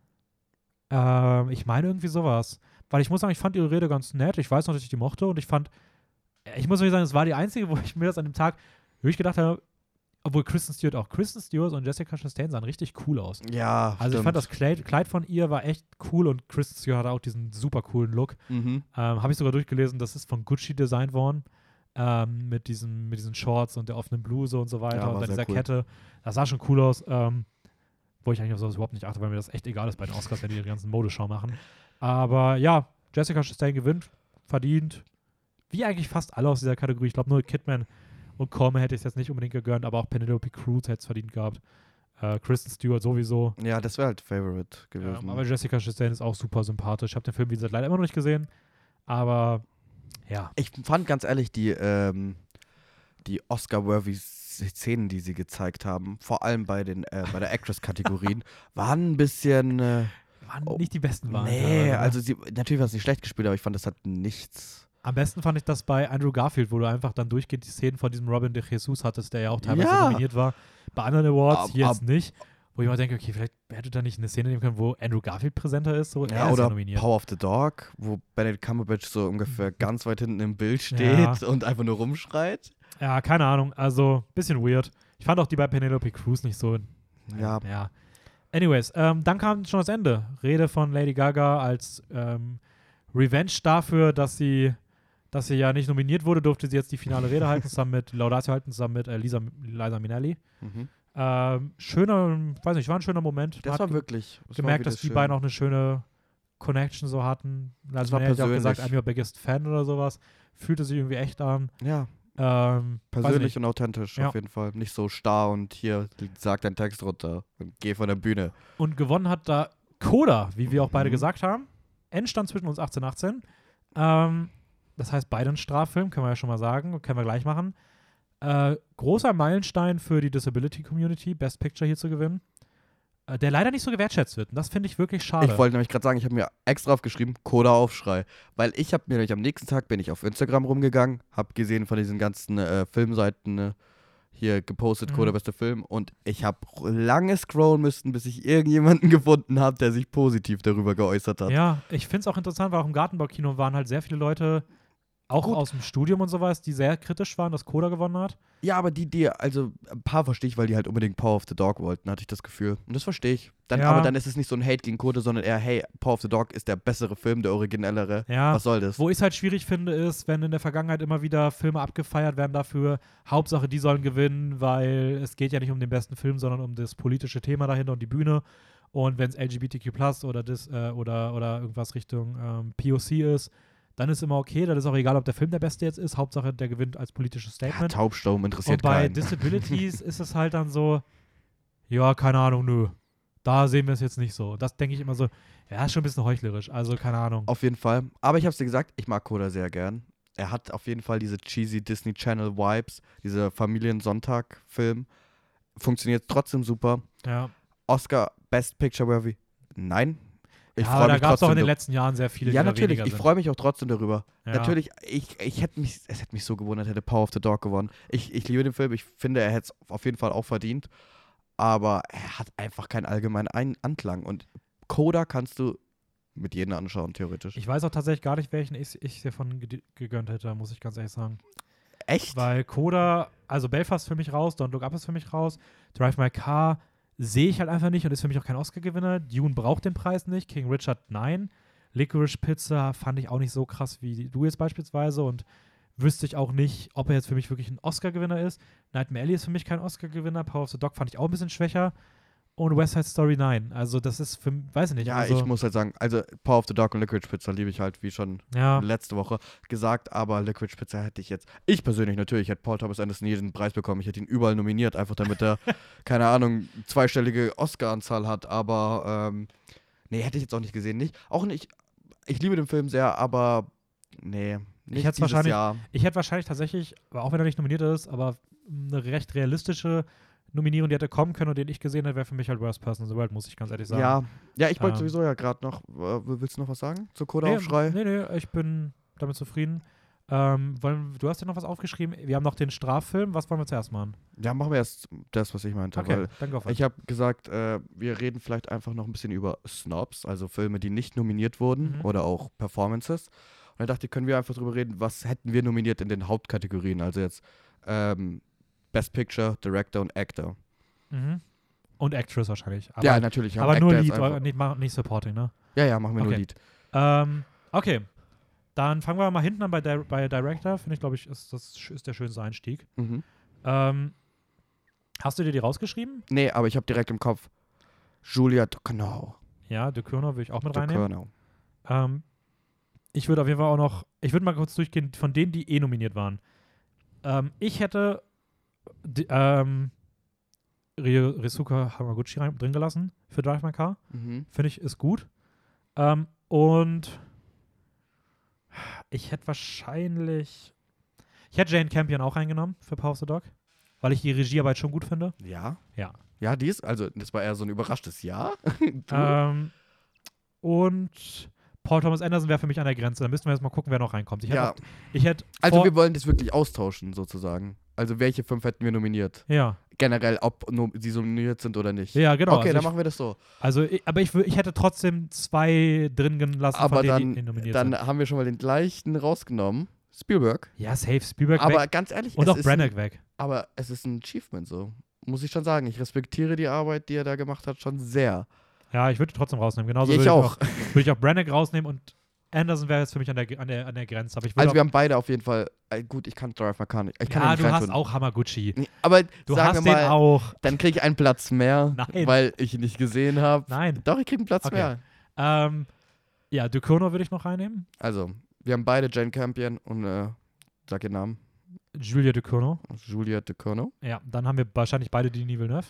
Ähm, ich meine irgendwie sowas. Weil ich muss sagen, ich fand ihre Rede ganz nett. Ich weiß noch, dass ich die mochte und ich fand, ich muss wirklich sagen, es war die einzige, wo ich mir das an dem Tag wirklich gedacht habe, obwohl Kristen Stewart auch. Kristen Stewart und Jessica Chastain sahen richtig cool aus. Ja, Also ich stimmt. fand das Kleid, Kleid von ihr war echt cool und Kristen Stewart hatte auch diesen super coolen Look. Mhm. Ähm, Habe ich sogar durchgelesen, das ist von Gucci designt worden. Ähm, mit, diesen, mit diesen Shorts und der offenen Bluse und so weiter Ja, und sehr dieser cool. Kette. Das sah schon cool aus. Ähm, wo ich eigentlich auf sowas überhaupt nicht achte, weil mir das echt egal ist bei den Oscars, wenn die ihre ganzen Modeschau machen. Aber ja, Jessica Chastain gewinnt, verdient. Wie eigentlich fast alle aus dieser Kategorie. Ich glaube, nur Kidman und Corman hätte ich es jetzt nicht unbedingt gegönnt, aber auch Penelope Cruz hätte es verdient gehabt. Äh, Kristen Stewart sowieso. Ja, das wäre halt Favorite gewesen. Ähm, aber Jessica Chastain ist auch super sympathisch. Ich habe den Film, wie gesagt, leider immer noch nicht gesehen. Aber ja. ich fand ganz ehrlich die, ähm, die Oscar-worthy Szenen, die sie gezeigt haben, vor allem bei den äh, bei der Actress-Kategorien, waren ein bisschen. Äh, Waren Oh, nicht die besten waren. nee, teilweise, ne? also sie, natürlich war es nicht schlecht gespielt, aber ich fand, das hat nichts. Am besten fand ich das bei Andrew Garfield, wo du einfach dann durchgehend die Szenen von diesem Robin de Jesus hattest, der ja auch teilweise Ja. nominiert war. Bei anderen Awards, Ab- hier ab- jetzt nicht. Wo ich mal denke, okay, vielleicht hätte da nicht eine Szene nehmen können, wo Andrew Garfield präsenter ist. So, er Ja, ist ja oder nominiert. Power of the Dog, wo Benedict Cumberbatch so ungefähr ganz weit hinten im Bild steht Ja. und einfach nur rumschreit. Ja, keine Ahnung. Also, bisschen weird. Ich fand auch die bei Penelope Cruz nicht so. Ja, Ja. Anyways, ähm, dann kam schon das Ende. Rede von Lady Gaga als ähm, Revenge dafür, dass sie, dass sie ja nicht nominiert wurde, durfte sie jetzt die finale Rede halten, zusammen mit Laudatio halten, zusammen mit äh, Lisa, Liza Minnelli. mhm. Ähm, schöner, weiß nicht, war ein schöner Moment. Das war wirklich. das war gemerkt, wieder dass die schön. beiden auch eine schöne Connection so hatten. Also war man ja auch gesagt. I'm your biggest fan oder sowas. Fühlte sich irgendwie echt an. Ja, Ähm, persönlich und authentisch Ja. auf jeden Fall. Nicht so starr und hier sag deinen Text runter und geh von der Bühne. Und gewonnen hat da Coda, wie wir auch beide Mhm. gesagt haben. Endstand zwischen uns 18 18. Ähm, das heißt, beide ein Straffilm, können wir ja schon mal sagen, können wir gleich machen. Äh, großer Meilenstein für die Disability Community, Best Picture hier zu gewinnen. Äh, der leider nicht so gewertschätzt wird. Und das finde ich wirklich schade. Ich wollte nämlich gerade sagen, ich habe mir extra aufgeschrieben, Coda Aufschrei. Weil ich habe mir nämlich am nächsten Tag bin ich auf Instagram rumgegangen, habe gesehen von diesen ganzen äh, Filmseiten äh, hier gepostet, Mhm. Coda beste Film. Und ich habe lange scrollen müssen, bis ich irgendjemanden gefunden habe, der sich positiv darüber geäußert hat. Ja, ich finde es auch interessant, weil auch im Gartenbaukino waren halt sehr viele Leute Auch Gut. aus dem Studium und sowas, die sehr kritisch waren, dass Coda gewonnen hat. Ja, aber die, die, also ein paar verstehe ich, weil die halt unbedingt Power of the Dog wollten, hatte ich das Gefühl. Und das verstehe ich. Dann, Ja. Aber dann ist es nicht so ein Hate gegen Code, sondern eher, hey, Power of the Dog ist der bessere Film, der originellere. Ja. Was soll das? Wo ich es halt schwierig finde, ist, wenn in der Vergangenheit immer wieder Filme abgefeiert werden dafür, Hauptsache die sollen gewinnen, weil es geht ja nicht um den besten Film, sondern um das politische Thema dahinter und die Bühne. Und wenn es LGBTQ oder, das, äh, oder, oder irgendwas Richtung ähm, POC ist, dann ist immer okay. Dann ist auch egal, ob der Film der beste jetzt ist. Hauptsache, der gewinnt als politisches Ja, Statement. Taubsturm interessiert und bei keinen. Disabilities ist es halt dann so, ja, keine Ahnung, nö. Da sehen wir es jetzt nicht so. Das denke ich immer so, ja, ist schon ein bisschen heuchlerisch. Also, keine Ahnung. Auf jeden Fall. Aber ich habe es dir gesagt, ich mag Koda sehr gern. Er hat auf jeden Fall diese cheesy Disney Channel Vibes, diese Familiensonntag-Film. Funktioniert trotzdem super. Ja. Oscar Best Picture Worthy? Nein. Ich ja, freue aber da mich gab es auch trotzdem. in den letzten Jahren sehr viele, ja, natürlich. Ich freue mich auch trotzdem darüber. Ja. Natürlich, ich, ich hätte mich, es hätte mich so gewundert, hätte Power of the Dog gewonnen. Ich, ich liebe den Film, ich finde, er hätte es auf jeden Fall auch verdient. Aber er hat einfach keinen allgemeinen Ein Anklang. Und Coda kannst du mit jedem anschauen, theoretisch. Ich weiß auch tatsächlich gar nicht, welchen ich, ich davon gegönnt hätte, muss ich ganz ehrlich sagen. Echt? Weil Coda, also Belfast für mich raus, Don't Look Up ist für mich raus, Drive My Car sehe ich halt einfach nicht und ist für mich auch kein Oscar-Gewinner. Dune braucht den Preis nicht, King Richard nein. Licorice Pizza fand ich auch nicht so krass wie du jetzt beispielsweise und wüsste ich auch nicht, ob er jetzt für mich wirklich ein Oscar-Gewinner ist. Nightmare Alley ist für mich kein Oscar-Gewinner, Power of the Dog fand ich auch ein bisschen schwächer und West Side Story nein. Also das ist für, weiß ich nicht. Ja, also, ich muss halt sagen, also Power of the Dog und Liquid Pizza liebe ich halt, wie schon ja, letzte Woche gesagt, aber Liquid Pizza hätte ich jetzt, ich persönlich natürlich, hätte Paul Thomas Anderson jeden Preis bekommen. Ich hätte ihn überall nominiert, einfach damit er, keine Ahnung, zweistellige Oscar-Anzahl hat, aber ähm, nee, hätte ich jetzt auch nicht gesehen. Nicht, auch nicht, ich liebe den Film sehr, aber nee, nicht hätt's dieses wahrscheinlich- Jahr. Ich hätte wahrscheinlich tatsächlich, auch wenn er nicht nominiert ist, aber eine recht realistische Nominierung, die hätte kommen können und den ich gesehen hätte, wäre für mich halt Worst Person in the World, muss ich ganz ehrlich sagen. Ja, ja, ich wollte Ähm. sowieso ja gerade noch, äh, willst du noch was sagen zu nee, Coda-Aufschrei? nee, nee, ich bin damit zufrieden. Ähm, wollen, du hast ja noch was aufgeschrieben. Wir haben noch den Straffilm. Was wollen wir zuerst machen? Ja, machen wir erst das, was ich meinte, Okay, dann go for it. Ich habe gesagt, äh, wir reden vielleicht einfach noch ein bisschen über Snobs, also Filme, die nicht nominiert wurden Mhm. oder auch Performances. Und da dachte ich, können wir einfach drüber reden, was hätten wir nominiert in den Hauptkategorien, also jetzt ähm, Best Picture, Director und Actor. Mhm. Und Actress wahrscheinlich. Aber, ja, natürlich. aber nur Lead, oder nicht, nicht Supporting, ne? Ja, ja, machen wir nur Okay. Lied. Ähm, okay. Dann fangen wir mal hinten an bei, Di bei Director. Finde ich, glaube ich, ist, das ist der schönste Einstieg. Mhm. Ähm, hast du dir die rausgeschrieben? Nee, aber ich habe direkt im Kopf Julia Ducournau. Ja, De Cournau würde ich auch mit reinnehmen. Ducournau. Ähm, ich würde auf jeden Fall auch noch, ich würde mal kurz durchgehen von denen, die eh nominiert waren. Ähm, ich hätte die, ähm, Ry- Risuka Hamaguchi rein, drin gelassen für Drive My Car. Mhm. Finde ich, ist gut. Ähm, und ich hätte wahrscheinlich, ich hätte Jane Campion auch reingenommen für Power of the Dog, weil ich die Regiearbeit schon gut finde. Ja? Ja. Ja, die ist, also das war eher so ein überraschtes Ja. Ähm, und Paul Thomas Anderson wäre für mich an der Grenze. Da müssten wir jetzt mal gucken, wer noch reinkommt. Ich hätte, ja, auch, ich hätte also wir wollen das wirklich austauschen, sozusagen. Also welche fünf hätten wir nominiert? ja, generell, ob no sie nominiert sind oder nicht. ja, genau. okay, also dann ich, machen wir das so. also ich, aber ich, ich hätte trotzdem zwei drin gelassen, Aber von denen, dann, die nominiert dann sind. haben wir schon mal den gleichen rausgenommen. Spielberg. Ja, safe Spielberg aber weg ganz ehrlich, und es auch Branagh ein, weg. aber es ist ein Achievement so. Muss ich schon sagen. Ich respektiere die Arbeit, die er da gemacht hat, schon sehr. Ja, ich würde trotzdem rausnehmen. Genauso ich würde auch. ich auch, würde ich auch Branagh rausnehmen und Anderson wäre jetzt für mich an der, an der, an der Grenze. Also wir haben beide auf jeden Fall. Äh, gut, ich kann Drive My Car nicht. Ich kann ja, nicht du hast reintun. auch Hamaguchi. Nee, aber Du hast wir den mal, auch. dann kriege ich einen Platz mehr, Nein. weil ich ihn nicht gesehen habe. Nein. Doch, ich kriege einen Platz Okay. mehr. Ähm, ja, Ducournau würde ich noch reinnehmen. Also, wir haben beide Jane Campion und äh, sag ihren Namen. Julia Ducournau. Julia Ducournau. Ja, dann haben wir wahrscheinlich beide Denis Villeneuve.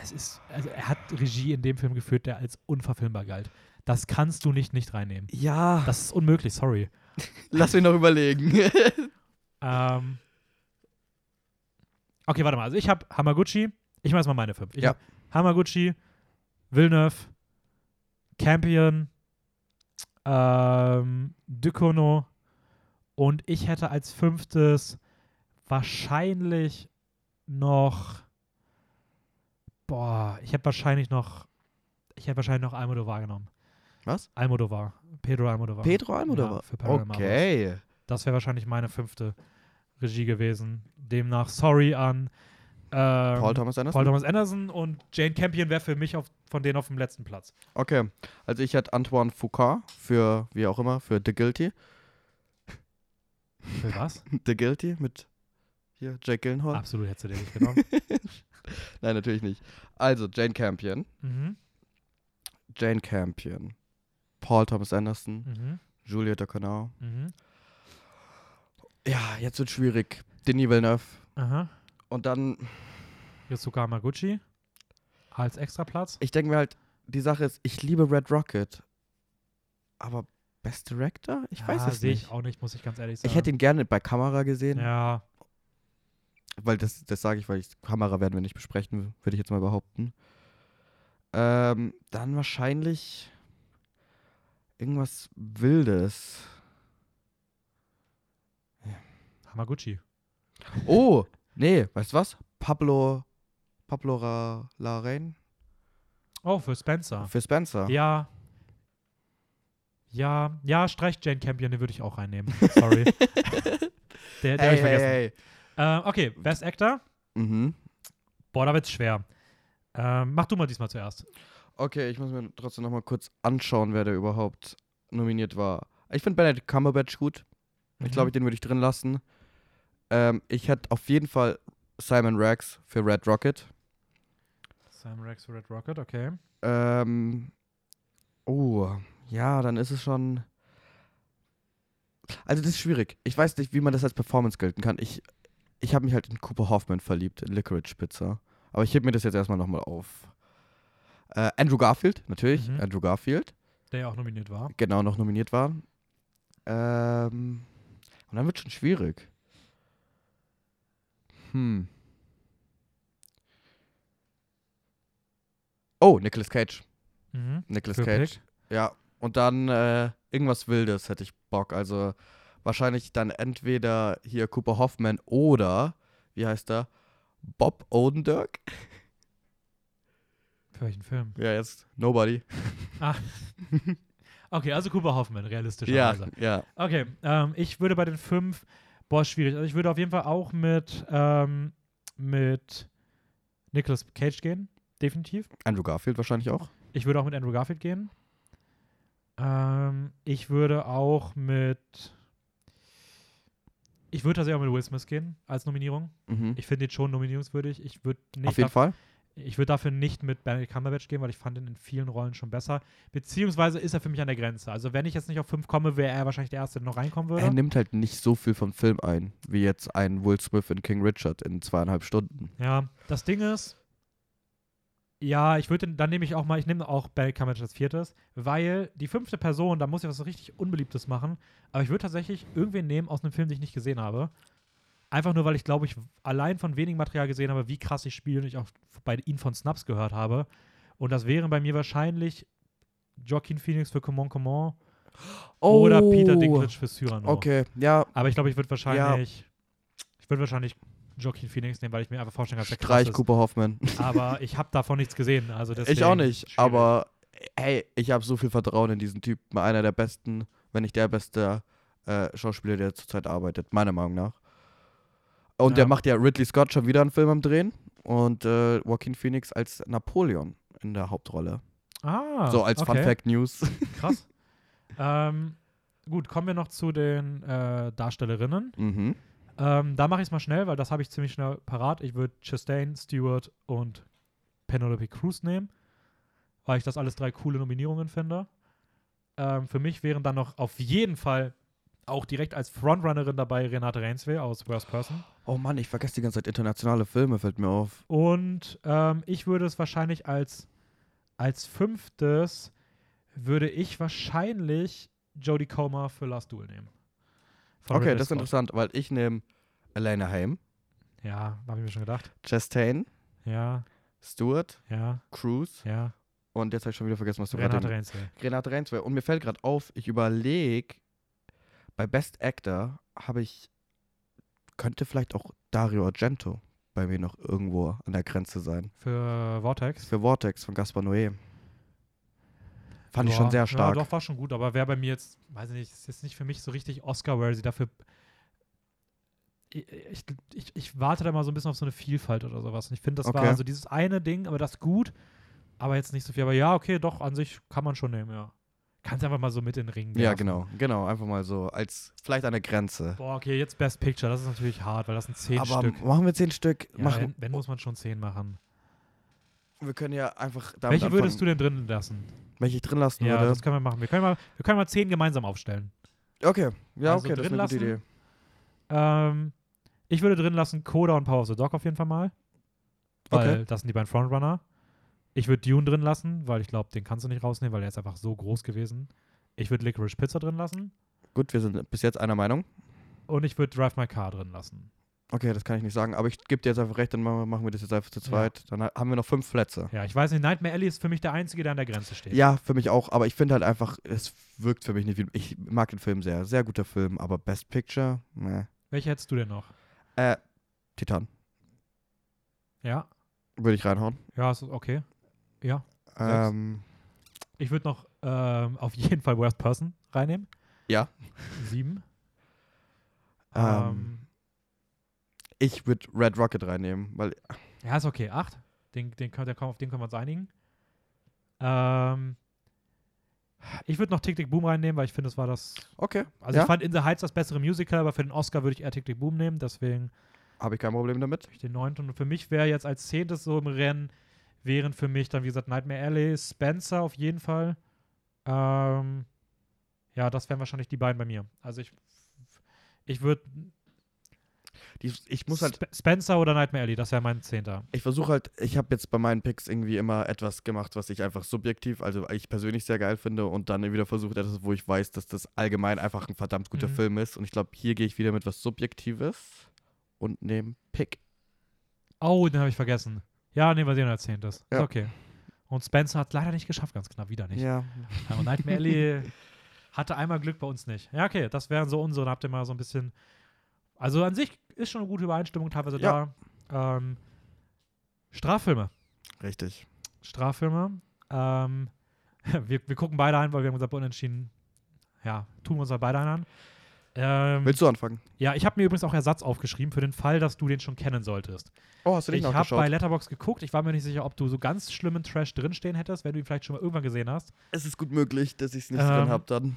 Es ist, also er hat Regie in dem Film geführt, der als unverfilmbar galt. Das kannst du nicht nicht reinnehmen. Ja. Das ist unmöglich, sorry. Lass mich noch überlegen. Ähm, okay, warte mal. Also ich habe Hamaguchi. Ich mache jetzt mal meine fünf. Ich Ja. Hamaguchi, Villeneuve, Campion, ähm, Ducournau und ich hätte als fünftes wahrscheinlich noch boah, ich hätte wahrscheinlich noch ich hätte wahrscheinlich noch Almodovar genommen. Was? Almodovar. Pedro Almodovar. Pedro Almodovar. Ja, für okay. Das wäre wahrscheinlich meine fünfte Regie gewesen. Demnach sorry an ähm, Paul Thomas Anderson? Paul Thomas Anderson und Jane Campion wäre für mich auf, von denen auf dem letzten Platz. Okay. Also ich hätte Antoine Foucault für, wie auch immer, für The Guilty. Für was? The Guilty mit hier Jake Gyllenhaal. Absolut hättest du den nicht genommen. Nein, natürlich nicht. Also Jane Campion. mhm. Jane Campion. Paul Thomas Anderson. Mhm. Juliette O'Connor. Mhm. Ja, jetzt wird schwierig. Denis Villeneuve. Aha. Und dann, Yosuke Hamaguchi als Extraplatz. ich denke mir halt, die Sache ist, ich liebe Red Rocket. Aber Best Director? Ich weiß Ja, es sehe nicht. ich auch nicht, muss ich ganz ehrlich sagen. Ich hätte ihn gerne bei Kamera gesehen, Ja, weil das, das sage ich, weil ich, Kamera werden wir nicht besprechen, würde ich jetzt mal behaupten. Ähm, dann wahrscheinlich irgendwas Wildes. Hamaguchi. Oh, nee, weißt du was? Pablo, Pablo Ra Larraín Oh, für Spencer. für Spencer. Ja. Ja, ja, streich Jane Campion, den würde ich auch reinnehmen. Sorry. der der Hey, ich vergessen. hey, hey. Äh, okay, Best Actor. Mhm. Boah, da wird's schwer. Ähm, mach du mal diesmal zuerst. Okay, ich muss mir trotzdem noch mal kurz anschauen, wer da überhaupt nominiert war. Ich finde Benedict Cumberbatch gut. Ich glaube, Mhm. den würde ich drin lassen. Ähm, ich hätte auf jeden Fall Simon Rex für Red Rocket. Sam Rex für Red Rocket, okay. Ähm, oh, ja, dann ist es schon. Also, das ist schwierig. Ich weiß nicht, wie man das als Performance gelten kann. Ich, ich habe mich halt in Cooper Hoffman verliebt, in Licorice Pizza. Aber ich heb mir das jetzt erstmal nochmal auf. Äh, Andrew Garfield, natürlich. Mhm. Andrew Garfield. Der ja auch nominiert war. genau noch nominiert war. Ähm, und dann wird schon schwierig. Hm. Oh, Nicolas Cage. Mhm. Nicolas Für Cage. Pick. Ja. Und dann äh, irgendwas Wildes hätte ich Bock. Also wahrscheinlich dann entweder hier Cooper Hoffman oder, wie heißt er? Bob Odenkirk? Für welchen Film? Ja, jetzt Nobody. Okay, also Cooper Hoffman, Ja, realistischerweise. ja. Okay, ähm, ich würde bei den fünf, boah, schwierig. Also ich würde auf jeden Fall auch mit, ähm, mit Nicolas Cage gehen, definitiv. Andrew Garfield wahrscheinlich auch. Ich würde auch mit Andrew Garfield gehen. Ähm, ich würde auch mit. Ich würde tatsächlich auch mit Will Smith gehen als Nominierung. Mhm. Ich finde ihn schon nominierungswürdig. Ich würde nicht Auf jeden daf- Fall. Ich würde dafür nicht mit Benedict Cumberbatch gehen, weil ich fand ihn in vielen Rollen schon besser. Beziehungsweise ist er für mich an der Grenze. Also wenn ich jetzt nicht auf fünf komme, wäre er wahrscheinlich der Erste, der noch reinkommen würde. Er nimmt halt nicht so viel vom Film ein, wie jetzt ein Will Smith in King Richard in zweieinhalb Stunden. Ja, das Ding ist, ja, ich würde, dann nehme ich auch mal, ich nehme auch Benedict Cumberbatch als viertes, weil die fünfte Person, da muss ich was so richtig Unbeliebtes machen, aber ich würde tatsächlich irgendwen nehmen aus einem Film, den ich nicht gesehen habe. Einfach nur, weil ich glaube, ich allein von wenig Material gesehen habe, wie krass ich spiele und ich auch bei ihm von Snaps gehört habe. Und das wären bei mir wahrscheinlich Joaquin Phoenix für Comment Comment oder Peter Dinklage für Cyrano. Oh, Okay, ja, Aber ich glaube, ich würde wahrscheinlich, ich würde wahrscheinlich Joaquin Phoenix nehmen, weil ich mir einfach vorstellen kann, dass der krass Streich ist. Cooper Hoffman. Aber ich habe davon nichts gesehen. Also deswegen ich auch nicht, schwierig. aber hey, ich habe so viel Vertrauen in diesen Typen. Einer der besten, wenn nicht der beste äh, Schauspieler, der zurzeit arbeitet, meiner Meinung nach. Und Ja. der macht ja Ridley Scott schon wieder einen Film am Drehen und äh, Joaquin Phoenix als Napoleon in der Hauptrolle. Ah, so als Fun okay. Fact News. Krass. ähm, gut, kommen wir noch zu den äh, Darstellerinnen. mhm. Ähm, da mache ich es mal schnell, weil das habe ich ziemlich schnell parat. Ich würde Chastain, Stewart und Penelope Cruz nehmen, weil ich das alles drei coole Nominierungen finde. Ähm, für mich wären dann noch auf jeden Fall auch direkt als Frontrunnerin dabei Renate Reinswe aus Worst Person. Oh Mann, ich vergesse die ganze Zeit internationale Filme, fällt mir auf. Und ähm, ich würde es wahrscheinlich als, als fünftes, würde ich wahrscheinlich Jodie Comer für Last Duel nehmen. Von Okay, Ridley das ist Scott. interessant, weil ich nehme Elena Haim, Ja, habe ich mir schon gedacht. Chastain, Ja, Stewart, ja, Cruz ja. und jetzt habe ich schon wieder vergessen, was du Renate gerade Reinswe. Renate Reinswe. Und mir fällt gerade auf, ich überlege, bei Best Actor habe ich, könnte vielleicht auch Dario Argento bei mir noch irgendwo an der Grenze sein. Für Vortex. Für Vortex von Gaspar Noé. Fand ich Ja, schon sehr stark. Ja, doch, war schon gut, aber wäre bei mir jetzt, weiß ich nicht, ist jetzt nicht für mich so richtig Oscar-worthy. Dafür. Ich, ich, ich, ich warte da mal so ein bisschen auf so eine Vielfalt oder sowas. Und ich finde, das Okay. war so dieses eine Ding, aber das gut, aber jetzt nicht so viel. Aber ja, okay, doch, an sich kann man schon nehmen, ja. Kannst einfach mal so mit in den Ring ja, werfen. genau, genau. Einfach mal so als vielleicht eine Grenze. Boah, okay, jetzt Best Picture, das ist natürlich hart, weil das sind zehn Aber Stück. machen wir zehn Stück. Ja, machen, wenn, wenn muss man schon zehn machen. wir können ja einfach damit Welche würdest du anfangen, denn drin lassen? welche ich drin lassen Ja, würde. das können wir machen. Wir können mal, wir können mal zehn gemeinsam aufstellen. Okay, ja, Also okay, das ist drin eine gute lassen? Idee. Ähm, ich würde drin lassen Coda und Power of the Dog auf jeden Fall mal. Weil Okay. das sind die beiden Frontrunner. Ich würde Dune drin lassen, weil ich glaube, den kannst du nicht rausnehmen, weil der ist einfach so groß gewesen. Ich würde Licorice Pizza drin lassen. Gut, wir sind bis jetzt einer Meinung. Und ich würde Drive My Car drin lassen. Okay, das kann ich nicht sagen, aber ich gebe dir jetzt einfach recht, dann machen wir, das jetzt einfach zu zweit. Dann ha- haben wir noch fünf Plätze. Ja, ich weiß nicht, Nightmare Alley ist für mich der Einzige, der an der Grenze steht. Ja, für mich auch, aber ich finde halt einfach, es wirkt für mich nicht wie. Ich mag den Film sehr, sehr guter Film, aber Best Picture, ne. Welche hättest du denn noch? Äh, Titan, Ja? würde ich reinhauen. Ja, ist okay. Ja. Ähm, Ich würde noch ähm, auf jeden Fall Worst Person reinnehmen. Ja. Sieben. Ähm, Ähm, ich würde Red Rocket reinnehmen, weil ja, ist okay. Acht. Den, den, können- der, auf den können wir uns einigen. Ähm, ich würde noch Tick Tick Boom reinnehmen, weil ich finde, es war das. okay, Also ja, ich fand In the Heights das bessere Musical, aber für den Oscar würde ich eher Tick Tick Boom nehmen. Deswegen habe ich kein Problem damit. ich den neunten. Und für mich wäre jetzt als zehntes so im Rennen, wären für mich dann, wie gesagt, Nightmare Alley, Spencer auf jeden Fall. Ähm, ja, das wären wahrscheinlich die beiden bei mir. Also ich, ich würde ich muss halt, Sp Spencer oder Nightmare Alley, das wäre mein Zehnter. ich versuche halt, ich habe jetzt bei meinen Picks irgendwie immer etwas gemacht, was ich einfach subjektiv, also ich persönlich sehr geil finde und dann wieder versucht etwas, wo ich weiß, dass das allgemein einfach ein verdammt guter Mhm. Film ist und ich glaube, hier gehe ich wieder mit was Subjektives und nehme Pick. Oh, den habe ich vergessen. Ja, nehmen wir den als Zehntes. Ist Ja. okay. Und Spencer hat leider nicht geschafft, ganz knapp, wieder nicht. Ja, und Nightmare Alley hatte einmal Glück bei uns nicht. Ja, okay, das wären so unsere. Dann habt ihr mal so ein bisschen. Also an sich ist schon eine gute Übereinstimmung teilweise Ja. da. Ähm, Straffilme. richtig. Straffilme. Ähm, wir, wir gucken beide ein, weil wir haben unser Unentschieden. Ja, tun wir uns halt beide an. Ähm, Willst du anfangen? ja, ich habe mir übrigens auch Ersatz aufgeschrieben für den Fall, dass du den schon kennen solltest. Oh, hast du nicht Ich habe bei Letterbox geguckt. Ich war mir nicht sicher, ob du so ganz schlimmen Trash drinstehen hättest, wenn du ihn vielleicht schon mal irgendwann gesehen hast. es ist gut möglich, dass ich es nicht Ähm, drin habe dann.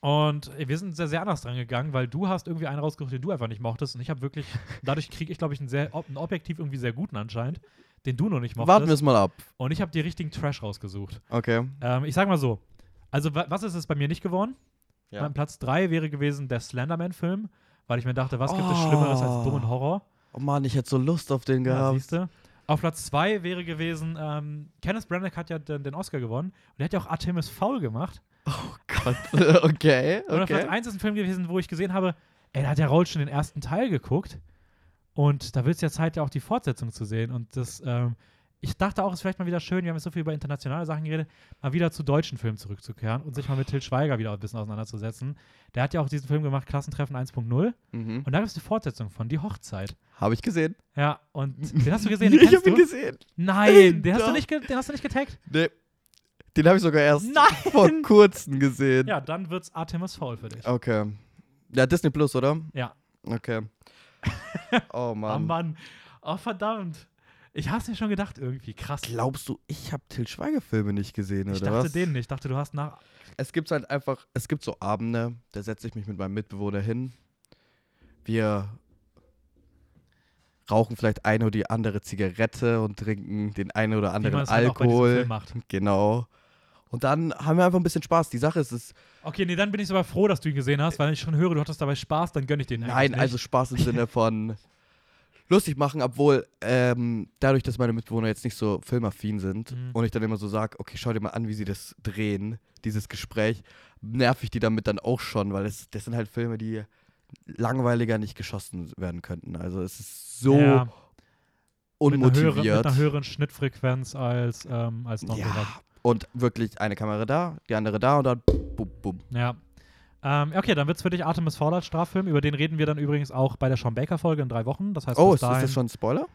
Und wir sind sehr, sehr anders dran gegangen, weil du hast irgendwie einen rausgesucht, den du einfach nicht mochtest. Und ich habe wirklich, dadurch kriege ich, glaube ich, einen, sehr, einen objektiv irgendwie sehr guten anscheinend, den du noch nicht mochtest. Warten wir es mal ab. Und ich habe dir richtigen Trash rausgesucht. Okay. Ähm, ich sag mal so, also wa was ist es bei mir nicht geworden? Ja. Mein Platz 3 wäre gewesen der Slenderman-Film, weil ich mir dachte, was gibt es Oh. Schlimmeres als dummen Horror? Oh Mann, ich hätte so Lust auf den Ja, gehabt. siehst du? Auf Platz 2 wäre gewesen, ähm, Kenneth Branagh hat ja den, den Oscar gewonnen und er hat ja auch Artemis Fowl gemacht. oh Gott. okay, Und auf Platz okay. 1 ist ein Film gewesen, wo ich gesehen habe, ey, da hat der Raul schon den ersten Teil geguckt. Und da wird es ja Zeit, ja auch die Fortsetzung zu sehen. Und das, ähm, ich dachte auch, es ist vielleicht mal wieder schön, wir haben jetzt so viel über internationale Sachen geredet, mal wieder zu deutschen Filmen zurückzukehren und sich mal mit Til Schweiger wieder ein bisschen auseinanderzusetzen. Der hat ja auch diesen Film gemacht, Klassentreffen 1.0. Mhm. Und da gibt es die Fortsetzung von, die Hochzeit. Habe ich gesehen. Ja, und den hast du gesehen, den ich habe ihn gesehen. Nein, den hast, du nicht den hast du nicht getaggt? Nee. Den habe ich sogar erst Nein! vor kurzem gesehen. Ja, dann wird's Artemis Fowl für dich. Okay. Ja, Disney Plus, oder? Ja. Okay. Oh Oh Mann. Mann. Oh verdammt. Ich hab's mir schon gedacht irgendwie. Krass. Glaubst du, ich habe Till Schweiger Filme nicht gesehen, Ich oder dachte was? den nicht. Ich dachte, du hast nach. Es gibt halt einfach, es gibt so Abende, da setze ich mich mit meinem Mitbewohner hin. Wir rauchen vielleicht eine oder die andere Zigarette und trinken den einen oder anderen halt Alkohol. Macht. Genau. Und dann haben wir einfach ein bisschen Spaß. Die Sache ist, es Okay, nee, dann bin ich sogar froh, dass du ihn gesehen hast, weil ich schon höre, du hattest dabei Spaß, dann gönn ich den Nein, also Spaß im Sinne von lustig machen, obwohl ähm, dadurch, dass meine Mitbewohner jetzt nicht so filmaffin sind Mhm. und ich dann immer so sage, okay, schau dir mal an, wie sie das drehen, dieses Gespräch, nerv ich die damit dann auch schon, weil es, das sind halt Filme, die langweiliger nicht geschossen werden könnten. Also es ist so Ja, mit, einer unmotiviert. höheren, mit einer höheren Schnittfrequenz als, ähm, als Don ja, und wirklich eine Kamera da, die andere da und dann bum, bum. Ja. Ähm, okay, dann wird's für dich Artemis als Straffilm. Über den reden wir dann übrigens auch bei der Sean Baker Folge in drei Wochen. Das heißt, Oh, ist, ist das schon ein Spoiler?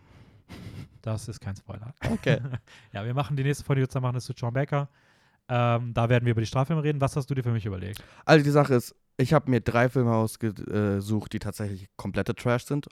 das ist kein Spoiler. Okay. ja, wir machen die nächste Folge, die wir zusammen machen, ist zu John Baker. Ähm, da werden wir über die Straffilme reden. Was hast du dir für mich überlegt? Also die Sache ist, ich habe mir drei Filme ausgesucht, die tatsächlich komplette Trash sind.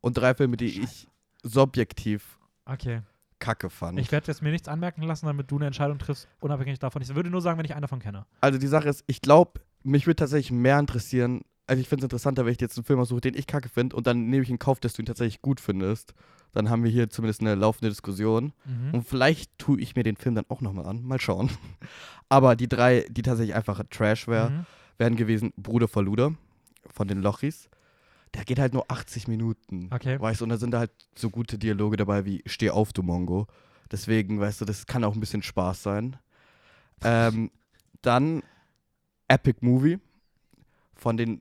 Und drei Filme, die ich subjektiv Okay. kacke fand. Ich werde jetzt mir nichts anmerken lassen, damit du eine Entscheidung triffst, unabhängig davon. Ich würde nur sagen, wenn ich einen davon kenne. also die Sache ist, ich glaube, mich würde tatsächlich mehr interessieren, also ich finde es interessanter, wenn ich jetzt einen Film aussuche, den ich kacke finde und dann nehme ich in Kauf, dass du ihn tatsächlich gut findest. Dann haben wir hier zumindest eine laufende Diskussion. Mhm. Und vielleicht tue ich mir den Film dann auch nochmal an. Mal schauen. Aber die drei, die tatsächlich einfach Trash wär, Mhm. wären gewesen Bruder Verluder von den Lochis. Der geht halt nur 80 Minuten. Okay. Weißt du, und da sind da halt so gute Dialoge dabei wie Steh auf, du Mongo. Deswegen, weißt du, das kann auch ein bisschen Spaß sein. Ähm, dann Epic Movie von den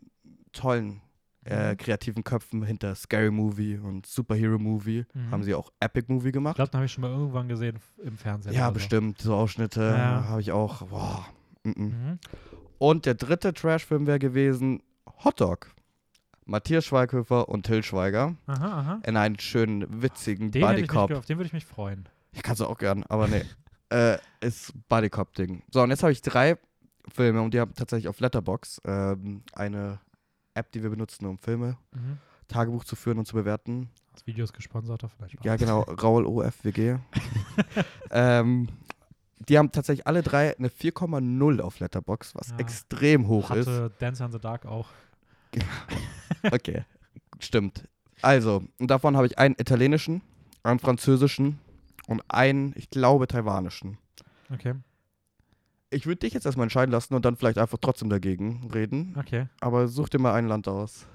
tollen äh, Mhm. kreativen Köpfen hinter Scary Movie und Superhero Movie Mhm. haben sie auch Epic Movie Ich gemacht. glaube, den habe ich schon mal irgendwann gesehen im Fernsehen. Ja, bestimmt. So Ausschnitte Ja. habe ich auch. Boah. Mm -mm. Mhm. Und der dritte Trashfilm wäre gewesen Hot Dog. Matthias Schweighöfer und Till Schweiger Aha, aha. in einen schönen, witzigen Den, ich Buddy-Cop. ge- auf den würde ich mich freuen. Ja, kannst du auch gern, aber nee. äh, ist Buddy-Cop-Ding. So, und jetzt habe ich drei Filme und die haben tatsächlich auf Letterbox ähm, eine App, die wir benutzen, um Filme, Mhm. Tagebuch zu führen und zu bewerten. Das Video ist gesponsert, vielleicht. Ja, genau, Raul OFWG. ähm, die haben tatsächlich alle drei eine 4,0 auf Letterbox, was Ja. extrem hoch ist. Hatte Dance in the Dark auch. Okay, stimmt. Also, und davon habe ich einen italienischen, einen französischen und einen, ich glaube, taiwanischen. Okay, Ich würde dich jetzt erstmal entscheiden lassen und dann vielleicht einfach trotzdem dagegen reden. okay. Aber such dir mal ein Land aus.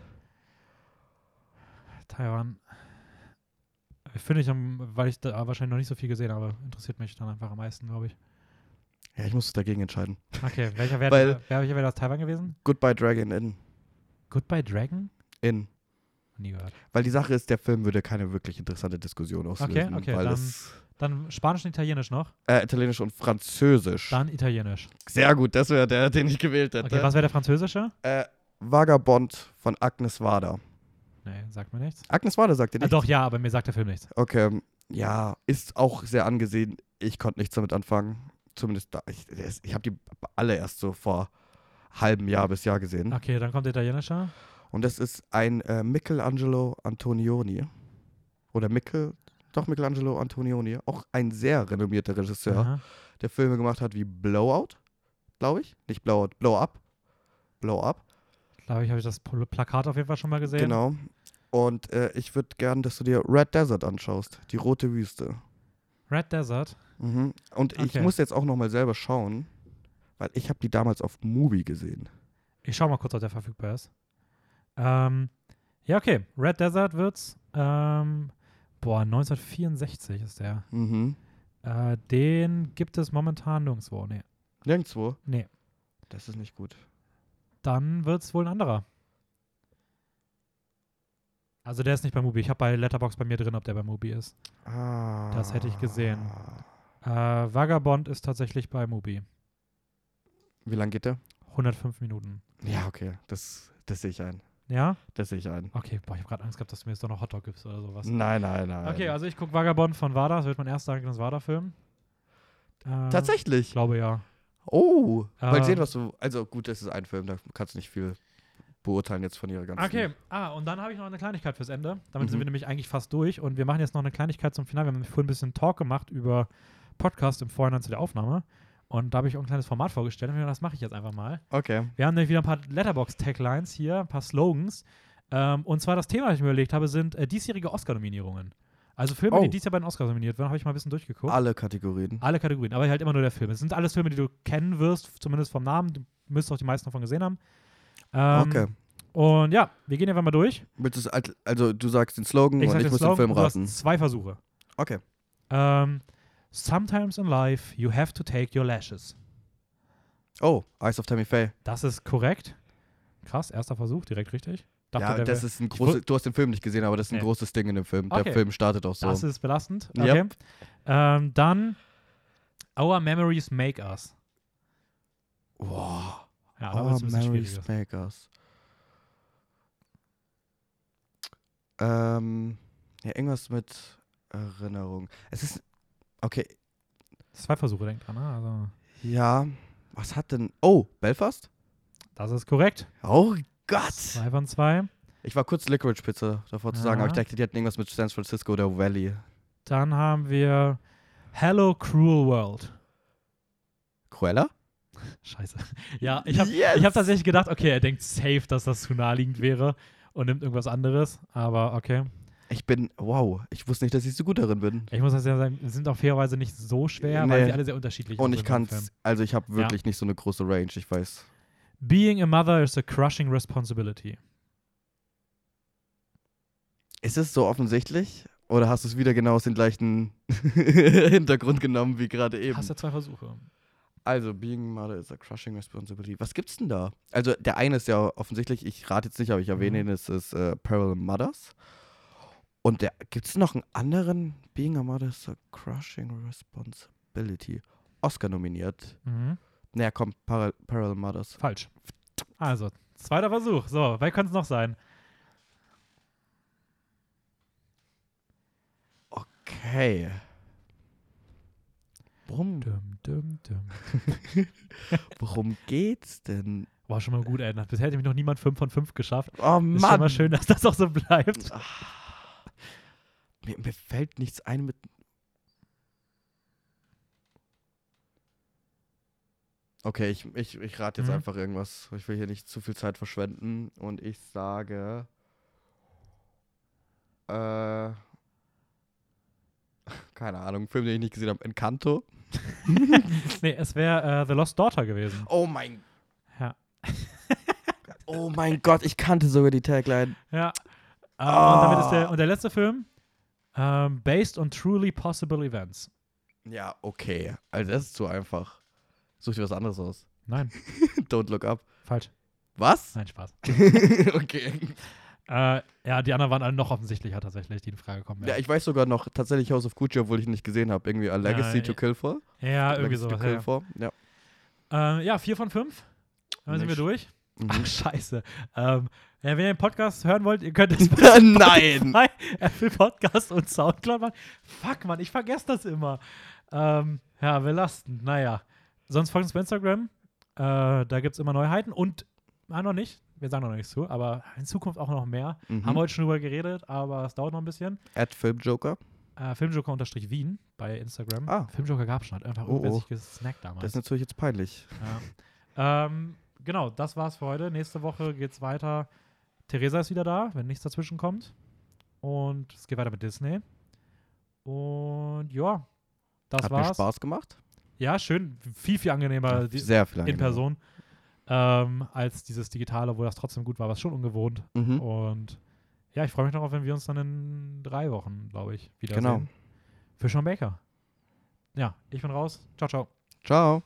Taiwan. Finde ich, weil ich da wahrscheinlich noch nicht so viel gesehen habe, interessiert mich dann einfach am meisten, glaube ich. Ja, ich muss dagegen entscheiden. Okay, welcher wäre wer, welcher wäre aus Taiwan gewesen? Goodbye Dragon Inn. Goodbye Dragon? In. Nie gehört. Weil die Sache ist, der Film würde keine wirklich interessante Diskussion auslösen. okay, weil dann- Dann Spanisch und Italienisch noch. äh, Italienisch und Französisch. Dann Italienisch. Sehr gut, das wäre der, den ich gewählt hätte. Okay, was wäre der französische? äh, Vagabond von Agnes Varda. Nee, sagt mir nichts. Agnes Varda sagt dir Ah, nicht? doch, ja, aber mir sagt der Film nichts. Okay, ja, ist auch sehr angesehen. Ich konnte nichts damit anfangen. Zumindest da. Ich, ich habe die alle erst so vor halbem Jahr bis Jahr gesehen. Okay, dann kommt der italienische. Und das ist ein äh, Michelangelo Antonioni. Oder Michel, doch Michelangelo Antonioni. Auch ein sehr renommierter Regisseur, Aha. der Filme gemacht hat wie Blowout, glaube ich. Nicht Blowout, Blow Up. Blow Up, Glaube ich, habe ich das Pl- Plakat auf jeden Fall schon mal gesehen. genau. Und äh, ich würde gern, dass du dir Red Desert anschaust. Die rote Wüste. Red Desert. Mhm. Und ich Okay. muss jetzt auch nochmal selber schauen, weil ich habe die damals auf Movie gesehen. Ich schau mal kurz, ob der verfügbar ist. Ähm, ja, okay. Red Desert wird's. Ähm, boah, 1964 ist der. Mhm. Äh, den gibt es momentan nirgendwo. Nee. Nirgendwo. Nee. Das ist nicht gut. Dann wird's wohl ein anderer. Also der ist nicht bei Mubi. Ich habe bei Letterbox bei mir drin, ob der bei Mubi ist. Ah. Das hätte ich gesehen. Äh, Vagabond ist tatsächlich bei Mubi. Wie lang geht der? 105 Minuten. Ja, okay. Das, das sehe ich ein. Ja? Das sehe ich ein. Okay, boah, ich habe gerade Angst gehabt, dass du mir jetzt doch noch Hotdog gibst oder sowas. Nein, nein, nein. Okay, also ich gucke Vagabond von Wada. Das wird mein erster eigenes Wada-Film. Äh, Tatsächlich. Ich glaube ja. Oh. Mal Ähm. sehen, was du. Also gut, das ist ein Film, da kannst du nicht viel beurteilen jetzt von ihrer ganzen. Okay, ah, und dann habe ich noch eine Kleinigkeit fürs Ende. Damit sind Mhm. wir nämlich eigentlich fast durch. Und wir machen jetzt noch eine Kleinigkeit zum Finale. Wir haben vorhin ein bisschen Talk gemacht über Podcast im Vorhinein zu der Aufnahme. Und da habe ich auch ein kleines Format vorgestellt. Und das mache ich jetzt einfach mal. Okay. Wir haben nämlich wieder ein paar Letterbox-Taglines hier, ein paar Slogans. Ähm, und zwar das Thema, das ich mir überlegt habe, sind äh, diesjährige Oscar-Nominierungen. Also Filme, Oh. die dieses Jahr bei den Oscars nominiert werden, habe ich mal ein bisschen durchgeguckt. Alle Kategorien. Alle Kategorien, aber halt immer nur der Film. Es sind alles Filme, die du kennen wirst, zumindest vom Namen. Du müsstest auch die meisten davon gesehen haben. Ähm, okay. Und ja, wir gehen einfach mal durch. Also du sagst den Slogan Ich und ich den muss Slogan, den Film und du hast raten. zwei Versuche. Okay. Ähm, Sometimes in life you have to take your lashes. Oh, Eyes of Tammy Faye. Das ist korrekt. Krass, erster Versuch, direkt richtig. Dachte, ja, das wär- ist ein großes. Du hast den Film nicht gesehen, aber das ist ein Nee. großes Ding in dem Film. Okay. Der Film startet auch so. Das ist belastend. Yep. Okay. Ähm, dann Our Memories Make Us. wow. Ja, bisschen Memories make us. Ähm, ja, irgendwas mit Erinnerung. Es ist, okay, Zwei Versuche, denkt dran. Ne? Also, Ja, was hat denn. Oh, Belfast? Das ist korrekt. Oh Gott. Zwei von zwei. Ich war kurz Licorice Pizza davor zu sagen, aber ich Ja. dachte, die hatten irgendwas mit San Francisco oder Valley. Dann haben wir Hello Cruel World. Cruella? Scheiße. Ja, ich habe Yes! ich hab tatsächlich gedacht, okay, er denkt safe, dass das zu naheliegend wäre und nimmt irgendwas anderes. Aber okay. Ich bin, wow, ich wusste nicht, dass ich so gut darin bin. Ich muss das ja sagen, sind auch fairerweise nicht so schwer, weil Nee. sie alle sehr unterschiedlich Und sind ich in dem kann's, Film. also ich habe wirklich nicht so eine große Range, ich weiß. Being a mother is a crushing responsibility. Ist es so offensichtlich? Oder hast du es wieder genau aus dem gleichen Hintergrund genommen wie gerade eben? Hast du zwei Versuche? Also, Being Mother is a crushing responsibility. Was gibt's denn da? Also, der eine ist ja offensichtlich, ich rate jetzt nicht, aber ich erwähne Mhm. ihn, es ist äh, Parallel Mothers. Und der, gibt's noch einen anderen? Being a Mother is a crushing responsibility. Oscar nominiert. Mhm. Naja, komm, Paral Parallel Mothers. Falsch. Also, zweiter Versuch. So, wer könnte es noch sein? Okay. Worum, Dum, dum, dum. worum geht's denn? War schon mal gut, ey. Bisher hätte mich noch niemand 5 von 5 geschafft. Oh Ist schon Mann! mal schön, dass das auch so bleibt. Mir, mir fällt nichts ein mit. Okay, ich, ich, ich rate jetzt Mhm. einfach irgendwas. Ich will hier nicht zu viel Zeit verschwenden. Und ich sage. Äh. Keine Ahnung, Film, den ich nicht gesehen habe. Encanto. Nee, es wäre äh, The Lost Daughter gewesen. Oh mein. Ja. Oh mein Gott, ich kannte sogar die Tagline. Ja. Äh, Ah. und, damit ist der, und der letzte Film, ähm, Based on Truly Possible Events. Ja, okay. Also, das ist zu einfach. Such dir was anderes aus. Nein, Don't look up. falsch. Was? Nein, Spaß. okay. Äh, ja, die anderen waren alle noch offensichtlicher tatsächlich, die in Frage kommen. Ja, ich weiß sogar noch tatsächlich House of Gucci, obwohl ich ihn nicht gesehen habe. Irgendwie A Legacy Ja, to ja. Kill For. ja irgendwie Legacy sowas. to Kill Ja, For. Ja. ja. Äh, ja, vier von fünf. Dann sind wir durch. Mhm. Ach, scheiße. Ähm, ja, wenn ihr den Podcast hören wollt, ihr könnt es Nein! bei Apple Podcast und Soundcloud machen. Fuck, Mann, ich vergesse das immer. Ähm, ja, belastend. Naja. Sonst folgt uns bei Instagram. Äh, da gibt es immer Neuheiten und, ah, noch nicht. Wir sagen noch nichts zu, aber in Zukunft auch noch mehr. Mhm. Haben wir heute schon drüber geredet, aber es dauert noch ein bisschen. At Filmjoker. Äh, Filmjoker-Wien bei Instagram. Ah. Filmjoker gab es schon, hat einfach Oh, oh. sich gesnackt damals. Das ist natürlich jetzt peinlich. Ja. ähm, genau, das war's für heute. Nächste Woche geht's weiter. Theresa ist wieder da, wenn nichts dazwischen kommt. Und es geht weiter mit Disney. Und ja, das Hat mir war's. Spaß gemacht. Ja, schön. Viel, viel angenehmer die, Sehr viel in angenehmer. Person ähm, als dieses Digitale, wo das trotzdem gut war, was schon ungewohnt. Mhm. Und ja, ich freue mich darauf, wenn wir uns dann in drei Wochen, glaube ich, wiedersehen. Genau. Für Sean Baker. Ja, ich bin raus. Ciao, ciao. Ciao.